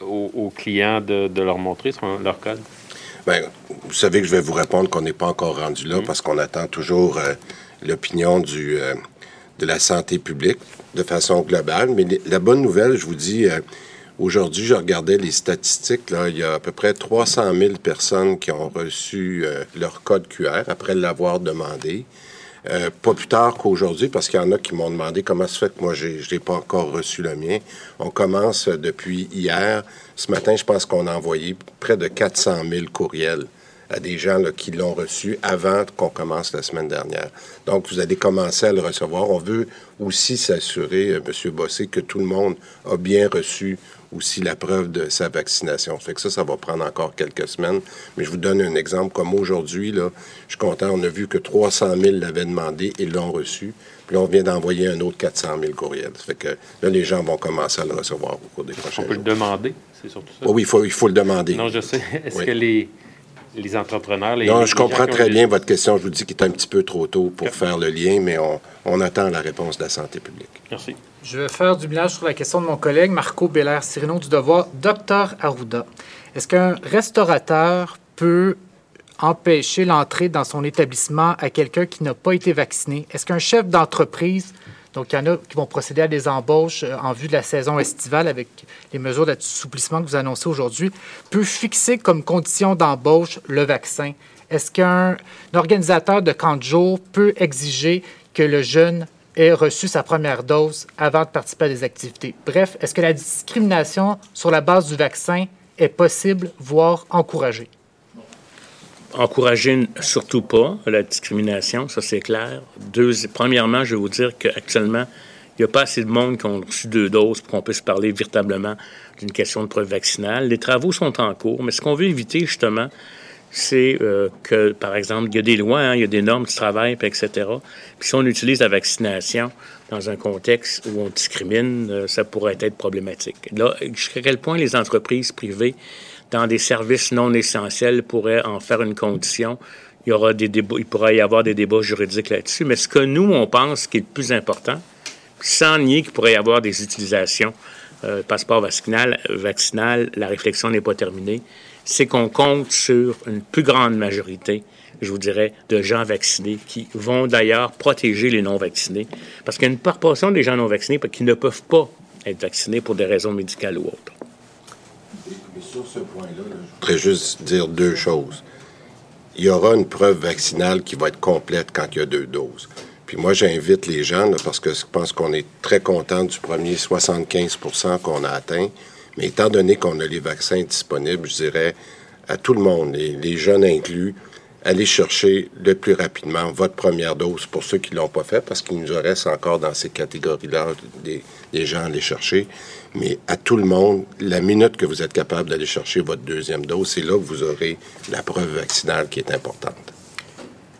aux, aux clients de, de leur montrer leur code? Bien, vous savez que je vais vous répondre qu'on n'est pas encore rendu là parce qu'on attend toujours euh, l'opinion du euh, de la santé publique de façon globale. Mais la bonne nouvelle, je vous dis, aujourd'hui, je regardais les statistiques. Il y a à peu près 300 000 personnes qui ont reçu euh, leur code QR après l'avoir demandé. Euh, pas plus tard qu'aujourd'hui, parce qu'il y en a qui m'ont demandé comment se fait que moi, je n'ai pas encore reçu le mien. On commence euh, depuis hier. Ce matin, je pense qu'on a envoyé près de 400 000 courriels à des gens là, qui l'ont reçu avant qu'on commence la semaine dernière. Donc, vous allez commencer à le recevoir. On veut aussi s'assurer, euh, M. Bossé, que tout le monde a bien reçu aussi la preuve de sa vaccination. Ça fait que ça, ça va prendre encore quelques semaines. Mais je vous donne un exemple. Comme aujourd'hui, là, je suis content, on a vu que 300 000 l'avaient demandé et l'ont reçu. Puis là, on vient d'envoyer un autre 400 000 courriels. Ça fait que là, les gens vont commencer à le recevoir au cours des prochains On peut jours. le demander, c'est surtout ça. Oh oui, il faut, il faut le demander. Non, je sais. <laughs> Est-ce Oui. que les, les entrepreneurs... Les, non, les je comprends très des- bien votre question. Je vous dis qu'il est un petit peu trop tôt pour faire le lien, mais on, on attend la réponse de la santé publique. Merci. Je vais faire du ménage sur la question de mon collègue Marco Belair-Cyrino du Devoir. Docteur Arruda, est-ce qu'un restaurateur peut empêcher l'entrée dans son établissement à quelqu'un qui n'a pas été vacciné? Est-ce qu'un chef d'entreprise, donc il y en a qui vont procéder à des embauches euh, en vue de la saison estivale avec les mesures d'assouplissement que vous annoncez aujourd'hui, peut fixer comme condition d'embauche le vaccin? Est-ce qu'un organisateur de camp de jour peut exiger que le jeune ait reçu sa première dose avant de participer à des activités? Bref, est-ce que la discrimination sur la base du vaccin est possible, voire encouragée? Encourager surtout pas la discrimination, ça c'est clair. Premièrement, je vais vous dire qu'actuellement, il n'y a pas assez de monde qui ont reçu deux doses pour qu'on puisse parler véritablement d'une question de preuve vaccinale. Les travaux sont en cours, mais ce qu'on veut éviter justement, c'est euh, que, par exemple, il y a des lois, hein, il y a des normes du travail, etc. Puis si on utilise la vaccination dans un contexte où on discrimine, euh, ça pourrait être problématique. Là, jusqu'à quel point les entreprises privées dans des services non essentiels pourraient en faire une condition. Il, y aura des il pourrait y avoir des débats juridiques là-dessus. Mais ce que nous, on pense qui est le plus important, sans nier qu'il pourrait y avoir des utilisations euh, passeport vaccinal, vaccinal, la réflexion n'est pas terminée, c'est qu'on compte sur une plus grande majorité, je vous dirais, de gens vaccinés qui vont d'ailleurs protéger les non-vaccinés. Parce qu'il y a une proportion des gens non vaccinés qui ne peuvent pas être vaccinés pour des raisons médicales ou autres. Sur ce point-là, là, je voudrais juste dire deux choses. Il y aura une preuve vaccinale qui va être complète quand il y a deux doses. Puis moi, j'invite les gens, parce que je pense qu'on est très content du premier 75 qu'on a atteint. Mais étant donné qu'on a les vaccins disponibles, je dirais à tout le monde, les, jeunes inclus, allez chercher le plus rapidement votre première dose pour ceux qui ne l'ont pas fait, parce qu'il nous reste encore dans ces catégories-là des, des gens à aller chercher. Mais à tout le monde, la minute que vous êtes capable d'aller chercher votre deuxième dose, c'est là que vous aurez la preuve vaccinale qui est importante.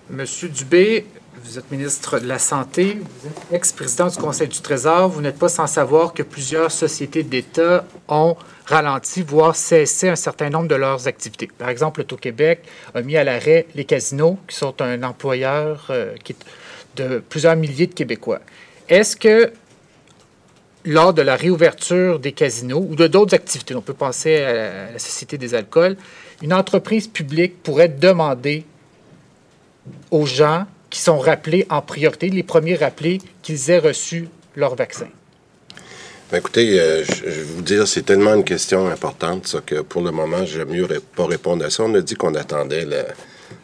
Monsieur Dubé, vous êtes ministre de la Santé, vous êtes ex-président du Conseil du Trésor. Vous n'êtes pas sans savoir que plusieurs sociétés d'État ont ralenti, voire cessé un certain nombre de leurs activités. Par exemple, l'Auto-Québec a mis à l'arrêt les casinos, qui sont un employeur euh, de plusieurs milliers de Québécois. Est-ce que lors de la réouverture des casinos ou de d'autres activités, on peut penser à la Société des alcools, une entreprise publique pourrait demander aux gens qui sont rappelés en priorité, les premiers rappelés qu'ils aient reçu leur vaccin? Ben, écoutez, euh, je, vais vous dire, c'est tellement une question importante ça, que pour le moment, j'aime mieux pas répondre à ça. On a dit qu'on attendait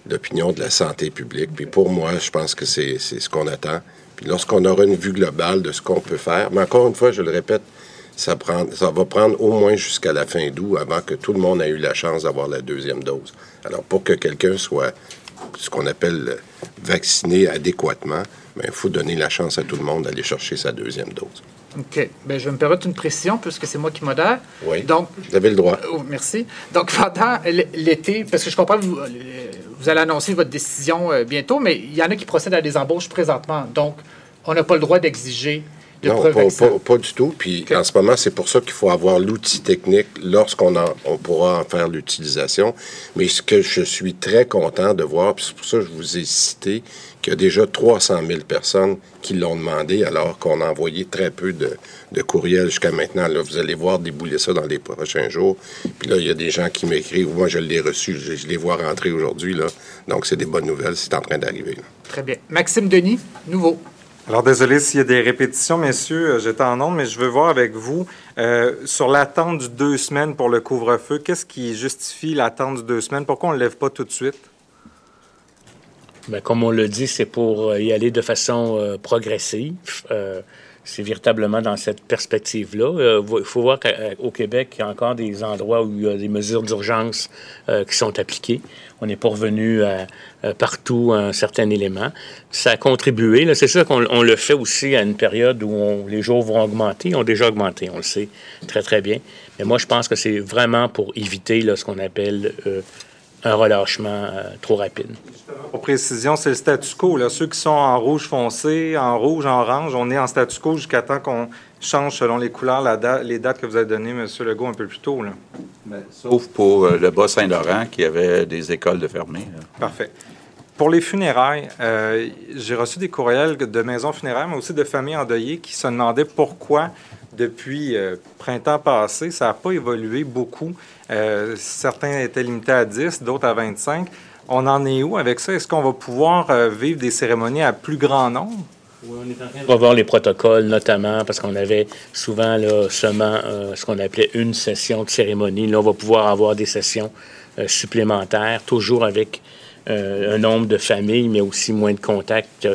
l'opinion de la santé publique. Puis pour moi, je pense que c'est ce qu'on attend. Puis lorsqu'on aura une vue globale de ce qu'on peut faire, mais encore une fois, je le répète, ça, prend, ça va prendre au moins jusqu'à la fin d'août avant que tout le monde ait eu la chance d'avoir la deuxième dose. Alors pour que quelqu'un soit ce qu'on appelle vacciné adéquatement, ben, il faut donner la chance à tout le monde d'aller chercher sa deuxième dose. OK. Ben, je vais me permettre une précision puisque c'est moi qui modère. Oui. Donc, Vous avez le droit. Oh, merci. Donc, pendant l'été, parce que je comprends que vous, euh, vous allez annoncer votre décision euh, bientôt, mais il y en a qui procèdent à des embauches présentement. Donc, on n'a pas le droit d'exiger de non, preuves pas, pas- pas du tout. Puis en ce moment, c'est pour ça qu'il faut avoir l'outil technique lorsqu'on on pourra en faire l'utilisation. Mais ce que je suis très content de voir, puis c'est pour ça que je vous ai cité qu'il y a déjà 300 000 personnes qui l'ont demandé, alors qu'on a envoyé très peu de, de courriels jusqu'à maintenant. Là, vous allez voir débouler ça dans les prochains jours. Puis là, il y a des gens qui m'écrivent. Moi, je l'ai reçu. Je, je les vois rentrer aujourd'hui. Là. Donc, c'est des bonnes nouvelles. C'est en train d'arriver. Très bien. Maxime Denis, nouveau. Alors, désolé s'il y a des répétitions, messieurs, euh, j'étais en onde, mais je veux voir avec vous euh, sur l'attente du deux semaines pour le couvre-feu. Qu'est-ce qui justifie l'attente du deux semaines? Pourquoi on ne le lève pas tout de suite? Ben, comme on l'a dit, c'est pour euh, y aller de façon euh, progressive. Euh, c'est véritablement dans cette perspective-là. Euh, Il faut voir qu'au Québec, il y a encore des endroits où il y a des mesures d'urgence euh, qui sont appliquées. On n'est pas revenu à, à partout à un certain élément. Ça a contribué. C'est sûr qu'on on le fait aussi à une période où on- les jours vont augmenter. Ils ont déjà augmenté, on le sait très, très bien. Mais moi, je pense que c'est vraiment pour éviter là, ce qu'on appelle un relâchement euh, trop rapide. Pour précision, c'est le statu quo. Là. Ceux qui sont en rouge foncé, en rouge, en orange, on est en statu quo jusqu'à temps qu'on change selon les couleurs la da- les dates que vous avez données, M. Legault, un peu plus tôt. Là. Sauf pour euh, le Bas-Saint-Laurent qui avait des écoles de fermées. là. Parfait. Pour les funérailles, euh, j'ai reçu des courriels de maisons funéraires, mais aussi de familles endeuillées qui se demandaient pourquoi, depuis euh, printemps passé, ça n'a pas évolué beaucoup. Euh, certains étaient limités à 10, d'autres à 25. On en est où avec ça? Est-ce qu'on va pouvoir euh, vivre des cérémonies à plus grand nombre? On va voir les protocoles, notamment parce qu'on avait souvent là, seulement euh, ce qu'on appelait une session de cérémonie. Là, on va pouvoir avoir des sessions euh, supplémentaires, toujours avec euh, un nombre de familles, mais aussi moins de contacts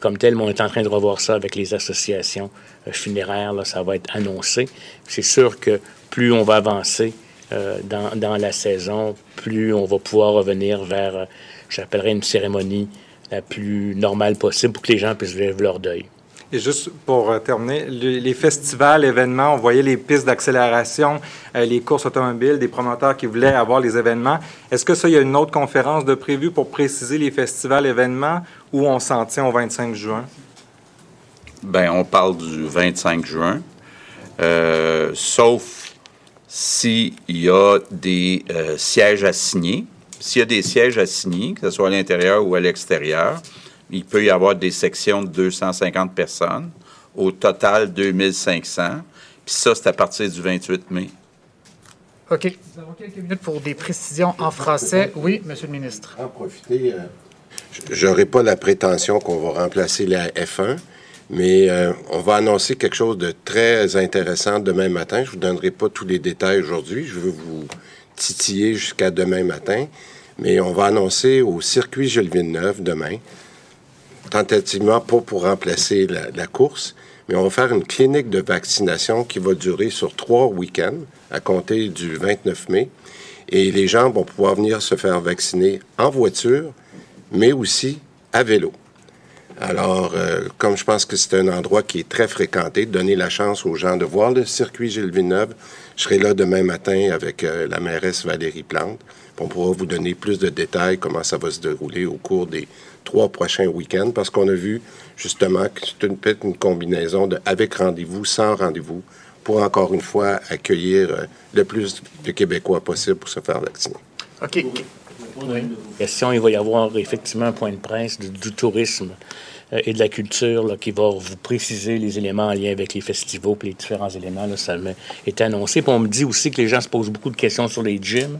comme tel. Mais on est en train de revoir ça avec les associations euh, funéraires. Là, ça va être annoncé. C'est sûr que plus on va avancer euh, dans, dans la saison, plus on va pouvoir revenir vers, euh, j'appellerais une cérémonie la plus normale possible pour que les gens puissent vivre leur deuil. Et juste pour euh, terminer, le- les festivals, événements, on voyait les pistes d'accélération, les courses automobiles, des promoteurs qui voulaient avoir les événements. Est-ce que ça, il y a une autre conférence de prévue pour préciser les festivals, événements, ou on s'en tient au 25 juin? Ben, on parle du 25 juin, euh, sauf s'il y a des euh, sièges à signer. S'il y a des sièges à signer, que ce soit à l'intérieur ou à l'extérieur, il peut y avoir des sections de 250 personnes. Au total, 2500. Puis ça, c'est à partir du 28 mai. OK. Nous avons quelques minutes pour des précisions en français. Oui, Monsieur le ministre. En profiter. J'aurai pas la prétention qu'on va remplacer la F1, mais euh, on va annoncer quelque chose de très intéressant demain matin. Je vous donnerai pas tous les détails aujourd'hui. Je veux vous titiller jusqu'à demain matin, mais on va annoncer au circuit Gilles Villeneuve demain, tentativement pas pour remplacer la, la course, mais on va faire une clinique de vaccination qui va durer sur trois week-ends à compter du 29 mai. Et les gens vont pouvoir venir se faire vacciner en voiture, mais aussi à vélo. Alors, euh, comme je pense que c'est un endroit qui est très fréquenté, donner la chance aux gens de voir le circuit Gilles Villeneuve. Je serai là demain matin avec euh, la mairesse Valérie Plante. On pourra vous donner plus de détails comment ça va se dérouler au cours des trois prochains week-ends, parce qu'on a vu justement que c'est une, peut-être une combinaison de avec rendez-vous, sans rendez-vous, pour encore une fois accueillir euh, le plus de Québécois possible pour se faire vacciner. OK. question, il va y avoir effectivement un point de presse du, du tourisme et de la culture là, qui va vous préciser les éléments en lien avec les festivals et les différents éléments. Là, ça est annoncé. Puis on me dit aussi que les gens se posent beaucoup de questions sur les gyms.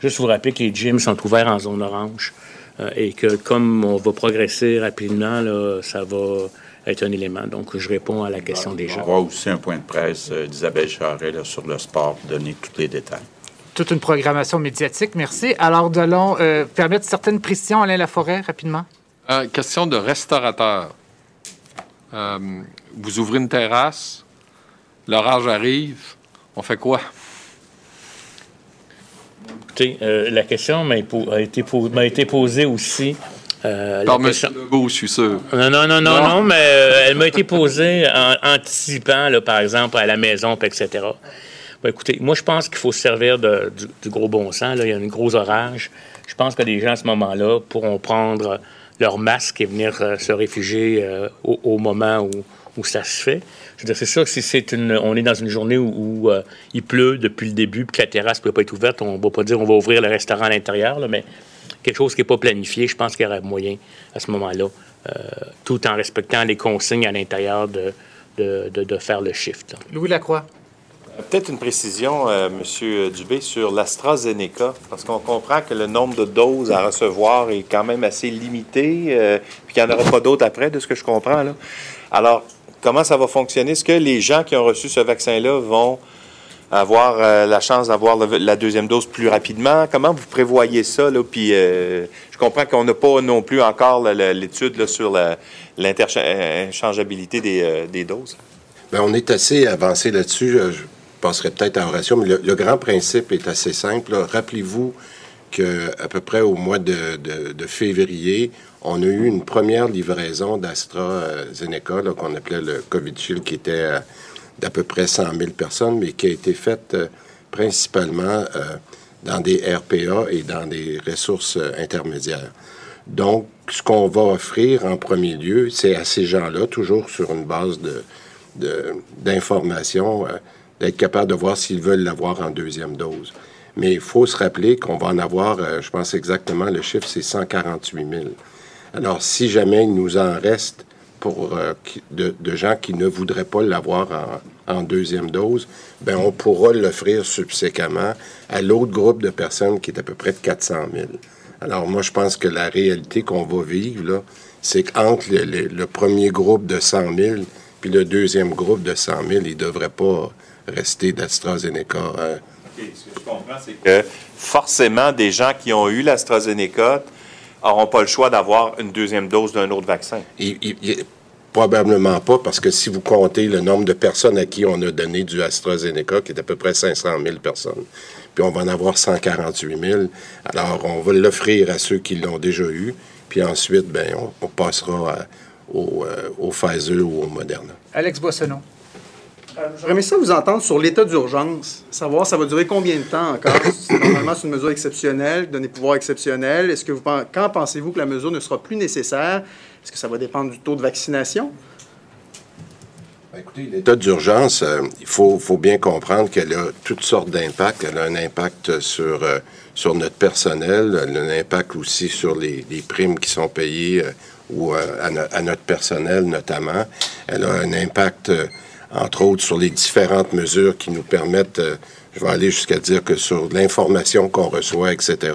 Juste vous rappeler que les gyms sont ouverts en zone orange euh, et que comme on va progresser rapidement, là, ça va être un élément. Donc, je réponds à la question des gens. avoir aussi un point de presse euh, d'Isabelle Charret là, sur le sport pour donner tous les détails. Toute une programmation médiatique, merci. Alors, allons euh, permettre certaines précisions, Alain Laforêt, rapidement. Euh, question de restaurateur. Euh, vous ouvrez une terrasse, l'orage arrive, on fait quoi? Écoutez, euh, la question m'a été, posée aussi. euh, Par M. question- Legault, je suis sûr. Non, non, non, non, non, mais euh, elle m'a été posée en anticipant, là, par exemple, à la maison, etc. Ben, écoutez, moi, je pense qu'il faut se servir de- du, du gros bon sens. Là. Il y a un gros orage. Je pense que les gens, à ce moment-là, pourront prendre leur masque et venir euh, se réfugier euh, au, moment où, ça se fait. C'est sûr si c'est une, on est dans une journée où, euh, il pleut depuis le début, puis que la terrasse ne peut pas être ouverte, on ne va pas dire on va ouvrir le restaurant à l'intérieur, mais quelque chose qui n'est pas planifié, je pense qu'il y aurait moyen à ce moment-là, tout en respectant les consignes à l'intérieur de, de, faire le shift. Louis Lacroix. Peut-être une précision, euh, M. Dubé, sur l'AstraZeneca, parce qu'on comprend que le nombre de doses à recevoir est quand même assez limité, euh, puis qu'il n'y en aura pas d'autres après, de ce que je comprends. Alors, comment ça va fonctionner? Est-ce que les gens qui ont reçu ce vaccin-là vont avoir euh, la chance d'avoir la deuxième dose plus rapidement? Comment vous prévoyez ça? Puis, je comprends qu'on n'a pas non plus encore l'étude sur l'interchangeabilité des, des doses. Bien, on est assez avancé là-dessus. Passerai peut-être à Horatio, mais le, grand principe est assez simple. Rappelez-vous qu'à peu près au mois de, février, on a eu une première livraison d'AstraZeneca, qu'on appelait le COVID-Shield, qui était euh, d'à peu près 100 000 personnes, mais qui a été faite euh, principalement euh, dans des RPA et dans des ressources intermédiaires. Donc, ce qu'on va offrir en premier lieu, c'est à ces gens-là, toujours sur une base de, de- d'information, euh, d'être capable de voir s'ils veulent l'avoir en deuxième dose. Mais il faut se rappeler qu'on va en avoir, euh, je pense exactement, le chiffre, c'est 148 000. Alors, si jamais il nous en reste pour euh, de, gens qui ne voudraient pas l'avoir en, deuxième dose, ben on pourra l'offrir subséquemment à l'autre groupe de personnes qui est à peu près de 400 000. Alors moi, je pense que la réalité qu'on va vivre, c'est qu'entre le, le- premier groupe de 100 000 puis le deuxième groupe de 100 000, il ne devrait pas rester d'AstraZeneca. hein. ce que je comprends, c'est que forcément, des gens qui ont eu l'AstraZeneca n'auront pas le choix d'avoir une deuxième dose d'un autre vaccin. Il- il- il- probablement pas, parce que si vous comptez le nombre de personnes à qui on a donné du AstraZeneca, qui est à peu près 500 000 personnes, puis on va en avoir 148 000, alors on va l'offrir à ceux qui l'ont déjà eu, puis ensuite, ben, on, on passera à- au, euh, au Pfizer ou au Moderna. Alex Boissonneau. Aimé ça vous entendre sur l'état d'urgence, savoir ça va durer combien de temps encore? <clears throat> Normalement, c'est une mesure exceptionnelle, donner pouvoir exceptionnel. Est-ce que vous quand pensez-vous que la mesure ne sera plus nécessaire? Est-ce que ça va dépendre du taux de vaccination? L'état d'urgence, euh, il faut, bien comprendre qu'elle a toutes sortes d'impacts. Elle a un impact sur, euh, sur notre personnel, elle a un impact aussi sur les, primes qui sont payées euh, ou à, à notre personnel notamment. Elle a un impact, entre autres, sur les différentes mesures qui nous permettent, euh, je vais aller jusqu'à dire que sur l'information qu'on reçoit, etc.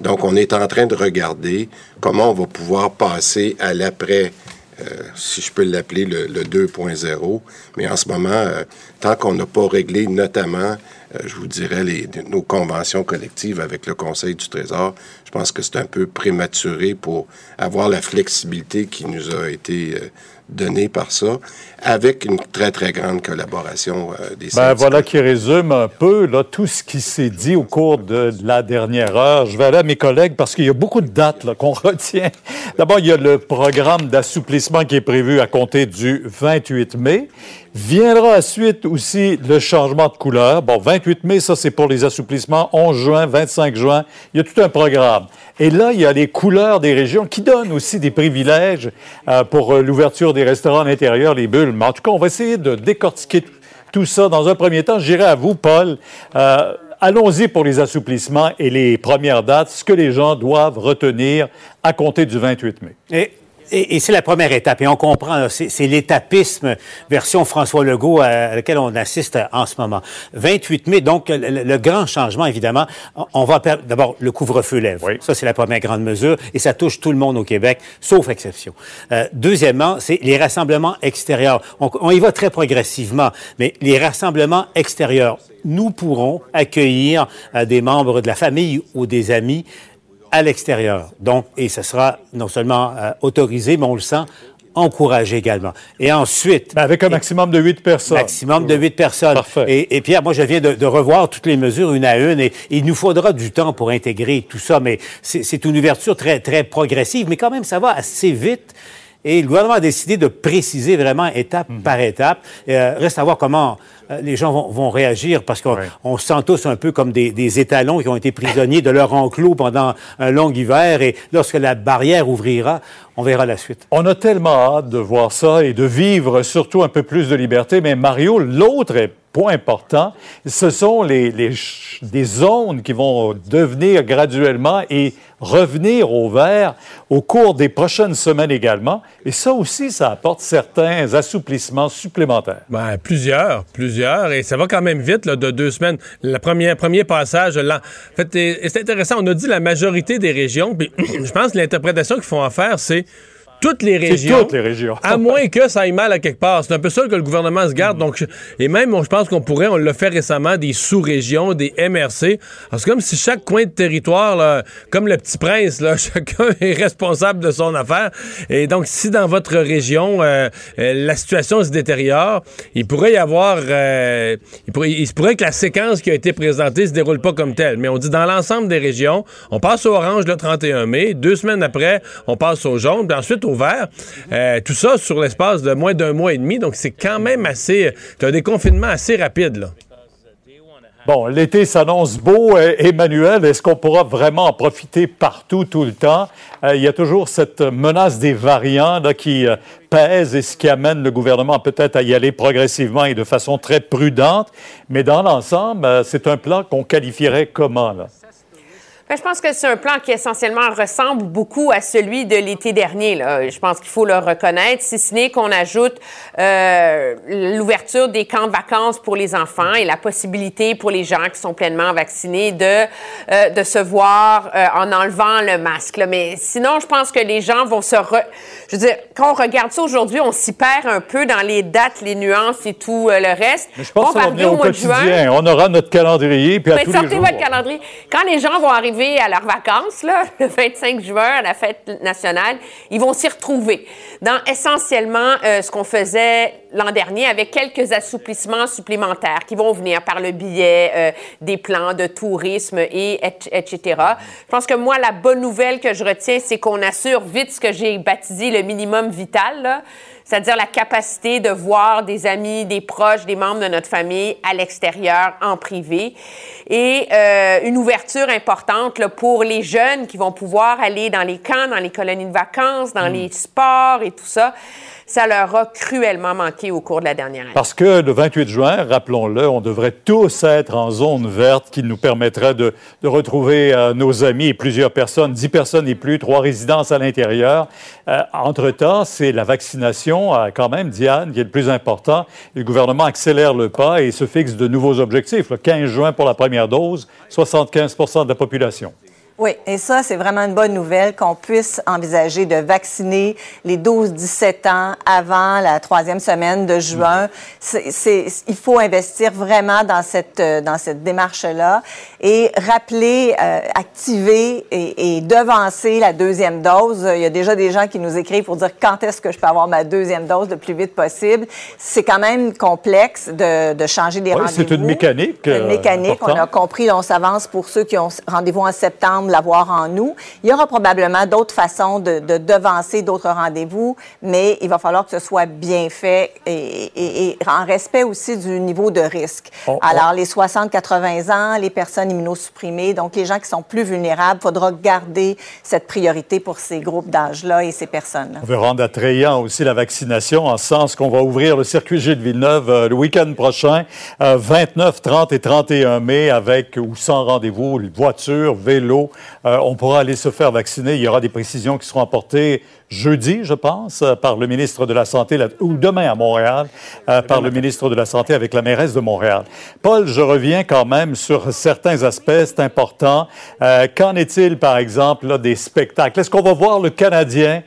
Donc, on est en train de regarder comment on va pouvoir passer à l'après euh, si je peux l'appeler le, le 2.0. Mais en ce moment, euh, tant qu'on n'a pas réglé notamment, je vous dirais, nos conventions collectives avec le Conseil du Trésor, pense que c'est un peu prématuré pour avoir la flexibilité qui nous a été euh, donnée par ça, avec une très, très grande collaboration euh, des Ben voilà qui résume un peu là, tout ce qui s'est dit au cours de la dernière heure. Je vais aller à mes collègues parce qu'il y a beaucoup de dates là, qu'on <laughs> retient. D'abord, il y a le programme d'assouplissement qui est prévu à compter du 28 mai. Viendra à suite aussi le changement de couleur. Bon, 28 mai, ça c'est pour les assouplissements. 11 juin, 25 juin, il y a tout un programme. Et là, il y a les couleurs des régions qui donnent aussi des privilèges euh, pour euh, l'ouverture des restaurants à l'intérieur, les bulles. Mais en tout cas, on va essayer de décortiquer tout ça dans un premier temps. Je dirais à vous, Paul, euh, allons-y pour les assouplissements et les premières dates, ce que les gens doivent retenir à compter du 28 mai. Et, c'est la première étape. Et on comprend, c'est l'étapisme version François Legault à, laquelle on assiste en ce moment. 28 mai, donc le, grand changement, évidemment, on va d'abord le couvre-feu lève. Ça, c'est la première grande mesure et ça touche tout le monde au Québec, sauf exception. Euh, deuxièmement, c'est les rassemblements extérieurs. On, on y va très progressivement, mais les rassemblements extérieurs, nous pourrons accueillir euh, des membres de la famille ou des amis à l'extérieur. Donc, et ce sera non seulement euh, autorisé, mais on le sent encouragé également. Et ensuite... Ben, avec un maximum de huit personnes. Maximum de huit personnes. Parfait. Et, Pierre, moi, je viens de, revoir toutes les mesures une à une et, il nous faudra du temps pour intégrer tout ça, mais c'est une ouverture très, très progressive, mais quand même, ça va assez vite. Et le gouvernement a décidé de préciser vraiment étape mhm. par étape. Euh, reste à voir comment euh, les gens vont, réagir parce qu'on se sent tous un peu comme des, étalons qui ont été prisonniers de leur enclos pendant un long hiver et lorsque la barrière ouvrira, on verra la suite. On a tellement hâte de voir ça et de vivre surtout un peu plus de liberté, mais Mario, l'autre point important, ce sont les, des zones qui vont devenir graduellement et revenir au vert au cours des prochaines semaines également. Et ça aussi, ça apporte certains assouplissements supplémentaires. Ben, plusieurs, plusieurs. Et ça va quand même vite, là, de deux semaines. Le premier, premier passage, là. En fait, c'est intéressant. On a dit la majorité des régions. Puis <clears throat> je pense que l'interprétation qu'il faut en faire, c'est toutes les régions. toutes les régions. à moins que ça aille mal à quelque part. C'est un peu ça que le gouvernement se garde. Donc, et même, je pense qu'on pourrait, on l'a fait récemment, des sous-régions, des MRC. C'est comme si chaque coin de territoire, là, comme le petit prince, là, <laughs> chacun est responsable de son affaire. Et donc, si dans votre région, euh, euh, la situation se détériore, il pourrait y avoir... Euh, il, pourrait, il se pourrait que la séquence qui a été présentée se déroule pas comme telle. Mais on dit dans l'ensemble des régions, on passe au orange le 31 mai. Deux semaines après, on passe au jaune. Puis ensuite, au Euh, tout ça sur l'espace de moins d'un mois et demi. Donc, c'est quand même assez. Tu as des confinements assez rapides, là. Bon, l'été s'annonce beau. Euh, Emmanuel, est-ce qu'on pourra vraiment en profiter partout, tout le temps? Euh, il y a toujours cette menace des variants là, qui pèse et ce qui amène le gouvernement peut-être à y aller progressivement et de façon très prudente. Mais dans l'ensemble, c'est un plan qu'on qualifierait comment? Là? Ben, je pense que c'est un plan qui essentiellement ressemble beaucoup à celui de l'été dernier. Là. Je pense qu'il faut le reconnaître, si ce n'est qu'on ajoute euh, l'ouverture des camps de vacances pour les enfants et la possibilité pour les gens qui sont pleinement vaccinés de, euh, de se voir euh, en enlevant le masque. Là. Mais sinon, je pense que les gens vont se... Re... Je veux dire, quand on regarde ça aujourd'hui, on s'y perd un peu dans les dates, les nuances et tout le reste. Mais je pense que ça va venir au, quotidien. On aura notre calendrier, puis à tous les jours. votre calendrier. Quand les gens vont arriver à leurs vacances, là, <laughs> le 25 juin, à la fête nationale, ils vont s'y retrouver dans essentiellement euh, ce qu'on faisait l'an dernier avec quelques assouplissements supplémentaires qui vont venir par le biais euh, des plans de tourisme et etc. Je pense que moi, la bonne nouvelle que je retiens, c'est qu'on assure vite ce que j'ai baptisé le minimum vital. C'est-à-dire la capacité de voir des amis, des proches, des membres de notre famille à l'extérieur, en privé. Et euh, une ouverture importante là, pour les jeunes qui vont pouvoir aller dans les camps, dans les colonies de vacances, dans mm. les sports et tout ça ça leur a cruellement manqué au cours de la dernière année. Parce que le 28 juin, rappelons-le, on devrait tous être en zone verte qui nous permettrait de, retrouver euh, nos amis et plusieurs personnes, dix personnes et plus, trois résidences à l'intérieur. Euh, entre-temps, c'est la vaccination, euh, quand même, Diane, qui est le plus important. Le gouvernement accélère le pas et se fixe de nouveaux objectifs. Le 15 juin pour la première dose, 75% de la population. Oui, et ça, c'est vraiment une bonne nouvelle qu'on puisse envisager de vacciner les 12-17 ans avant la troisième semaine de juin. C'est, il faut investir vraiment dans cette, euh, dans cette démarche-là et rappeler, euh, activer et, et, devancer la deuxième dose. Il y a déjà des gens qui nous écrivent pour dire quand est-ce que je peux avoir ma deuxième dose le plus vite possible. C'est quand même complexe de, de changer des rendez-vous. C'est une mécanique. Une mécanique. Euh, on a compris, on s'avance pour ceux qui ont rendez-vous en septembre l'avoir en nous. Il y aura probablement d'autres façons de, devancer d'autres rendez-vous, mais il va falloir que ce soit bien fait et, en respect aussi du niveau de risque. Alors, les 60-80 ans, les personnes immunosupprimées, donc les gens qui sont plus vulnérables, il faudra garder cette priorité pour ces groupes d'âge-là et ces personnes-là. On veut rendre attrayant aussi la vaccination en sens qu'on va ouvrir le circuit Gilles Villeneuve euh, le week-end prochain, 29, euh, 30 et 31 mai, avec ou sans rendez-vous, voiture, vélo, Euh, on pourra aller se faire vacciner. Il y aura des précisions qui seront apportées jeudi, je pense, euh, par le ministre de la Santé, ou demain à Montréal, euh, par le ministre de la Santé avec la mairesse de Montréal. Paul, je reviens quand même sur certains aspects, c'est important. Qu'en est-il, par exemple, là, des spectacles? Est-ce qu'on va voir le Canadien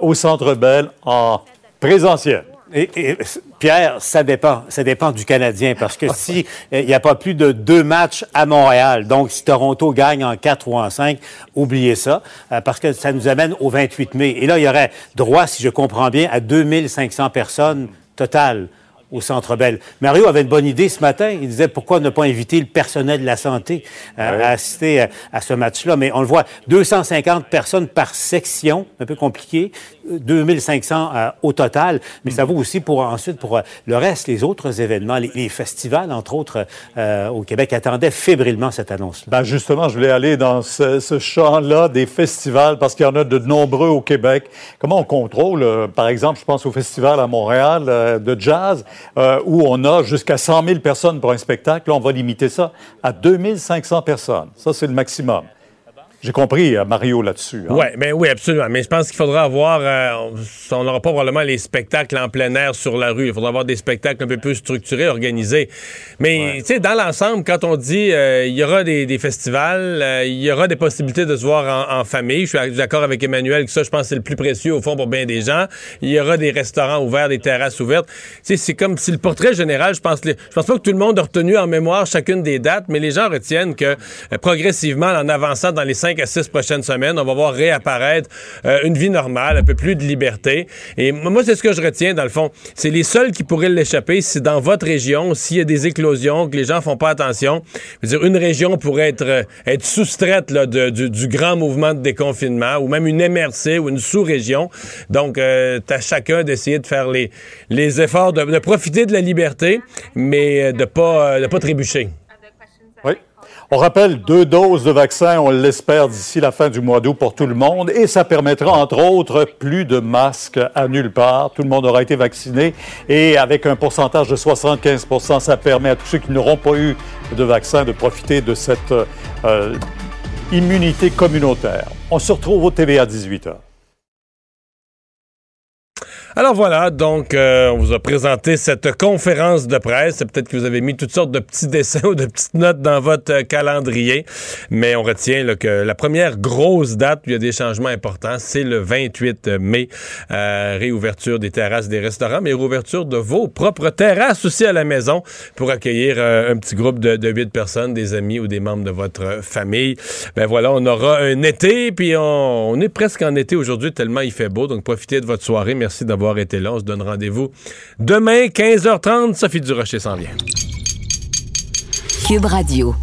au Centre Bell en présentiel? Et, Pierre, ça dépend. Ça dépend du Canadien parce que si il n'y a pas plus de deux matchs à Montréal, donc si Toronto gagne en quatre ou en cinq, oubliez ça euh, parce que ça nous amène au 28 mai. Et là, il y aurait droit, si je comprends bien, à 2500 personnes totales au Centre Bell. Mario avait une bonne idée ce matin. Il disait pourquoi ne pas inviter le personnel de la santé euh, à assister euh, à, ce match-là? Mais on le voit, 250 personnes par section, un peu compliqué, 2500 euh, au total. Mais ça vaut aussi pour ensuite pour le reste, les autres événements, les, festivals, entre autres, au Québec attendaient fébrilement cette annonce. Ben justement, je voulais aller dans ce, ce champ-là des festivals parce qu'il y en a de nombreux au Québec. Comment on contrôle, par exemple, je pense au festival à Montréal de jazz. Euh, où on a jusqu'à 100 000 personnes pour un spectacle. Là, on va limiter ça à 2500 personnes. Ça, c'est le maximum. J'ai compris, euh, Mario, là-dessus. Hein. Ouais, ben oui, absolument. Mais je pense qu'il faudra avoir. Euh, on n'aura pas probablement les spectacles en plein air sur la rue. Il faudra avoir des spectacles un peu plus structurés, organisés. Mais, tu sais, dans l'ensemble, quand on dit euh, il y aura des, festivals, il y aura des possibilités de se voir en, famille. Je suis d'accord avec Emmanuel que ça, je pense c'est le plus précieux, au fond, pour bien des gens. Il y aura des restaurants ouverts, des terrasses ouvertes. Tu sais, c'est comme si le portrait général, je pense, je pense pas que tout le monde a retenu en mémoire chacune des dates, mais les gens retiennent que progressivement, en avançant dans les à six prochaines semaines, on va voir réapparaître euh, une vie normale, un peu plus de liberté. Et moi, c'est ce que je retiens, dans le fond. C'est les seuls qui pourraient l'échapper si dans votre région, s'il y a des éclosions, que les gens font pas attention. Dire, une région pourrait être, euh, être soustraite là, du, grand mouvement de déconfinement, ou même une MRC ou une sous-région. Donc, euh, à chacun d'essayer de faire les, les efforts de, profiter de la liberté, mais de pas, de pas trébucher. Oui. On rappelle deux doses de vaccin, on l'espère d'ici la fin du mois d'août pour tout le monde, et ça permettra entre autres plus de masques à nulle part. Tout le monde aura été vacciné, et avec un pourcentage de 75% ça permet à tous ceux qui n'auront pas eu de vaccin de profiter de cette euh, immunité communautaire. On se retrouve au TVA 18h. Alors voilà, donc euh, on vous a présenté cette conférence de presse. Peut-être que vous avez mis toutes sortes de petits dessins <laughs> ou de petites notes dans votre euh, calendrier, mais on retient que la première grosse date où il y a des changements importants, c'est le 28 mai. Euh, réouverture des terrasses des restaurants, mais réouverture de vos propres terrasses aussi à la maison pour accueillir un petit groupe de, de 8 personnes, des amis ou des membres de votre famille. Ben voilà, on aura un été, puis on, on est presque en été aujourd'hui tellement il fait beau, donc profitez de votre soirée. Merci On se donne rendez-vous demain, 15h30. Sophie Durocher s'en vient. Cube Radio.